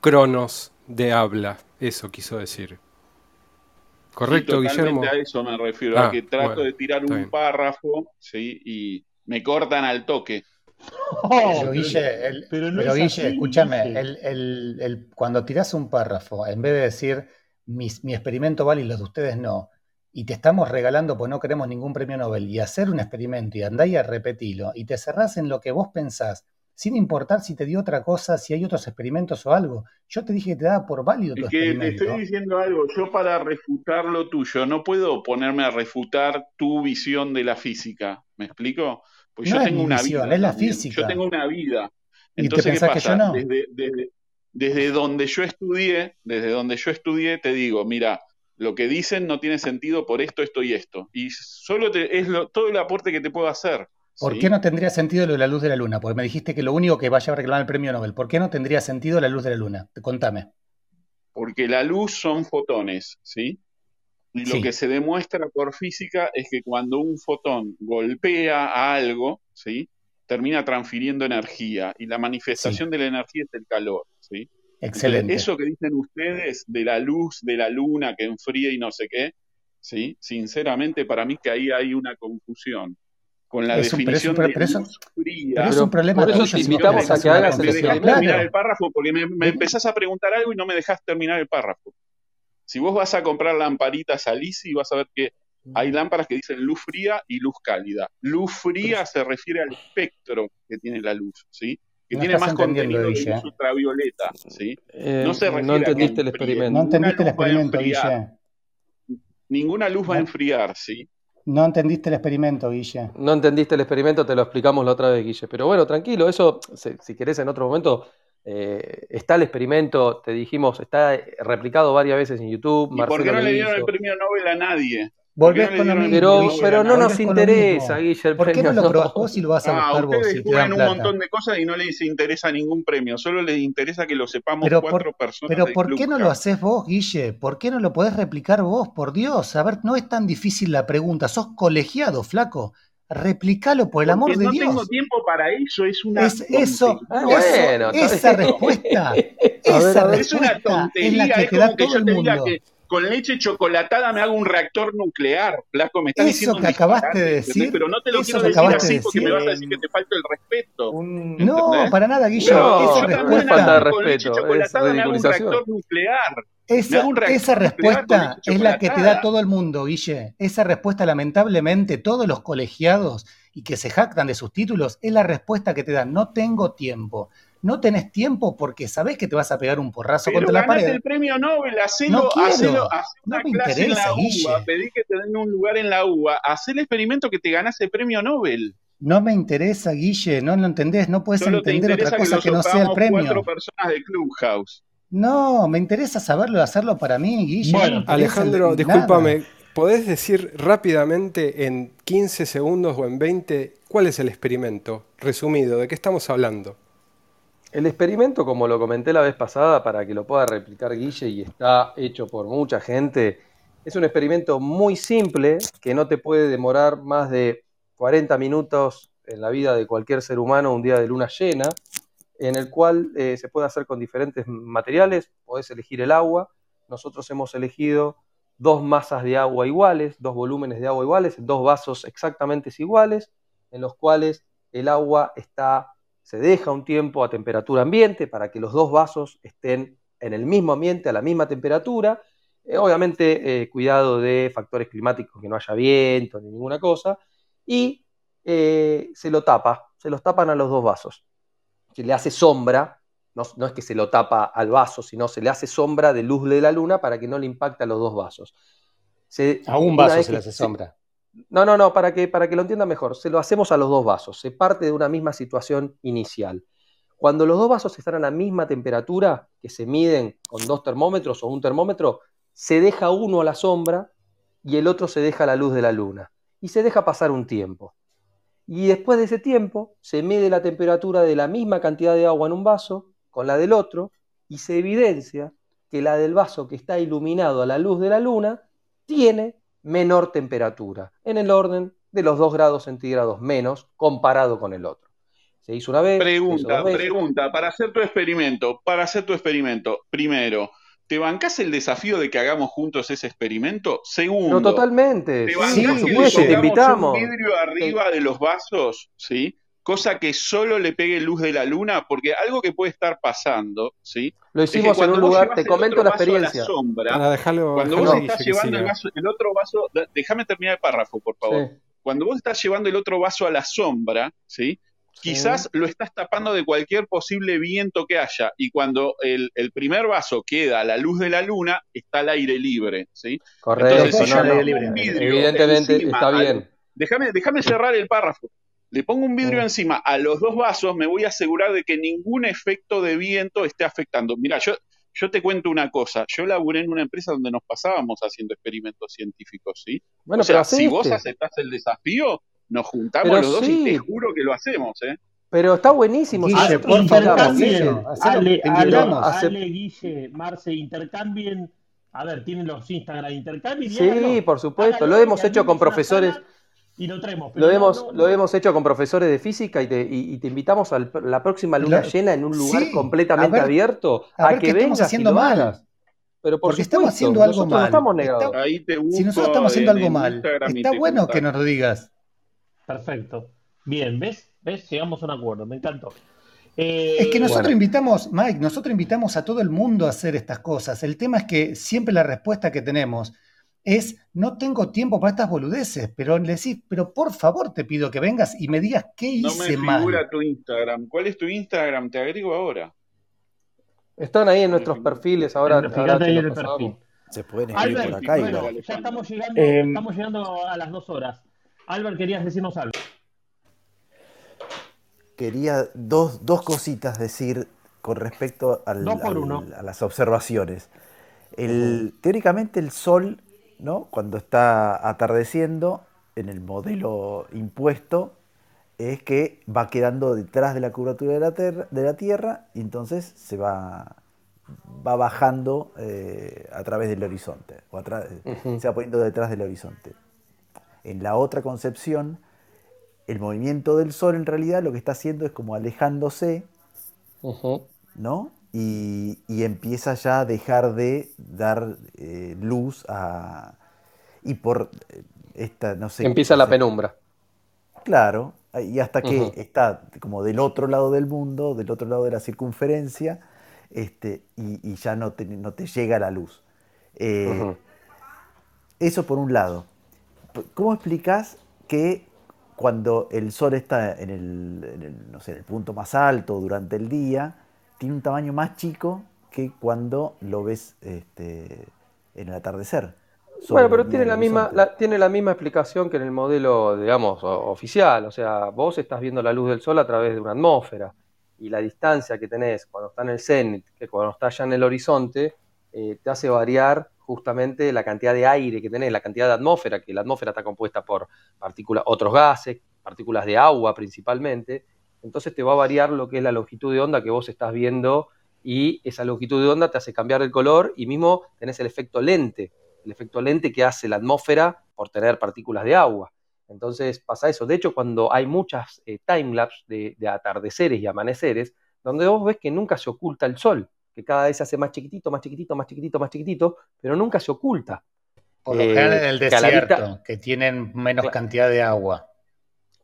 cronos de habla, eso quiso decir. ¿Correcto, Guillermo? A eso me refiero, a ah, que trato de tirar un párrafo, ¿sí? Y me cortan al toque. pero Guille, pero, Guille escúchame, el, cuando tiras un párrafo, en vez de decir mi, mi experimento vale y los de ustedes no, y te estamos regalando, pues no queremos ningún premio Nobel, y hacer un experimento y andá y a repetirlo, y te cerrás en lo que vos pensás, sin importar si te dio otra cosa, si hay otros experimentos o algo. Yo te dije que te daba por válido tu que Te estoy diciendo algo, yo para refutar lo tuyo, no puedo ponerme a refutar tu visión de la física, ¿me explico? Pues yo tengo una vida. Es la física. Yo tengo una vida. Entonces, ¿qué pasa? desde, desde, desde donde yo estudié, desde donde yo estudié, te digo, mira, lo que dicen no tiene sentido por esto, esto y esto. Y solo es todo el aporte que te puedo hacer. ¿Por qué no tendría sentido lo de la luz de la luna? Porque me dijiste que lo único que vaya a reclamar el premio Nobel. ¿Por qué no tendría sentido la luz de la luna? Contame. Porque la luz son fotones, ¿sí? Y lo que se demuestra por física es que cuando un fotón golpea a algo, ¿sí? Termina transfiriendo energía. Y la manifestación de la energía es el calor, ¿sí? Excelente. Eso que dicen ustedes de la luz de la luna que enfría y no sé qué, ¿sí? sinceramente para mí que ahí hay una confusión con la definición de luz fría. Pero es un problema por eso te invitamos a que hagas el terminar el párrafo porque me, empezás a preguntar algo y no me dejas terminar el párrafo. Si vos vas a comprar lamparitas a Lisi, vas a ver que hay lámparas que dicen luz fría y luz cálida. Luz fría se refiere al espectro que tiene la luz, ¿sí? que tiene más contenido de luz ultravioleta. ¿sí? Eh, no, entendiste el experimento. No entendiste el experimento, Guille. Ninguna luz va a enfriar, ¿sí? No entendiste el experimento, Guille. No entendiste el experimento, te lo explicamos la otra vez, Guille. Pero bueno, tranquilo, eso, si, querés en otro momento, eh, está el experimento, te dijimos, está replicado varias veces en YouTube. ¿Y ¿Por qué no le dieron el premio Nobel a nadie? Volvés con mismo. Pero, pero no nos interesa, Guillermo. ¿Por qué no lo probás vos y lo vas a ah, buscar vos? Si te un montón de cosas y no les interesa ningún premio. Solo les interesa que lo sepamos cuatro personas. Pero ¿por qué no lo haces vos, Guille? ¿Por qué no lo podés replicar vos? Por Dios. A ver, no es tan difícil la pregunta. Sos colegiado, flaco. Replicalo por el amor de no Dios. No tengo tiempo para eso, es una es, eso, ah, bueno, esa respuesta, esa respuesta es una tontería, es la que te da todo el mundo con leche chocolatada me hago un reactor nuclear. Blasco, me estás diciendo que acabaste de decir. Pero no te lo quiero decir así porque me vas a decir que te falta el respeto. No, para nada, Guillo. No, esa respuesta. Falta de respeto, con leche chocolatada me hago un reactor nuclear. Esa, esa respuesta es la que te da todo el mundo, Guille. Esa respuesta, lamentablemente, todos los colegiados y que se jactan de sus títulos, es la respuesta que te dan. No tengo tiempo no tenés tiempo porque sabés que te vas a pegar un porrazo contra la pared. el premio Nobel, hacelo, no hacelo, una no clase en la UBA, pedí que te den un lugar en la UBA, haz el experimento que te ganás el premio Nobel. No me interesa, Guille, no lo entendés, no puedes entender otra cosa que, no sea el premio. cuatro personas de Clubhouse. No, me interesa saberlo, hacerlo para mí, Guille. Bueno, Alejandro, discúlpame, ¿podés decir rápidamente en 15 segundos o en 20 cuál es el experimento? Resumido, ¿de qué estamos hablando? El experimento, como lo comenté la vez pasada, para que lo pueda replicar Guille y está hecho por mucha gente, es un experimento muy simple que no te puede demorar más de 40 minutos en la vida de cualquier ser humano un día de luna llena, en el cual eh, se puede hacer con diferentes materiales, podés elegir el agua, nosotros hemos elegido dos masas de agua iguales, dos volúmenes de agua iguales, dos vasos exactamente iguales, en los cuales el agua está se deja un tiempo a temperatura ambiente para que los dos vasos estén en el mismo ambiente, a la misma temperatura. Eh, obviamente, eh, cuidado de factores climáticos, que no haya viento ni ninguna cosa. Y eh, se lo tapa, se los tapan a los dos vasos. Se le hace sombra, no, es que se lo tapa al vaso, sino se le hace sombra de luz de la luna para que no le impacte a los dos vasos. a un vaso se le hace sombra. No, no, no, para que, para que lo entienda mejor, se lo hacemos a los dos vasos, se parte de una misma situación inicial. Cuando los dos vasos están a la misma temperatura, que se miden con dos termómetros o un termómetro, se deja uno a la sombra y el otro se deja a la luz de la luna. Y se deja pasar un tiempo. Y después de ese tiempo, se mide la temperatura de la misma cantidad de agua en un vaso con la del otro y se evidencia que la del vaso que está iluminado a la luz de la luna tiene menor temperatura, en el orden de los 2 grados centígrados menos comparado con el otro. Se hizo una vez. Pregunta, pregunta, para hacer tu experimento, para hacer tu experimento, primero, ¿te bancás el desafío de que hagamos juntos ese experimento? Segundo, no, totalmente. ¿te sí, por supuesto, te invitamos. un vidrio arriba de los vasos, ¿sí? Cosa que solo le pegue luz de la luna, porque algo que puede estar pasando, ¿sí? Lo hicimos en un lugar, te comento la experiencia. cuando vos estás llevando el, vaso, el, otro vaso, déjame terminar el párrafo, por favor. Cuando vos estás llevando el otro vaso a la sombra, ¿sí? Quizás lo estás tapando de cualquier posible viento que haya, y cuando el, primer vaso queda a la luz de la luna, está al aire libre, ¿sí? Correcto, Entonces, si evidentemente está bien. Déjame, déjame cerrar el párrafo le pongo un vidrio encima a los dos vasos, me voy a asegurar de que ningún efecto de viento esté afectando. Mira, yo, yo te cuento una cosa, yo laburé en una empresa donde nos pasábamos haciendo experimentos científicos, ¿sí? Bueno, o sea, si vos aceptás el desafío, nos juntamos los dos y te juro que lo hacemos, ¿eh? Pero está buenísimo. Guille, por favor, Ale, Ale, Guille, Marce, intercambien. A ver, tienen los Instagram, intercambien. Sí, por supuesto. Lo hemos hecho con profesores y lo traemos. Lo hemos, lo hemos hecho con profesores de física y te, y, te invitamos a la próxima luna llena en un lugar completamente abierto a, que vengas haciendo mal. Pero por Porque estamos haciendo algo mal. estamos negados. si nosotros estamos haciendo algo mal, está bueno que nos lo digas. Perfecto. Bien, ¿ves? ¿Ves? Llegamos a un acuerdo, me encantó. es que eh, nosotros invitamos, Mike, nosotros invitamos a todo el mundo a hacer estas cosas. El tema es que siempre la respuesta que tenemos es no tengo tiempo para estas boludeces, pero le decís, pero por favor te pido que vengas y me digas qué hice mal. No me figura tu Instagram. ¿Cuál es tu Instagram? Te agrego ahora. Están ahí en nuestros perfiles ahora. Fíjate ahí en el perfil. Se pueden escribir por acá. ya estamos llegando, em, estamos llegando a las dos horas. Albert, querías decirnos algo. Quería dos, dos cositas decir con respecto al, a las observaciones. El, teóricamente el Sol ¿no? Cuando está atardeciendo, en el modelo impuesto, es que va quedando detrás de la curvatura de la, de la Tierra y entonces se va, va bajando eh, a través del horizonte, o se va poniendo detrás del horizonte. En la otra concepción, el movimiento del Sol en realidad lo que está haciendo es como alejándose, ¿no? Y, empieza ya a dejar de dar eh, luz a... Y por eh, esta, no sé... Empieza la penumbra. Claro, y hasta que está como del otro lado del mundo, del otro lado de la circunferencia, este, y, ya no te, no te, llega la luz. Eh, eso por un lado. ¿Cómo explicas que cuando el sol está en el, no sé, en el punto más alto durante el día, tiene un tamaño más chico que cuando lo ves este, en el atardecer. Bueno, pero tiene la, misma, tiene la misma explicación que en el modelo, digamos, oficial. O sea, vos estás viendo la luz del sol a través de una atmósfera y la distancia que tenés cuando está en el cenit, que cuando está ya en el horizonte, eh, te hace variar justamente la cantidad de aire que tenés, la cantidad de atmósfera, que la atmósfera está compuesta por partículas, otros gases, partículas de agua principalmente, entonces te va a variar lo que es la longitud de onda que vos estás viendo y esa longitud de onda te hace cambiar el color y mismo tenés el efecto lente, el efecto lente que hace la atmósfera por tener partículas de agua. Entonces pasa eso. De hecho, cuando hay muchas eh, timelapse de, de atardeceres y amaneceres, donde vos ves que nunca se oculta el sol, que cada vez se hace más chiquitito, más chiquitito, más chiquitito, más chiquitito, pero nunca se oculta. Por lo general en el eh, desierto, que tienen menos cantidad de agua.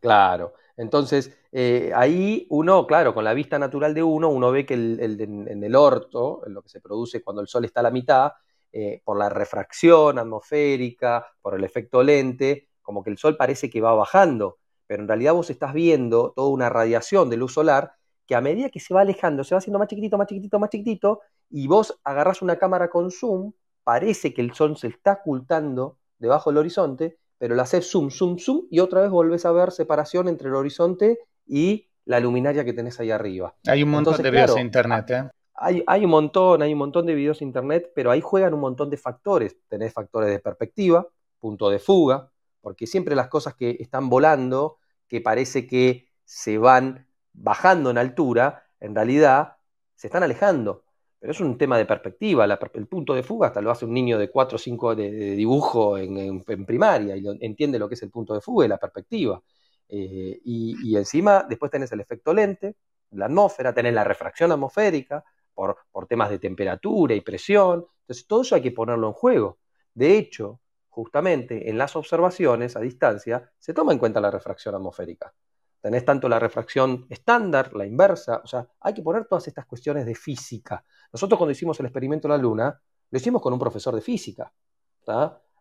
Claro. Entonces, eh, ahí uno, claro, con la vista natural de uno, uno ve que en el orto, en lo que se produce cuando el sol está a la mitad, eh, por la refracción atmosférica, por el efecto lente, como que el sol parece que va bajando, pero en realidad vos estás viendo toda una radiación de luz solar que a medida que se va alejando, se va haciendo más chiquitito, más chiquitito, más chiquitito, y vos agarrás una cámara con zoom, parece que el sol se está ocultando debajo del horizonte, pero la haces zoom, zoom, zoom, y otra vez volvés a ver separación entre el horizonte y la luminaria que tenés ahí arriba. Hay un montón de videos en internet, ¿eh? Hay, hay, un montón, hay un montón de videos en internet, pero ahí juegan un montón de factores. Tenés factores de perspectiva, punto de fuga, porque siempre las cosas que están volando, que parece que se van bajando en altura, en realidad se están alejando. Pero es un tema de perspectiva. el punto de fuga hasta lo hace un niño de 4 o 5 de, dibujo en, primaria y entiende lo que es el punto de fuga y la perspectiva. Eh, y, encima después tenés el efecto lente, la atmósfera, tenés la refracción atmosférica por, por temas de temperatura y presión. Entonces todo eso hay que ponerlo en juego. De hecho, justamente en las observaciones a distancia se toma en cuenta la refracción atmosférica tenés tanto la refracción estándar, la inversa, o sea, hay que poner todas estas cuestiones de física. Nosotros cuando hicimos el experimento de la Luna, lo hicimos con un profesor de física.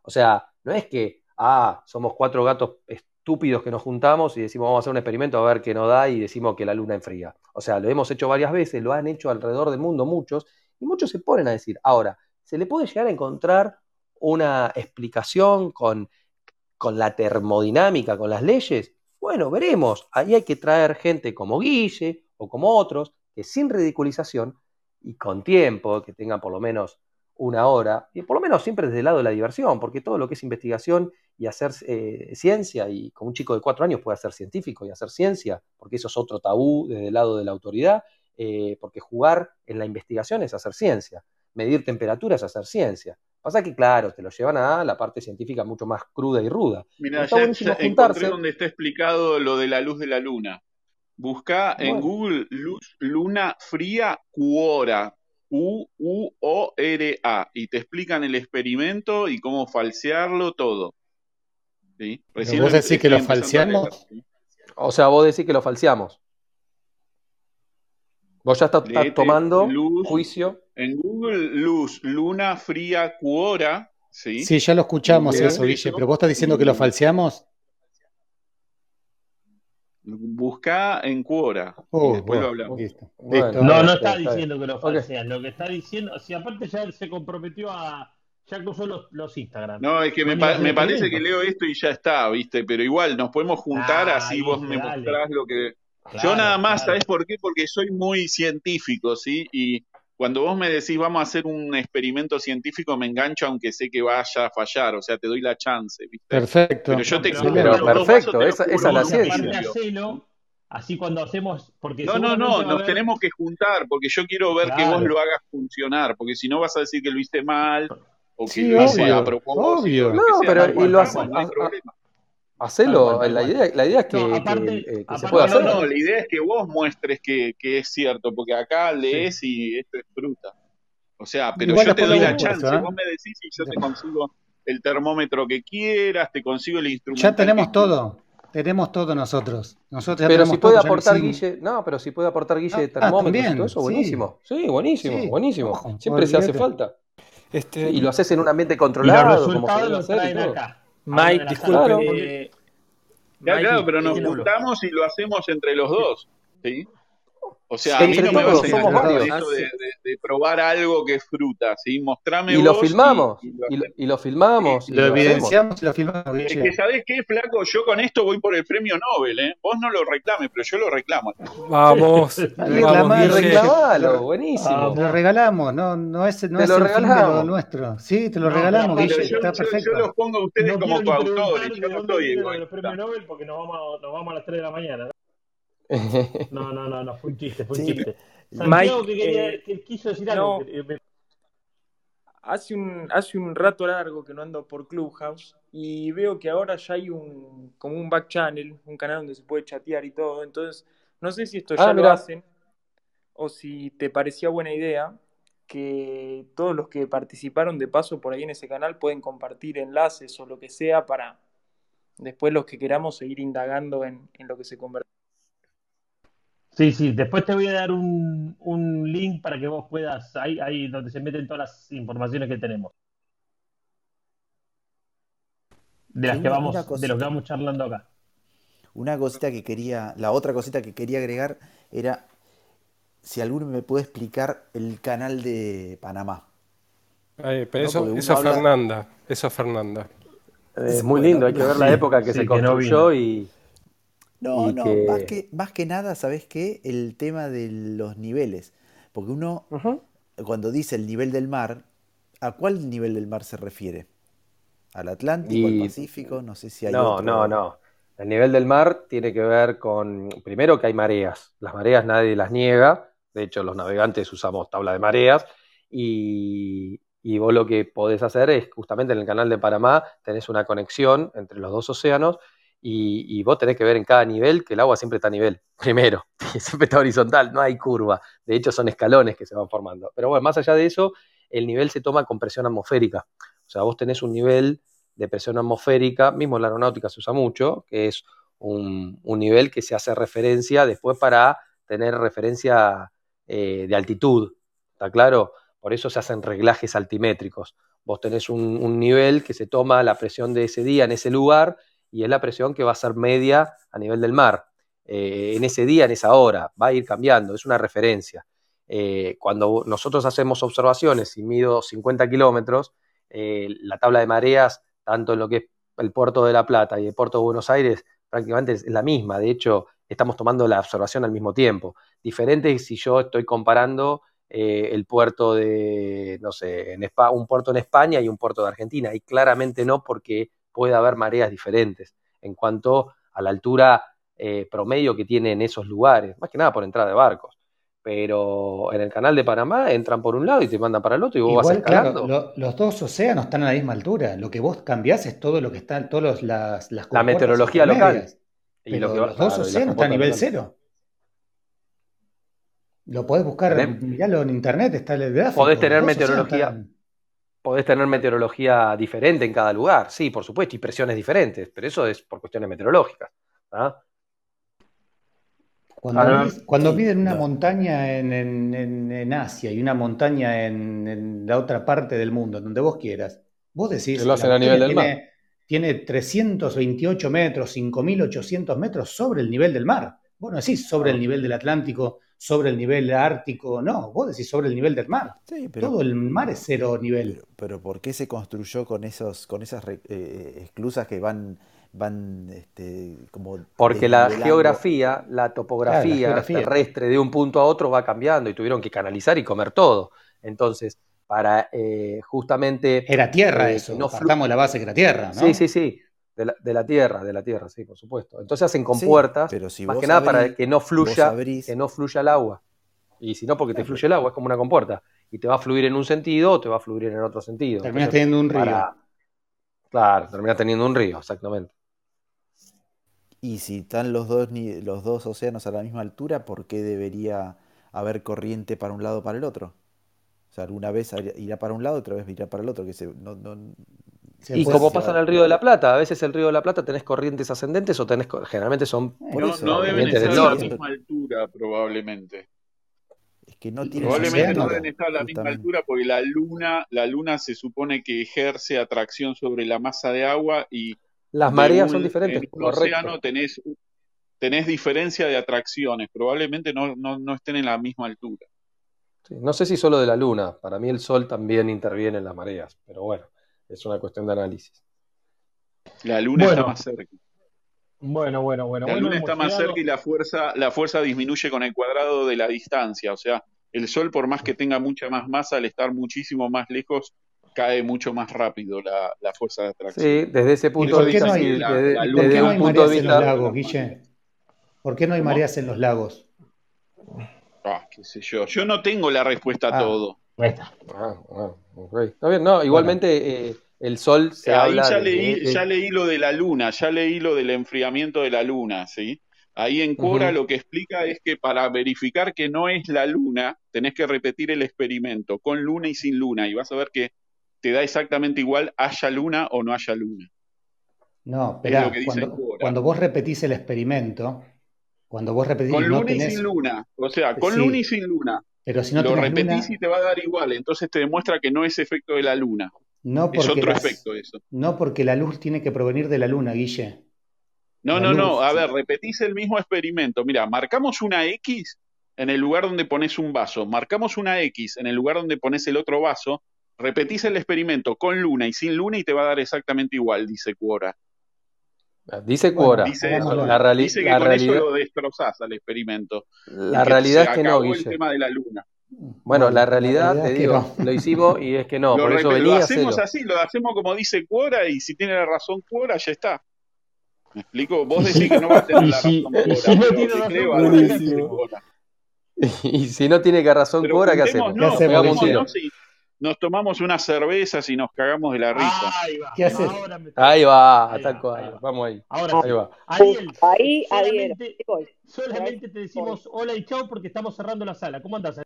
O sea, no es que, ah, somos cuatro gatos estúpidos que nos juntamos y decimos vamos a hacer un experimento a ver qué nos da y decimos que la Luna enfría. O sea, lo hemos hecho varias veces, lo han hecho alrededor del mundo muchos, y muchos se ponen a decir, ahora, ¿se le puede llegar a encontrar una explicación con, con la termodinámica, con las leyes? Bueno, veremos. Ahí hay que traer gente como Guille o como otros, que sin ridiculización y con tiempo, que tengan por lo menos una hora, y por lo menos siempre desde el lado de la diversión, porque todo lo que es investigación y hacer eh, ciencia, y con un chico de cuatro años puede ser científico y hacer ciencia, porque eso es otro tabú desde el lado de la autoridad, eh, porque jugar en la investigación es hacer ciencia, medir temperaturas es hacer ciencia. Pasa que, claro, te lo llevan a la parte científica mucho más cruda y ruda. Mira, ya, ya encontré donde está explicado lo de la luz de la luna. Busca en Google luz luna fría Quora, U-U-O-R-A, y te explican el experimento y cómo falsearlo todo. ¿Sí? ¿Vos decís que lo falseamos? O sea, vos decís que lo falseamos. Vos ya estás, tomando juicio. En Google, luz, luna fría, cuora. Sí, sí ya lo escuchamos eso, Guille, pero vos estás diciendo que lo falseamos. Busca en Quora y después lo hablamos. no, no está diciendo que lo falseas. Lo que está diciendo, si aparte ya se comprometió a. Ya usó los, los Instagram. No, es que me, me parece que leo esto y ya está, ¿viste? Pero igual nos podemos juntar, ah, así vos me mostrás lo que. Yo nada más, ¿sabes por qué? Porque soy muy científico, ¿sí? Y cuando vos me decís vamos a hacer un experimento científico, me engancho aunque sé que vaya a fallar, o sea, te doy la chance, ¿viste? Perfecto. Pero yo te pero, perfecto, esa, es la ciencia. Así cuando hacemos. Porque no, no, no, nos tenemos que juntar, porque yo quiero ver que vos lo hagas funcionar, porque si no vas a decir que lo hice mal, o que lo hice a propósito. Obvio. No, pero y lo haces. Hacelo, la, idea, la idea es que, eh, se pueda hacer. No, la idea es que vos muestres que, es cierto, porque acá lees y esto es fruta. O sea, pero yo te doy la chance, ¿eh? vos me decís y yo te consigo el termómetro que quieras, te consigo el instrumento. Ya tenemos todo, tenemos todo nosotros. nosotros pero si puede aportar Guille, no, pero si puede aportar Guille de ah, ah, termómetro y todo eso, buenísimo. Sí, buenísimo, buenísimo. Siempre se hace falta. Este, y lo haces en un ambiente controlado, como se debe hacer y todo. Mike, disculpe. claro, pero nos juntamos y lo hacemos entre los dos. ¿sí? O sea, a mí no me vas a engañar eso de, de, probar algo que es fruta, ¿sí? Mostrame y lo filmamos, y, lo, filmamos. lo, evidenciamos y lo filmamos. Es que, ¿sabés qué, flaco? Yo con esto voy por el premio Nobel, ¿eh? Vos no lo reclames, pero yo lo reclamo. Vamos. vamos reclamalo, buenísimo. te lo regalamos, no, no es, no es el fin de lo nuestro. Sí, te lo regalamos, Guille, yo, está perfecto. Yo, los pongo a ustedes como coautores, yo no estoy el premio Nobel porque nos vamos, nos vamos a las 3 de la mañana. No, no, no, no, fue un chiste, fue un chiste. Santiago, Mike, que, eh, quiso decir algo. Hace un, hace un rato largo que no ando por Clubhouse y veo que ahora ya hay un como un back channel, un canal donde se puede chatear y todo. Entonces, no sé si esto ya ah, lo hacen o si te parecía buena idea que todos los que participaron de paso por ahí en ese canal pueden compartir enlaces o lo que sea para después los que queramos seguir indagando en, lo que se convierte. Sí, sí, después te voy a dar un, link para que vos puedas, ahí, ahí donde se meten todas las informaciones que tenemos. De las que vamos, de lo que vamos charlando acá. Una cosita que quería, la otra cosita que quería agregar era si alguno me puede explicar el canal de Panamá. pero eso, eso Fernanda, eso Fernanda. Es muy lindo, hay que ver la época que se construyó y. No, no, más, que, más que nada, ¿sabes qué? El tema de los niveles. Porque uno, cuando dice el nivel del mar, ¿a cuál nivel del mar se refiere? ¿Al Atlántico, al Pacífico? No sé si hay. No, no, no. El nivel del mar tiene que ver con, primero que hay mareas. Las mareas nadie las niega. De hecho, los navegantes usamos tabla de mareas. Y, y vos lo que podés hacer es, justamente en el canal de Panamá, tenés una conexión entre los dos océanos y, vos tenés que ver en cada nivel que el agua siempre está a nivel, primero, siempre está horizontal, no hay curva. De hecho, son escalones que se van formando. Pero bueno, más allá de eso, el nivel se toma con presión atmosférica. O sea, vos tenés un nivel de presión atmosférica, mismo en la aeronáutica se usa mucho, que es un, nivel que se hace referencia después para tener referencia eh, de altitud. ¿Está claro? Por eso se hacen reglajes altimétricos. Vos tenés un, nivel que se toma la presión de ese día en ese lugar y es la presión que va a ser media a nivel del mar. Eh, en ese día, en esa hora, va a ir cambiando, es una referencia. Eh, cuando nosotros hacemos observaciones y mido 50 kilómetros, eh, la tabla de mareas, tanto en lo que es el puerto de La Plata y el puerto de Buenos Aires, prácticamente es la misma. De hecho, estamos tomando la observación al mismo tiempo. Diferente si yo estoy comparando el puerto de, no sé, en un puerto en España y un puerto de Argentina. Y claramente no porque puede haber mareas diferentes en cuanto a la altura eh, promedio que tienen esos lugares, más que nada por entrada de barcos. Pero en el canal de Panamá entran por un lado y te mandan para el otro y vos vas escalando. los dos océanos están a la misma altura. Lo que vos cambiás es todo lo que está, todas las, las La meteorología local. Y los dos océanos están a nivel cero. Lo podés buscar, miralo en internet, está el gráfico. Podés tener meteorología. Podés tener meteorología diferente en cada lugar, sí, por supuesto, y presiones diferentes, pero eso es por cuestiones meteorológicas. Cuando, miden una montaña en, Asia y una montaña en, la otra parte del mundo, donde vos quieras, vos decís. Lo hacen a nivel del mar. Tiene 328 metros, 5.800 metros sobre el nivel del mar. Vos no decís sobre el nivel del Atlántico sobre el nivel ártico, no, vos decís sobre el nivel del mar. Todo el mar es cero nivel. Pero, ¿por qué se construyó con esos, con esas eh, esclusas que van, van este, como porque la geografía, la topografía, terrestre de un punto a otro va cambiando y tuvieron que canalizar y comer todo. Entonces, para eh, justamente era tierra eh, eso, no partamos la base que era tierra, ¿no? Sí, sí, sí. De la, tierra, de la tierra, sí, por supuesto. Entonces hacen compuertas, más que nada para que no fluya, que no fluya el agua. Y si no, porque te fluye el agua, es como una compuerta. Y te va a fluir en un sentido o te va a fluir en otro sentido. Terminas teniendo un río. Claro, terminas teniendo un río, exactamente. Y si están los dos, los dos océanos a la misma altura, ¿por qué debería haber corriente para un lado o para el otro? O sea, alguna vez irá para un lado, otra vez irá para el otro. Que se, no, y como pasa en el Río de la Plata, a veces el Río de la Plata tenés corrientes ascendentes o tenés, generalmente son... no, no deben estar a la misma altura probablemente. Es que no tiene Probablemente no deben estar a la misma altura porque la luna, la luna se supone que ejerce atracción sobre la masa de agua y... Las mareas son diferentes. En un océano tenés, tenés diferencia de atracciones, probablemente no, no, estén en la misma altura. no sé si solo de la luna, para mí el sol también interviene en las mareas, pero bueno es una cuestión de análisis. La luna está más cerca. Bueno, bueno, bueno. La luna está más cerca y la fuerza, la fuerza disminuye con el cuadrado de la distancia. O sea, el Sol, por más que tenga mucha más masa, al estar muchísimo más lejos, cae mucho más rápido la, fuerza de atracción. Sí, desde ese punto de vista, no hay, ¿por qué no hay mareas en los lagos, Guille? ¿Por qué no hay mareas en los lagos? Ah, qué sé yo. Yo no tengo la respuesta a ah. todo. Está bien, no, igualmente eh, el sol se Ahí habla ya, leí, ya leí lo de la luna, ya leí lo del enfriamiento de la luna, ¿sí? Ahí en Cora lo que explica es que para verificar que no es la luna, tenés que repetir el experimento con luna y sin luna y vas a ver que te da exactamente igual haya luna o no haya luna. No, pero cuando, vos repetís el experimento, cuando vos repetís... Con luna y sin luna, o sea, con luna y sin luna. Pero si no lo repetís y te va a dar igual, entonces te demuestra que no es efecto de la luna. No porque es otro efecto eso. No porque la luz tiene que provenir de la luna, Guille. No, no, no. A ver, repetís el mismo experimento. Mira, marcamos una X en el lugar donde pones un vaso, marcamos una X en el lugar donde pones el otro vaso, repetís el experimento con luna y sin luna y te va a dar exactamente igual, dice Quora. Dice Quora. dice, la dice que con realidad... eso lo destrozás al experimento. La realidad es que no, Guille. el tema de la luna. Bueno, la realidad, te digo, lo hicimos y es que no, lo, por eso lo hacemos así, lo hacemos como dice Quora y si tiene la razón Quora, ya está. ¿Me explico? Vos decís que no vas a tener la razón Quora, Y si no tiene que razón Quora, ¿qué hacemos? No, nos tomamos unas cervezas y nos cagamos de la risa. Ahí va. ¿Qué haces? Ahí va, tal cual. Vamos ahí. Ahora ahí va. Ariel, ahí, solamente, solamente te decimos hola y chao porque estamos cerrando la sala. ¿Cómo andas?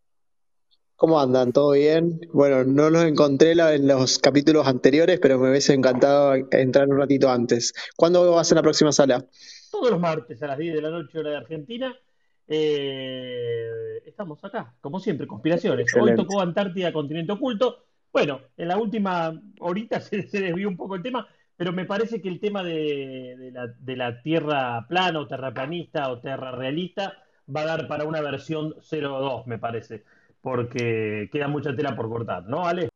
¿Cómo andan? ¿Todo bien? Bueno, no los encontré en los capítulos anteriores, pero me hubiese encantado entrar un ratito antes. ¿Cuándo vas a la próxima sala? Todos los martes a las 10 de la noche, hora de Argentina. Eh, estamos acá, como siempre, conspiraciones. Hoy tocó Antártida, continente oculto. Bueno, en la última horita se, desvió un poco el tema, pero me parece que el tema de, la, de la tierra plana o terraplanista o tierra realista va a dar para una versión 0.2, me parece porque queda mucha tela por cortar, ¿no, Ale?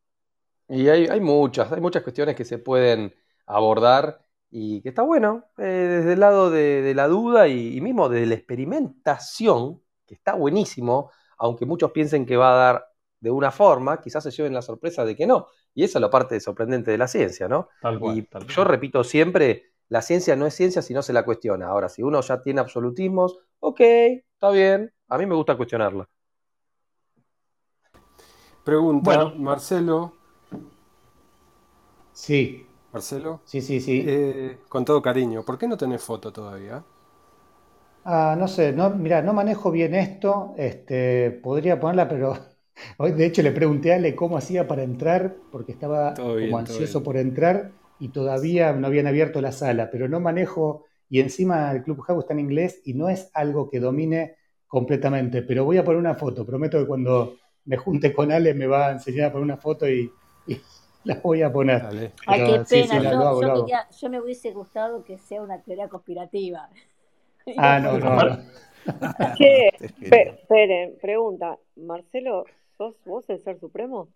Y hay, hay muchas, hay muchas cuestiones que se pueden abordar y que está bueno, eh, desde el lado de, la duda y, mismo desde la experimentación, que está buenísimo, aunque muchos piensen que va a dar de una forma, quizás se lleven la sorpresa de que no. Y esa es la parte sorprendente de la ciencia, ¿no? y yo repito siempre, la ciencia no es ciencia si no se la cuestiona. Ahora, si uno ya tiene absolutismos, ok, está bien, a mí me gusta cuestionarla. Pregunta, Marcelo. Sí. Marcelo. Sí, sí, sí. Eh, con todo cariño, ¿por qué no tenés foto todavía? Ah, no sé, no, mira, no manejo bien esto, este, podría ponerla, pero hoy de hecho le pregunté a Ale cómo hacía para entrar, porque estaba como ansioso por entrar y todavía no habían abierto la sala, pero no manejo, y encima el Club Clubhouse está en inglés y no es algo que domine completamente, pero voy a poner una foto, prometo que cuando me junte con Ale, me va a enseñar a poner una foto y, la voy a poner. Ay, qué pena, yo, me hubiese gustado que sea una teoría conspirativa. Ah, no, no. Che, esperen, pregunta, Marcelo, ¿sos vos el ser supremo?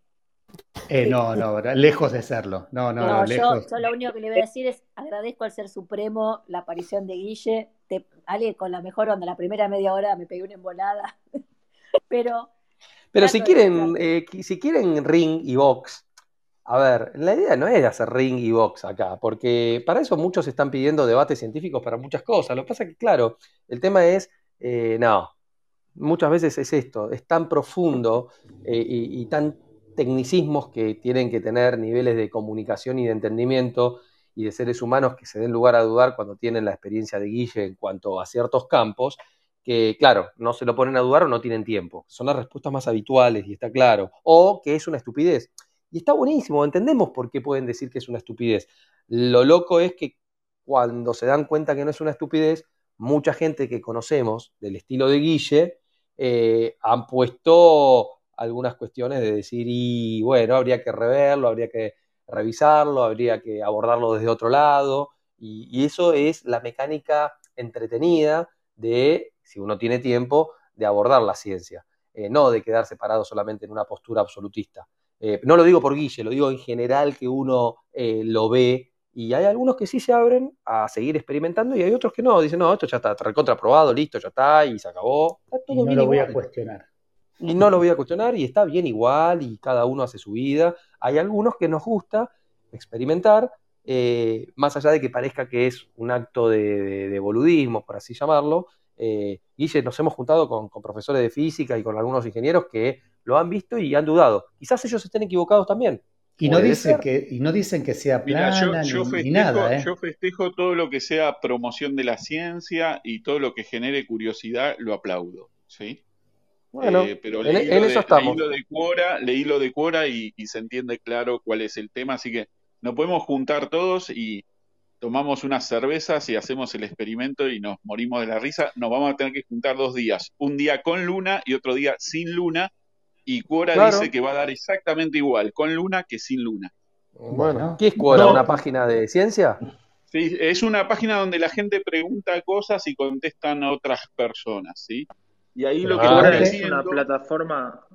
Eh, no, no, lejos de serlo. No, no, no, lejos. Yo, lo único que le voy a decir es agradezco al ser supremo la aparición de Guille. Te, Ale, con la mejor onda, la primera media hora me pegué una embolada. Pero pero si quieren, eh, si quieren ring y box, a ver, la idea no es hacer ring y box acá, porque para eso muchos están pidiendo debates científicos para muchas cosas. Lo que pasa es que, claro, el tema es, eh, no, muchas veces es esto, es tan profundo eh, y, y, tan tecnicismos que tienen que tener niveles de comunicación y de entendimiento y de seres humanos que se den lugar a dudar cuando tienen la experiencia de Guille en cuanto a ciertos campos, que, claro, no se lo ponen a dudar o no tienen tiempo. Son las respuestas más habituales y está claro. O que es una estupidez. Y está buenísimo, entendemos por qué pueden decir que es una estupidez. Lo loco es que cuando se dan cuenta que no es una estupidez, mucha gente que conocemos del estilo de Guille eh, han puesto algunas cuestiones de decir, y bueno, habría que reverlo, habría que revisarlo, habría que abordarlo desde otro lado. y eso es la mecánica entretenida de si uno tiene tiempo, de abordar la ciencia, eh, no de quedar separado solamente en una postura absolutista. Eh, no lo digo por Guille, lo digo en general que uno eh, lo ve y hay algunos que sí se abren a seguir experimentando y hay otros que no, dicen, no, esto ya está recontraprobado, listo, ya está y se acabó. y no lo voy a cuestionar. Y no lo voy a cuestionar y está bien igual y cada uno hace su vida. Hay algunos que nos gusta experimentar, más allá de que parezca que es un acto de boludismo, por así llamarlo, eh, Guille, nos hemos juntado con, profesores de física y con algunos ingenieros que lo han visto y han dudado. Quizás ellos estén equivocados también. Y no, dicen que, y no dicen que sea plana yo, festejo, ni, nada. ¿eh? Yo festejo todo lo que sea promoción de la ciencia y todo lo que genere curiosidad, lo aplaudo. ¿sí? Bueno, eh, pero en, eso estamos. Leí lo de Quora, leí lo de Quora y, y, se entiende claro cuál es el tema, así que nos podemos juntar todos y, tomamos unas cervezas y hacemos el experimento y nos morimos de la risa, nos vamos a tener que juntar dos días, un día con luna y otro día sin luna, y Quora dice que va a dar exactamente igual con luna que sin luna. Bueno, ¿qué es Quora? ¿Una página de ciencia? Sí, es una página donde la gente pregunta cosas y contestan a otras personas, ¿sí? Y ahí lo que Quora es una plataforma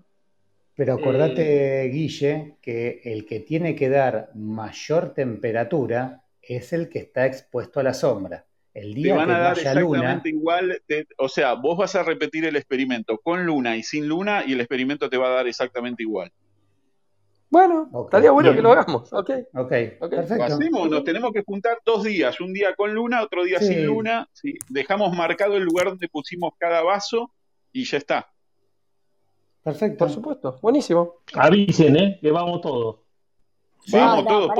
pero acordate, eh, Guille, que el que tiene que dar mayor temperatura es el que está expuesto a la sombra. El día te van a dar exactamente igual, o sea, vos vas a repetir el experimento con luna y sin luna y el experimento te va a dar exactamente igual. Bueno, estaría bueno que lo hagamos. Ok, ok, perfecto. nos tenemos que juntar dos días, un día con luna, otro día sin luna. Dejamos marcado el lugar donde pusimos cada vaso y ya está. Perfecto. Por supuesto, buenísimo. Avisen, ¿eh? Que vamos todos. Vamos todos.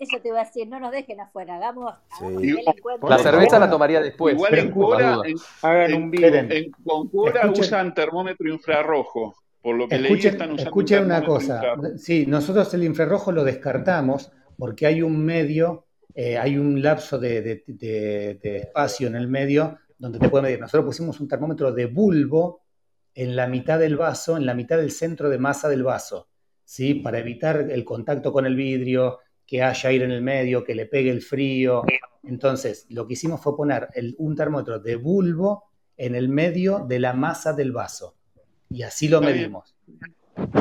Eso te iba a decir, no nos dejen afuera, hagamos. La cerveza la tomaría después. Igual en Cora, hagan un En, con Cora usan termómetro infrarrojo. Por lo que escuchen, leí, están usando escuchen una cosa. Sí, nosotros el infrarrojo lo descartamos porque hay un medio, eh, hay un lapso de, de, espacio en el medio donde te puede medir. Nosotros pusimos un termómetro de bulbo en la mitad del vaso, en la mitad del centro de masa del vaso, ¿sí? Para evitar el contacto con el vidrio, que haya aire en el medio, que le pegue el frío. Entonces, lo que hicimos fue poner un termómetro de bulbo en el medio de la masa del vaso. Y así lo medimos.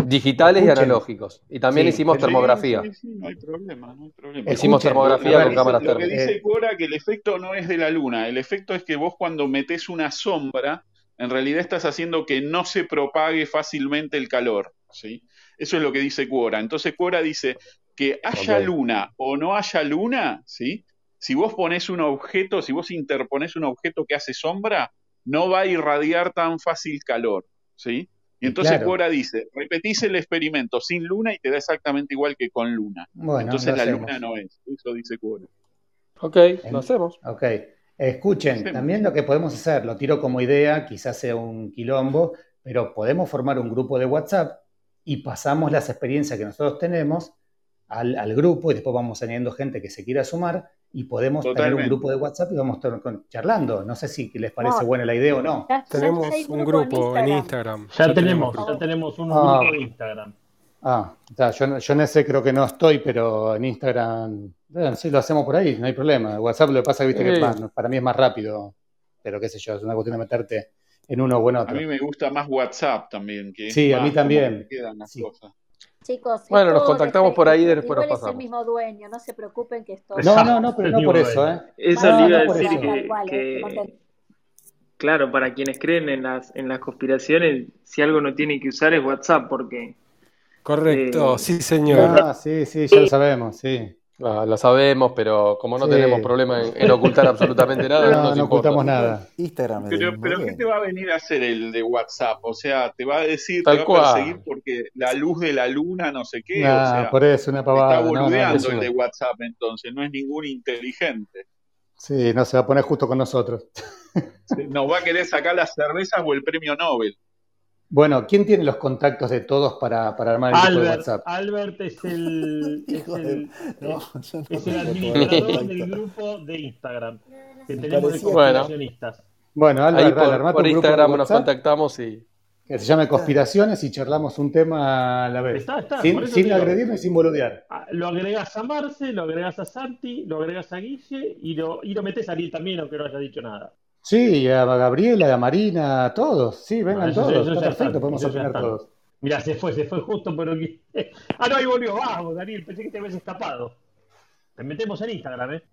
Digitales y analógicos. Y también hicimos termografía. Sí, sí, no hay problema, no hay problema. Hicimos termografía con cámaras térmicas. Lo que dice Cora que el efecto no es de la luna, el efecto es que vos cuando metés una sombra, en realidad estás haciendo que no se propague fácilmente el calor. ¿sí? Eso es lo que dice Quora. Entonces Quora dice que haya luna o no haya luna, ¿sí? si vos pones un objeto, si vos interpones un objeto que hace sombra, no va a irradiar tan fácil calor. ¿sí? Y entonces Quora dice, repetís el experimento sin luna y te da exactamente igual que con luna. entonces la luna no es. Eso dice Quora. Ok, lo hacemos. Ok. Escuchen, también lo que podemos hacer, lo tiro como idea, quizás sea un quilombo, pero podemos formar un grupo de WhatsApp y pasamos las experiencias que nosotros tenemos al, grupo y después vamos añadiendo gente que se quiera sumar y podemos tener un grupo de WhatsApp y vamos charlando. No sé si les parece buena la idea o no. tenemos un grupo en Instagram. Ya, tenemos, ya tenemos un ah. grupo de Instagram. Ah, yo, yo en ese creo que no estoy, pero en Instagram sí lo hacemos por ahí, no hay problema. WhatsApp lo que pasa es que para mí es más rápido, pero qué sé yo, es una cuestión de meterte en uno o en otro. A mí me gusta más WhatsApp también. Que sí, a mí también. Chicos, bueno, nos contactamos por ahí y después nos pasamos. es el mismo dueño, no se preocupen que esto... No, no, no, pero no por eso, ¿eh? Eso le iba a decir que, claro, para quienes creen en las, en las conspiraciones, si algo no tiene que usar es WhatsApp, porque... Correcto, eh, sí señor. Ah, sí, sí, ya lo sabemos, sí. Ah, lo sabemos, pero como no tenemos problema en, ocultar absolutamente nada, no, nos no ocultamos nada. Instagram. Pero, pero ¿qué te va a venir a hacer el de WhatsApp? O sea, te va a decir, te va a perseguir porque la luz de la luna, no sé qué. o sea, por eso, una pavada. Está boludeando el de WhatsApp entonces, no es ningún inteligente. Sí, no se va a poner justo con nosotros. Nos va a querer sacar las cervezas o el premio Nobel. Bueno, ¿quién tiene los contactos de todos para, para armar el grupo de WhatsApp? Albert es el, es el, es el administrador del grupo de Instagram que tenemos de conspiracionistas. Bueno, Albert, Ahí por, por Instagram nos contactamos y... Que se llame Conspiraciones y charlamos un tema a la vez. Está, está, sin, sin agredirme y sin boludear. Ah, lo agregas a Marce, lo agregas a Santi, lo agregas a Guille y lo, y lo metes a Ariel también, aunque no haya dicho nada. Sí, a Gabriela, a Marina, a todos. Sí, vengan todos. está perfecto, podemos opinar todos. Mira, se fue, se fue justo por aquí. ah, no, ahí volvió. Vamos, Daniel, pensé que te habías escapado. Te metemos en Instagram, ¿eh?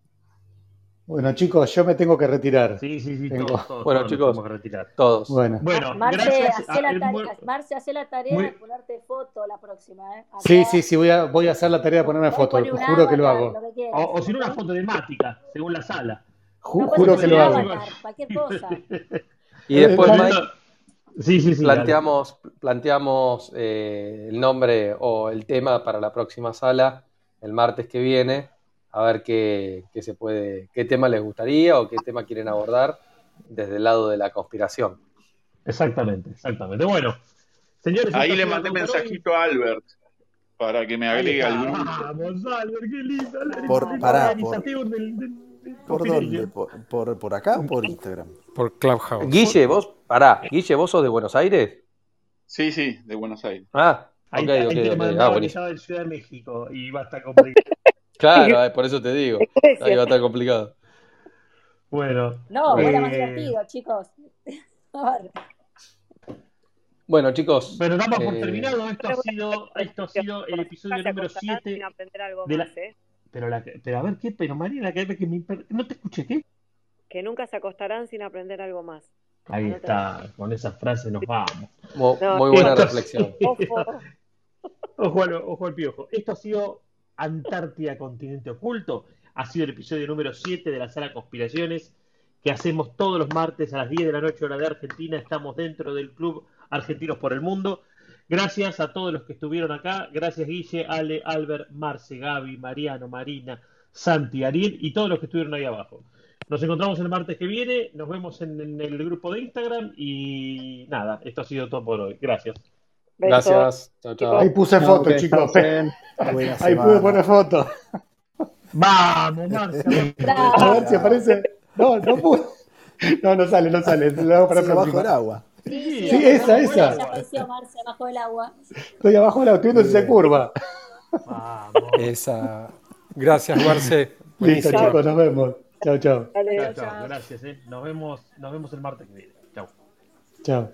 Bueno, chicos, yo me tengo que retirar. Sí, sí, sí. Todos, bueno, chicos, que retirar. todos. Bueno, bueno Marce, gracias. Hace la, tarea, Marce, hace la tarea de ponerte foto la próxima. ¿eh? sí, sí, sí, voy a, voy a hacer la tarea de ponerme foto. Juro que lo hago. o, o si no, una foto temática, según la sala juro que lo hago. Y después, Mike, planteamos, planteamos eh, el nombre o el tema para la próxima sala el martes que viene, a ver qué, se puede, qué tema les gustaría o qué tema quieren abordar desde el lado de la conspiración. Exactamente, exactamente. Bueno, señores. Ahí le mandé mensajito a Albert para que me agregue al grupo. Vamos, Albert, qué lindo. Por, pará, ¿Por dónde? ¿Por, por, acá o por Instagram? Por Clubhouse. Guille, vos, pará, Guille, ¿vos sos de Buenos Aires? Sí, sí, de Buenos Aires. Ah, Ahí, ok, ahí ok, te ok. mandaba Ah, buenísimo. Ciudad de México y va a estar complicado. Claro, eh, por eso te digo. Ahí va a estar complicado. Bueno. No, eh, más divertido, chicos. Bueno, chicos. Pero damos por eh, terminado. Esto ha sido, esto ha sido el episodio número acostarán 7 sin aprender algo de la- ¿eh? Pero, la, pero a ver, ¿qué? Pero Mariela, que, que me no te escuché, ¿qué? Que nunca se acostarán sin aprender algo más. Ahí está, con esa frase nos vamos. mo- No, muy buena esto- reflexión. Ojo. Ojo al, ojo al piojo. Esto ha sido Antártida Continente Oculto. Ha sido el episodio número 7 de la sala Conspiraciones que hacemos todos los martes a las 10 de la noche hora de Argentina. Estamos dentro del Club Argentinos por el Mundo. Gracias a todos los que estuvieron acá. Gracias Guille, Ale, Albert, Marce, Gaby, Mariano, Marina, Santi, Ariel y todos los que estuvieron ahí abajo. Nos encontramos el martes que viene. Nos vemos en, en el grupo de Instagram. Y nada, esto ha sido todo por hoy. Gracias. Gracias. Chao, chao. Ahí puse No, foto, chicos. Ahí pude poner foto. Vamos, Marce. A ver si aparece. No, no pude. No, no sale, no sale. Lo hago para Sí, abajo del agua. Sí, Sí, esa, bueno, esa. Ya apareció Marce abajo del agua. Estoy abajo de la estoy viendo si se curva. Vamos. Esa. Gracias, Marce. Listo, chicos, nos vemos. Chao, chao. Chao, chao. Gracias. eh. Nos vemos, nos vemos el martes que viene. Chao. Chao.